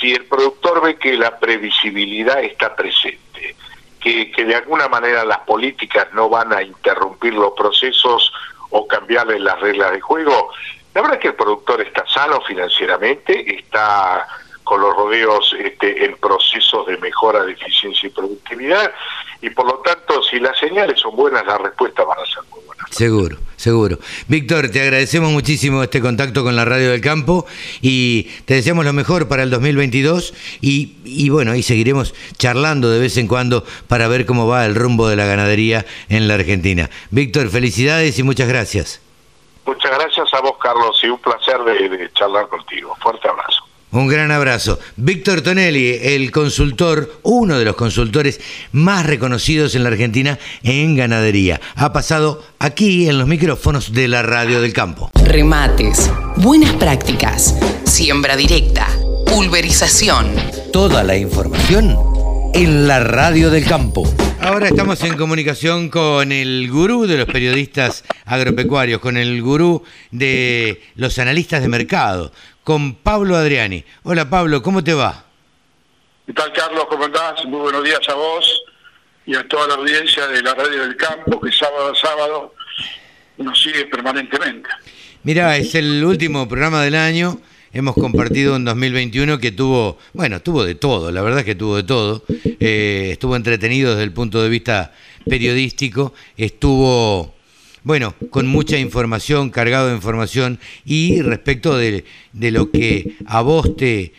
si el productor ve que la previsibilidad está presente, que, que de alguna manera las políticas no van a interrumpir los procesos o cambiarle las reglas de juego, la verdad es que el productor está sano financieramente, está con los rodeos este, en procesos de mejora de eficiencia y productividad y por lo tanto si las señales son buenas las respuestas van a ser muy buenas. Seguro, seguro. Víctor, te agradecemos muchísimo este contacto con la Radio del Campo y te deseamos lo mejor para el 2022 y, y bueno, y seguiremos charlando de vez en cuando para ver cómo va el rumbo de la ganadería en la Argentina. Víctor, felicidades y muchas gracias. Muchas gracias a vos, Carlos, y un placer de charlar contigo. Fuerte abrazo. Un gran abrazo. Víctor Tonelli, el consultor, uno de los consultores más reconocidos en la Argentina en ganadería. Ha pasado aquí en los micrófonos de la Radio del Campo. Remates, buenas prácticas, siembra directa, pulverización. Toda la información en la Radio del Campo. Ahora estamos en comunicación con el gurú de los periodistas agropecuarios, con el gurú de los analistas de mercado, con Pablo Adriani. Hola Pablo, ¿cómo te va? ¿Qué tal Carlos? ¿Cómo estás? Muy buenos días a vos y a toda la audiencia de la Radio del Campo que sábado a sábado nos sigue permanentemente. Mira, es el último programa del año. Hemos compartido un 2021 que tuvo, bueno, tuvo de todo, la verdad es que tuvo de todo. Eh, estuvo entretenido desde el punto de vista periodístico, estuvo bueno, con mucha información, cargado de información y respecto de, lo que a vos te,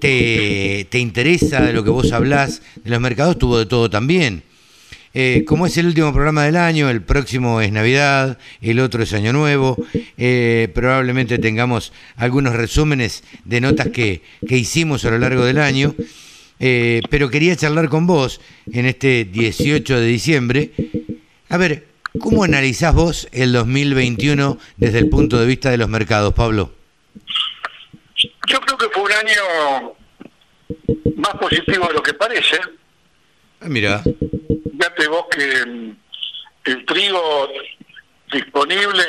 te, interesa, de lo que vos hablás, de los mercados tuvo de todo también. eh, como es el último programa del año, el próximo es Navidad, el otro es Año Nuevo, eh, probablemente tengamos algunos resúmenes de notas que, que hicimos a lo largo del año, eh, pero quería charlar con vos en este 18 de diciembre. A ver, ¿cómo analizás vos el 2021 desde el punto de vista de los mercados, Pablo? Yo creo que fue un año más positivo de lo que parece. Ah, mira. Fíjate vos que mm, el trigo disponible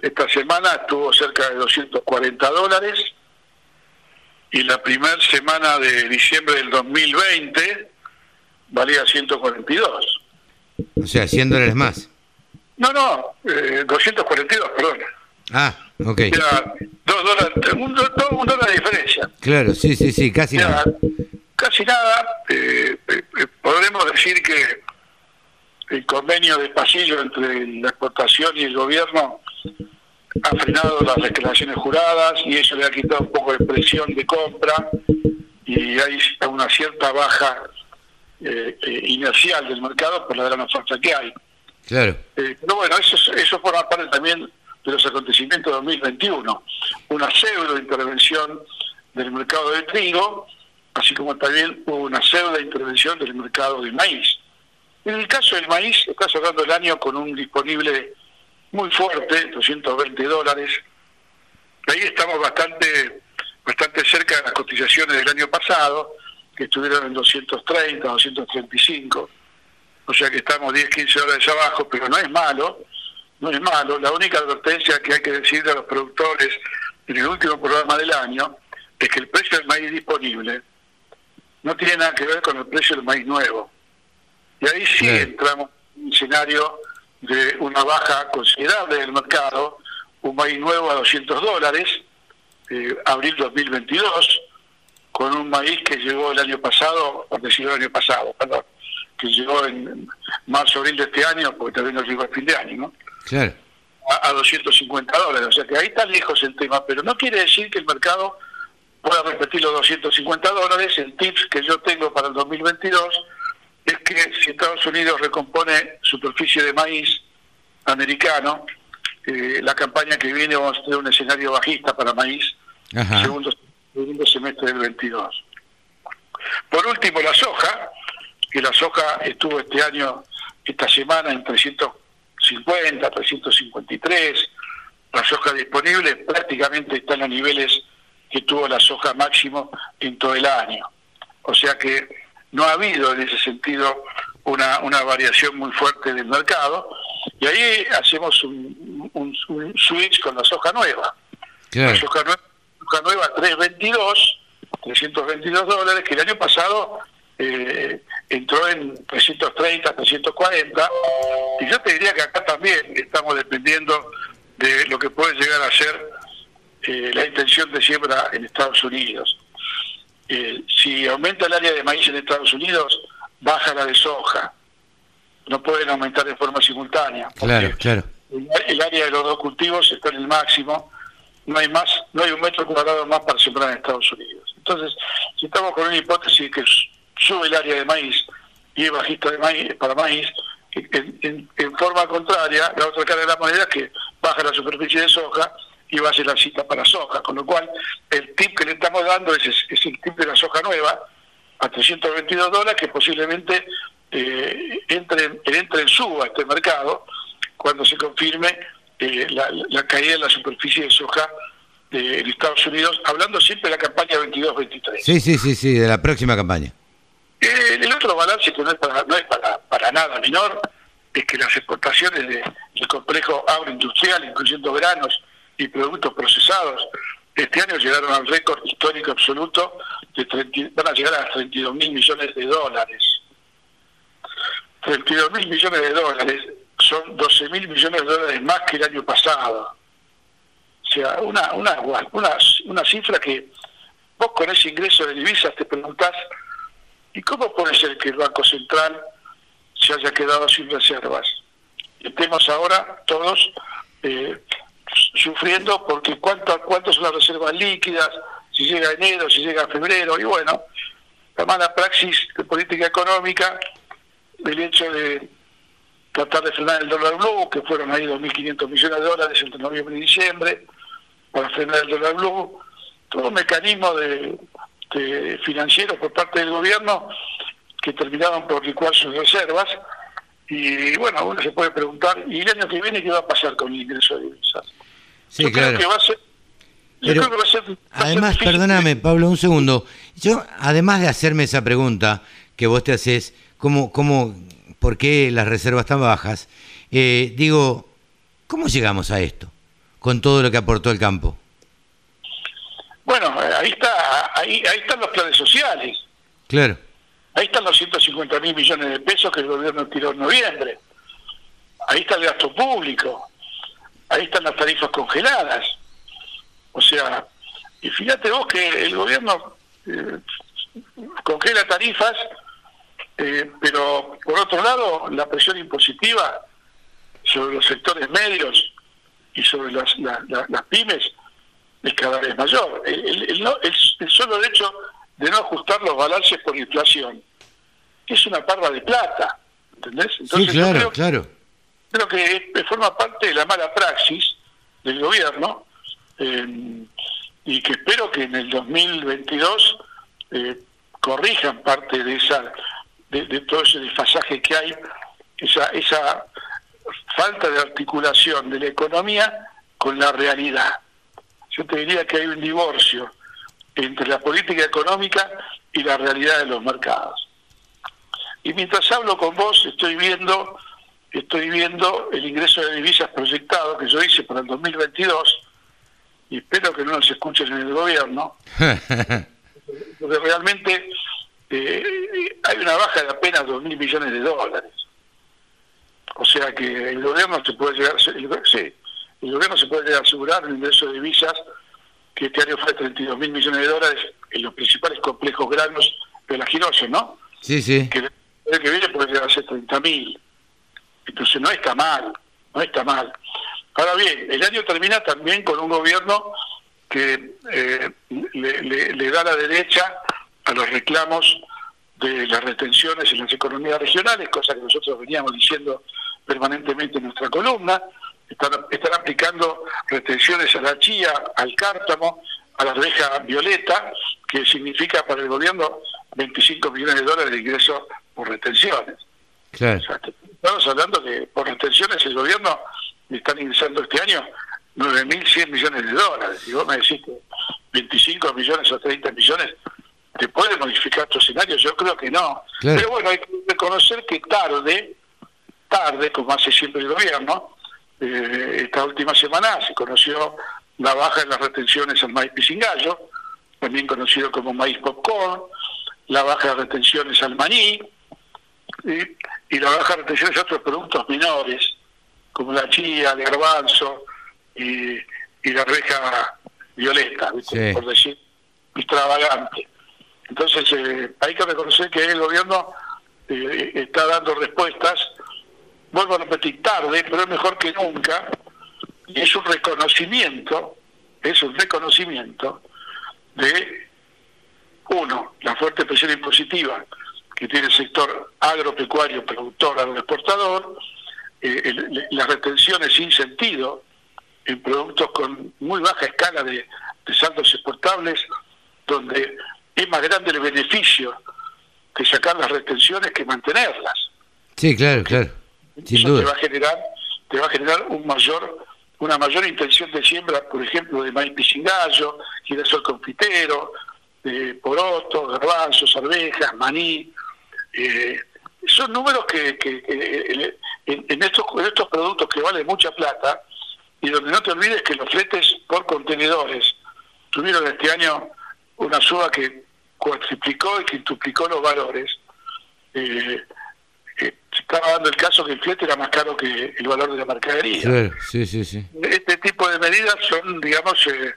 esta semana estuvo cerca de 240 dólares y la primera semana de diciembre del 2020 valía 142. O sea, 100 dólares más. No, no, eh, 242, perdón. Ah, ok. Dos dólares, un, do- un dólar de diferencia. Claro, sí, sí, sí, casi nada. Casi nada. eh, eh, eh, podremos decir que el convenio de pasillo entre la exportación y el gobierno ha frenado las declaraciones juradas y eso le ha quitado un poco de presión de compra y hay una cierta baja eh, eh, inercial del mercado por la gran oferta que hay. Claro. Eh, pero bueno, eso, es- eso forma parte también de los acontecimientos de 2021. Una pseudo intervención del mercado de trigo, así como también hubo una pseudo intervención del mercado del maíz. En el caso del maíz, está cerrando el año con un disponible muy fuerte, 220 dólares. Ahí estamos bastante bastante cerca de las cotizaciones del año pasado, que estuvieron en 230, 235. O sea que estamos 10, 15 dólares abajo, pero no es malo, no es malo. La única advertencia que hay que decirle a los productores en el último programa del año es que el precio del maíz disponible no tiene nada que ver con el precio del maíz nuevo. Y ahí sí entramos en un escenario de una baja considerable del mercado, un maíz nuevo a 200 dólares, eh, abril 2022, con un maíz que llegó el año pasado, por decirlo el año pasado, perdón, que llegó en marzo, abril de este año, porque también no llegó a fin de año, ¿no? Claro. a, a 250 dólares. O sea que ahí está lejos el tema, pero no quiere decir que el mercado pueda repetir los 250 dólares. El tips que yo tengo para el 2022 es que si Estados Unidos recompone superficie de maíz americano, eh, la campaña que viene vamos a tener un escenario bajista para maíz, Ajá. segundo, segundo semestre del 22. Por último, la soja, que la soja estuvo este año, esta semana en 350, 353. La soja disponible prácticamente está en los niveles que tuvo la soja máximo en todo el año. O sea que no ha habido en ese sentido una, una variación muy fuerte del mercado. Y ahí hacemos un, un- un switch con la soja nueva. Claro. La soja nueva, soja nueva 322, 322 dólares, que el año pasado eh, entró en 330, 340. Y yo te diría que acá también estamos dependiendo de lo que puede llegar a ser eh, la intención de siembra en Estados Unidos. Eh, si aumenta el área de maíz en Estados Unidos, baja la de soja. No pueden aumentar de forma simultánea. Claro, claro. el, el área de los dos cultivos está en el máximo, no hay más, no hay un metro cuadrado más para sembrar en Estados Unidos. Entonces, si estamos con una hipótesis que sube el área de maíz y es bajista de maíz para maíz, en, forma contraria, la otra cara de la moneda es que baja la superficie de soja y va a ser la cita para soja, con lo cual el tip que le estamos dando es, el tip de la soja nueva a 322 dólares que posiblemente eh, entre, entre en suba este mercado cuando se confirme eh, la, la caída de la superficie de soja de, en Estados Unidos, hablando siempre de la campaña 22-23. Sí, sí, sí, sí, de la próxima campaña. Eh, el otro balance que no es para, no es para, para nada menor es que las exportaciones de- del complejo agroindustrial, incluyendo granos y productos procesados, este año llegaron al récord histórico absoluto, de 30 van a llegar a 32 mil millones de dólares. 32 mil millones de dólares son 12 mil millones de dólares más que el año pasado. O sea, una, una, una, una cifra que vos con ese ingreso de divisas te preguntás ¿Y cómo puede ser que el Banco Central se haya quedado sin reservas? Estemos ahora todos eh, sufriendo porque cuánto, cuánto son las reservas líquidas, si llega enero, si llega febrero, y bueno, la mala praxis de política económica el hecho de tratar de frenar el dólar blue, que fueron ahí 2.500 millones de dólares entre noviembre y diciembre, para frenar el dólar blue, todo un mecanismo de, de financieros por parte del gobierno que terminaban por licuar sus reservas. Y bueno, uno se puede preguntar, ¿y el año que viene qué va a pasar con el ingreso de divisas? Sí, yo claro. creo que va a ser... yo Pero, creo que va a ser- va a ser Además, perdóname, Pablo, un segundo. Yo, además de hacerme esa pregunta que vos te haces, ¿cómo, cómo, ¿por qué las reservas tan bajas? Eh, digo, ¿cómo llegamos a esto? Con todo lo que aportó el campo. Bueno, eh, ahí está, ahí, ahí están los planes sociales, Claro. ahí están los 150 mil millones de pesos que el gobierno tiró en noviembre, ahí está el gasto público, ahí están las tarifas congeladas. O sea, y fíjate vos que el gobierno eh, congela tarifas, eh, pero por otro lado, la presión impositiva sobre los sectores medios y sobre las, la- la- las pymes es cada vez mayor. El, el- el no- el- el solo hecho de no ajustar los balances por inflación es una parra de plata, ¿entendés? Sí, yo claro, creo, claro. creo que forma parte de la mala praxis del gobierno eh, y que espero que en el 2022 eh, corrijan parte de esa de, de todo ese desfasaje que hay, esa, esa falta de articulación de la economía con la realidad. Yo te diría que hay un divorcio entre la política económica y la realidad de los mercados. Y mientras hablo con vos, estoy viendo, estoy viendo el ingreso de divisas proyectado que yo hice para el 2022 y espero que no nos escuchen en el gobierno, <laughs> porque realmente eh, hay una baja de apenas 2 mil millones de dólares. O sea que el gobierno se puede llegar, el, sí, el gobierno se puede asegurar un ingreso de divisas que este año fue de 32 mil millones de dólares en los principales complejos granos de la girosa, ¿no? Sí, sí. que el año que viene puede llegar a ser 30 mil. Entonces no está mal, no está mal. Ahora bien, el año termina también con un gobierno que eh, le, le- le da la derecha a los reclamos de las retenciones en las economías regionales, cosa que nosotros veníamos diciendo permanentemente en nuestra columna. Están, están aplicando retenciones a la chía, al cártamo, a la arveja violeta, que significa para el gobierno 25 millones de dólares de ingresos por retenciones. Claro. O sea, te- estamos hablando que por retenciones el gobierno le están ingresando este año 9.100 millones de dólares. Y vos me decís que 25 millones o 30 millones te puede modificar tu escenario. Yo creo que no. Claro. Pero bueno, hay que reconocer que tarde, tarde, como hace siempre el gobierno, eh, esta última semana se conoció la baja en las retenciones al maíz pisingallo, también conocido como maíz popcorn, la baja de retenciones al maní, y, y la baja de retenciones a otros productos menores, como la chía, el garbanzo y, y la reja violeta, ¿viste? Sí. por decir extravagante. Entonces eh, hay que reconocer que el gobierno eh, está dando respuestas, vuelvo a repetir, tarde, pero es mejor que nunca, y es un reconocimiento, es un reconocimiento de, uno, la fuerte presión impositiva que tiene el sector agropecuario, productor, agroexportador, eh, el- las retenciones sin sentido en productos con muy baja escala de, de saldos exportables, donde es más grande el beneficio de sacar las retenciones que mantenerlas. Sí, claro, claro. Sin Eso te va duda. a generar, te va a generar un mayor, una mayor intención de siembra, por ejemplo, de maíz pisingallo, girasol confitero, de poroto, garbanzos, arvejas, maní. eh, son números que, que- que, eh, en, en estos, en estos productos que valen mucha plata y donde no te olvides que los fletes por contenedores tuvieron este año una suba que cuatriplicó y quintuplicó los valores. Eh, eh, estaba dando el caso que el flete era más caro que el valor de la mercadería. Claro, sí, sí, sí. Este tipo de medidas son, digamos, eh,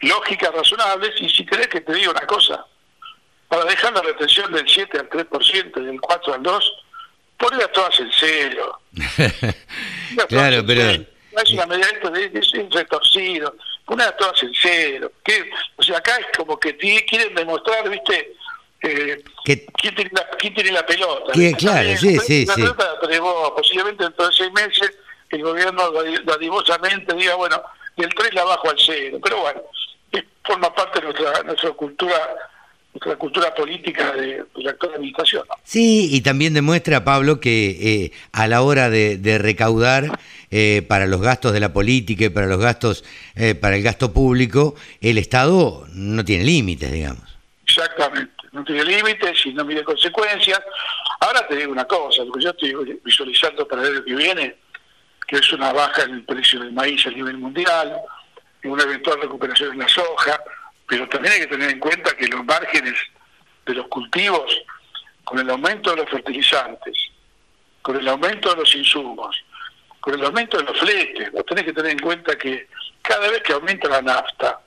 lógicas, razonables, y si querés que te diga una cosa, para dejar la retención del 7 al 3% y del 4 al 2, ponlas todas en cero. <laughs> Claro, pero... es una medida esto de, es un retorcido, ponlas todas en cero. Que, o sea, acá es como que quieren demostrar, ¿viste? eh, Que- ¿quién, tiene la, quién tiene la pelota? Claro, sí, La sí, sí. pelota la vos. posiblemente dentro de seis meses el gobierno dadi- dadivosamente diga, bueno, y el 3 la bajo al cero. Pero bueno, forma parte de nuestra, nuestra cultura nuestra cultura política de, de la actual administración. ¿no? Sí, y también demuestra, Pablo, que eh, a la hora de, de recaudar eh, para los gastos de la política y para los gastos, eh, para el gasto público, el Estado no tiene límites, digamos. Exactamente, no tiene límites y no mide consecuencias. Ahora te digo una cosa, lo que yo estoy visualizando para el año que viene, que es una baja en el precio del maíz a nivel mundial, y una eventual recuperación en la soja, pero también hay que tener en cuenta que los márgenes de los cultivos, con el aumento de los fertilizantes, con el aumento de los insumos, con el aumento de los fletes, vos tenés que tener en cuenta que cada vez que aumenta la nafta,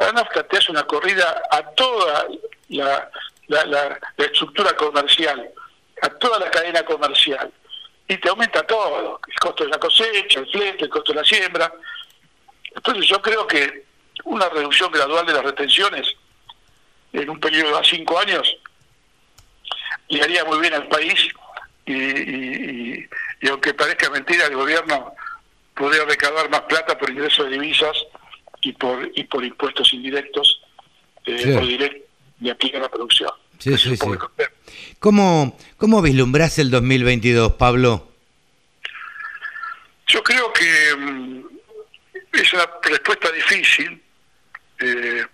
la nafta te hace una corrida a toda la, la- la- la estructura comercial, a toda la cadena comercial, y te aumenta todo, el costo de la cosecha, el flete, el costo de la siembra. Entonces yo creo que una reducción gradual de las retenciones en un periodo de cinco años le haría muy bien al país y, y- aunque parezca mentira, el gobierno podría recaudar más plata por ingreso de divisas y por y por impuestos indirectos eh, Sí. o directos de a la producción. Sí, sí, sí. ¿Cómo, ¿Cómo vislumbrás el 2022, Pablo? Yo creo que mm, es una respuesta difícil, eh,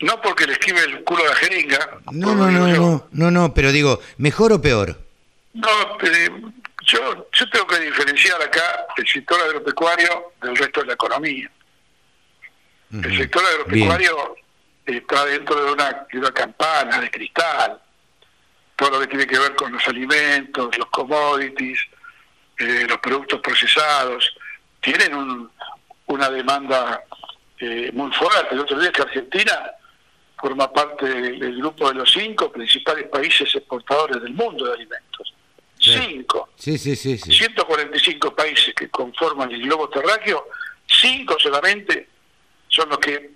no porque le esquive el culo a la jeringa, No, no, no, no, no, no, pero digo, ¿mejor o peor? No, eh, yo, yo tengo que diferenciar acá el sector agropecuario del resto de la economía. El sector agropecuario está dentro de una, de una campana de cristal, todo lo que tiene que ver con los alimentos, los commodities, eh, los productos procesados, tienen un- una demanda eh, muy fuerte. El otro día que Argentina forma parte del, del grupo de los cinco principales países exportadores del mundo de alimentos. Cinco. Sí, sí, sí, sí. 145 países que conforman el globo terráqueo, cinco solamente son los que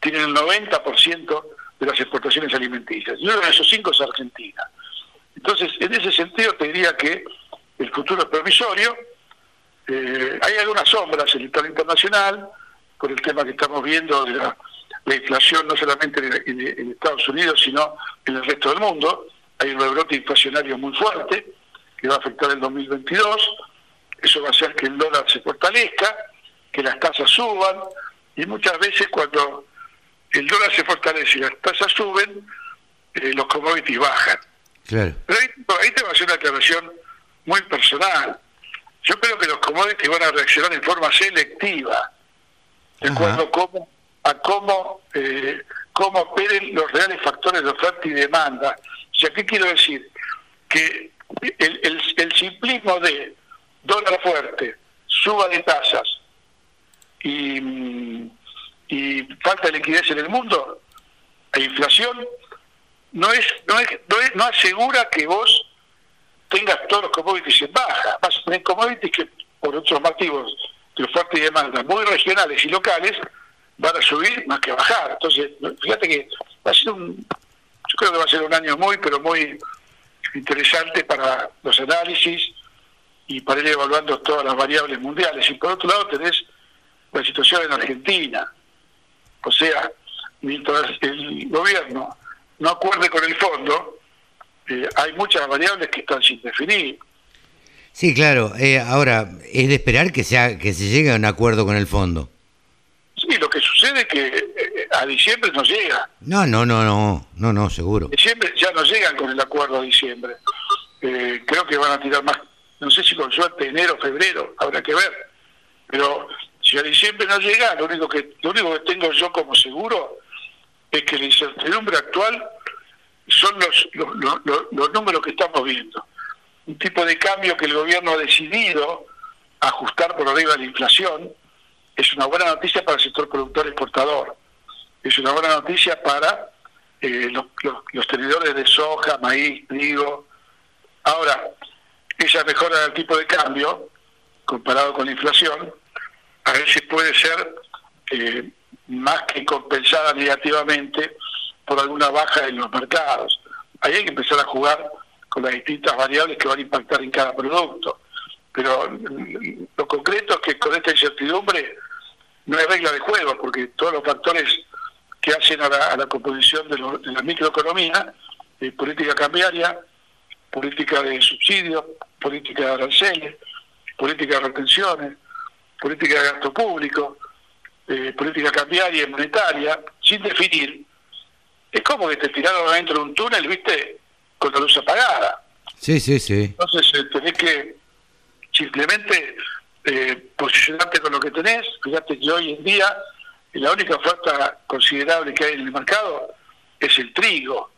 tienen el 90% de las exportaciones alimenticias. Y uno de esos cinco es Argentina. Entonces, en ese sentido te diría que el futuro es promisorio. Eh, hay algunas sombras en el plano internacional por el tema que estamos viendo de la, la inflación no solamente en, en- en Estados Unidos, sino en el resto del mundo. Hay un rebrote inflacionario muy fuerte que va a afectar el 2022. Eso va a hacer que el dólar se fortalezca, que las tasas suban, y muchas veces cuando el dólar se fortalece y las tasas suben, eh, los commodities bajan. Claro. Pero ahí, ahí te voy a hacer una aclaración muy personal. Yo creo que los commodities van a reaccionar en forma selectiva, de acuerdo cómo, a cómo, eh, cómo operen los reales factores de oferta y demanda. O sea, ¿qué quiero decir? Que el, el, el simplismo de dólar fuerte, suba de tasas y, y falta de liquidez en el mundo e inflación no es no es, no es- no asegura que vos tengas todos los commodities en baja a tener commodities que por otros motivos de oferta y demanda muy regionales y locales van a subir más que bajar. Entonces fíjate que va a ser un yo creo que va a ser un año muy pero muy interesante para los análisis y para ir evaluando todas las variables mundiales. Y por otro lado tenés la situación en Argentina. O sea, mientras el gobierno no acuerde con el fondo, eh, hay muchas variables que están sin definir. Sí, claro. eh, ahora, es de esperar que, sea, que se llegue a un acuerdo con el fondo. Sí, lo que sucede es que eh, a diciembre no llega. No, no, no, no, no, no, seguro. Diciembre ya no llegan con el acuerdo a diciembre. Eh, creo que van a tirar más, no sé si con suerte enero, febrero, habrá que ver. Pero si a diciembre no llega, lo único que lo único que tengo yo como seguro es que la incertidumbre actual son los- los- los números que estamos viendo. Un tipo de cambio que el gobierno ha decidido ajustar por arriba de la inflación es una buena noticia para el sector productor exportador. Es una buena noticia para eh, los, tenedores de soja, maíz, trigo. Ahora, esa mejora del tipo de cambio, comparado con la inflación, a veces puede ser eh, más que compensada negativamente por alguna baja en los mercados. Ahí hay que empezar a jugar con las distintas variables que van a impactar en cada producto. Pero mm, lo concreto es que con esta incertidumbre no hay regla de juego, porque todos los factores que hacen a la, composición de, la microeconomía, eh, política cambiaria, política de subsidios, política de aranceles, política de retenciones, política de gasto público, eh, política cambiaria y monetaria, sin definir, es como que te tiraron adentro de un túnel, viste, con la luz apagada. Sí, sí, sí. Entonces eh, tenés que simplemente eh, posicionarte con lo que tenés. Fíjate que hoy en día la única oferta considerable que hay en el mercado es el trigo.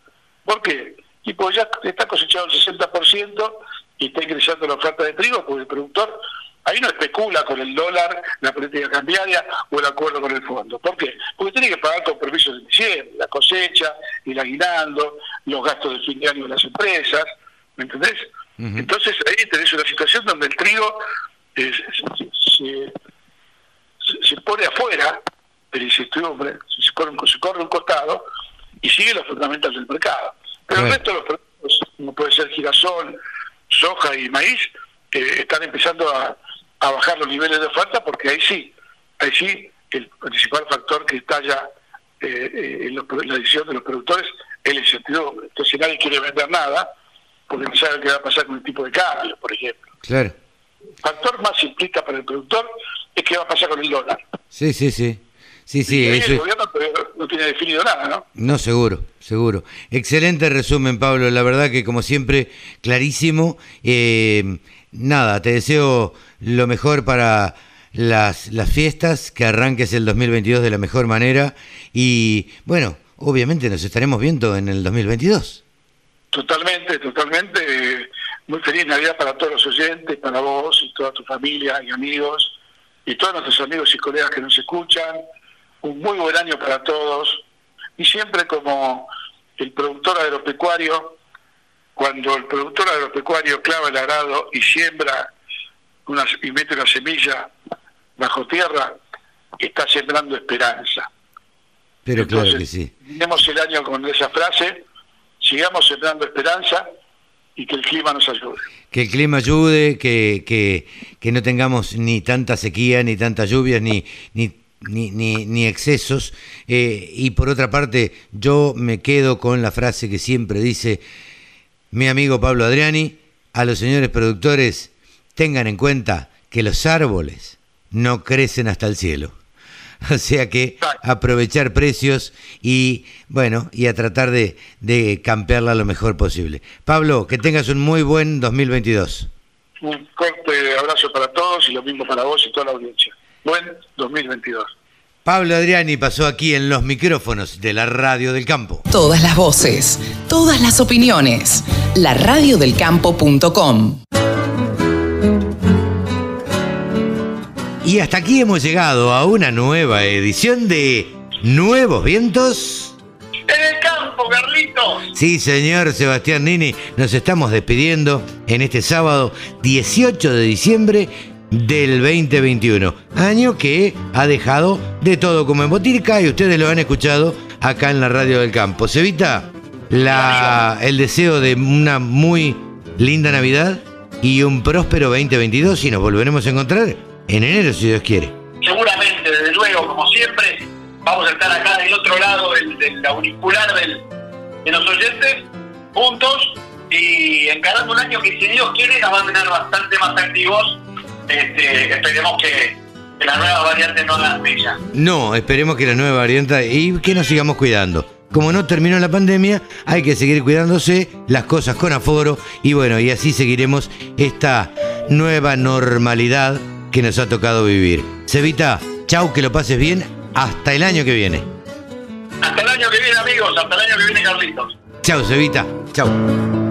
¿Por qué? Y pues ya está cosechado el 60% y está ingresando la oferta de trigo, porque el productor ahí no especula con el dólar, la política cambiaria o el acuerdo con el fondo. ¿Por qué? Porque tiene que pagar con permisos de diciembre, la cosecha, el aguinaldo, los gastos de fin de año de las empresas, ¿me entendés? Entonces ahí tenés una situación donde el trigo se, se, pone afuera la incertidumbre, se corre, se corre un costado y sigue los fundamentales del mercado. Pero el resto de los productos, como puede ser girasol, soja y maíz, eh, están empezando a, bajar los niveles de oferta porque ahí sí, ahí sí el principal factor que estalla eh, eh, en, la decisión de los productores es la incertidumbre. Entonces nadie quiere vender nada porque no sabe qué va a pasar con el tipo de cambio, por ejemplo. Claro. El factor más implica para el productor es qué va a pasar con el dólar. Sí, sí, sí. Sí, sí, El gobierno no tiene definido nada, ¿no? No, seguro, seguro. Excelente resumen, Pablo. La verdad que, como siempre, clarísimo. Eh, nada, te deseo lo mejor para las, las fiestas, que arranques el 2022 de la mejor manera. Y, bueno, obviamente nos estaremos viendo en el 2022. Totalmente, totalmente. Muy feliz Navidad para todos los oyentes, para vos y toda tu familia y amigos, y todos nuestros amigos y colegas que nos escuchan un muy buen año para todos y siempre como el productor agropecuario, cuando el productor agropecuario clava el arado y siembra una, y mete una semilla bajo tierra, está sembrando esperanza. Pero claro que sí. Tenemos el año con esa frase, sigamos sembrando esperanza y que el clima nos ayude. Que el clima ayude, que, que, que no tengamos ni tanta sequía, ni tantas lluvias, ni, ni ni, ni, ni excesos. Eh, y por otra parte, yo me quedo con la frase que siempre dice mi amigo Pablo Adriani, a los señores productores, tengan en cuenta que los árboles no crecen hasta el cielo. <laughs> O sea que aprovechar precios y bueno, y a tratar de, de campearla lo mejor posible. Pablo, que tengas un muy buen 2022. Un corte abrazo para todos y lo mismo para vos y toda la audiencia buen 2022. Pablo Adriani pasó aquí en los micrófonos de la Radio del Campo. Todas las voces, todas las opiniones. La radiodelcampo.com. Y hasta aquí hemos llegado a una nueva edición de Nuevos Vientos. En el campo, Carlitos. Sí, señor Sebastián Nini, nos estamos despidiendo en este sábado 18 de diciembre del 2021. Año que ha dejado de todo como en Botica y ustedes lo han escuchado acá en la radio del campo. Se evita la, el deseo de una muy linda Navidad y un próspero 2022 y nos volveremos a encontrar en enero si Dios quiere. Seguramente, desde luego, como siempre, vamos a estar acá del otro lado del, auricular del, de los oyentes, juntos y encarando un año que si Dios quiere nos va a tener bastante más activos este, esperemos que, la nueva variante no la mella. No, esperemos que la nueva variante y que nos sigamos cuidando. Como no terminó la pandemia, hay que seguir cuidándose, las cosas con aforo y bueno, y así seguiremos esta nueva normalidad que nos ha tocado vivir. Cevita, chau, que lo pases bien, hasta el año que viene. Hasta el año que viene, amigos, hasta el año que viene, Carlitos. Chau, Cevita, chau.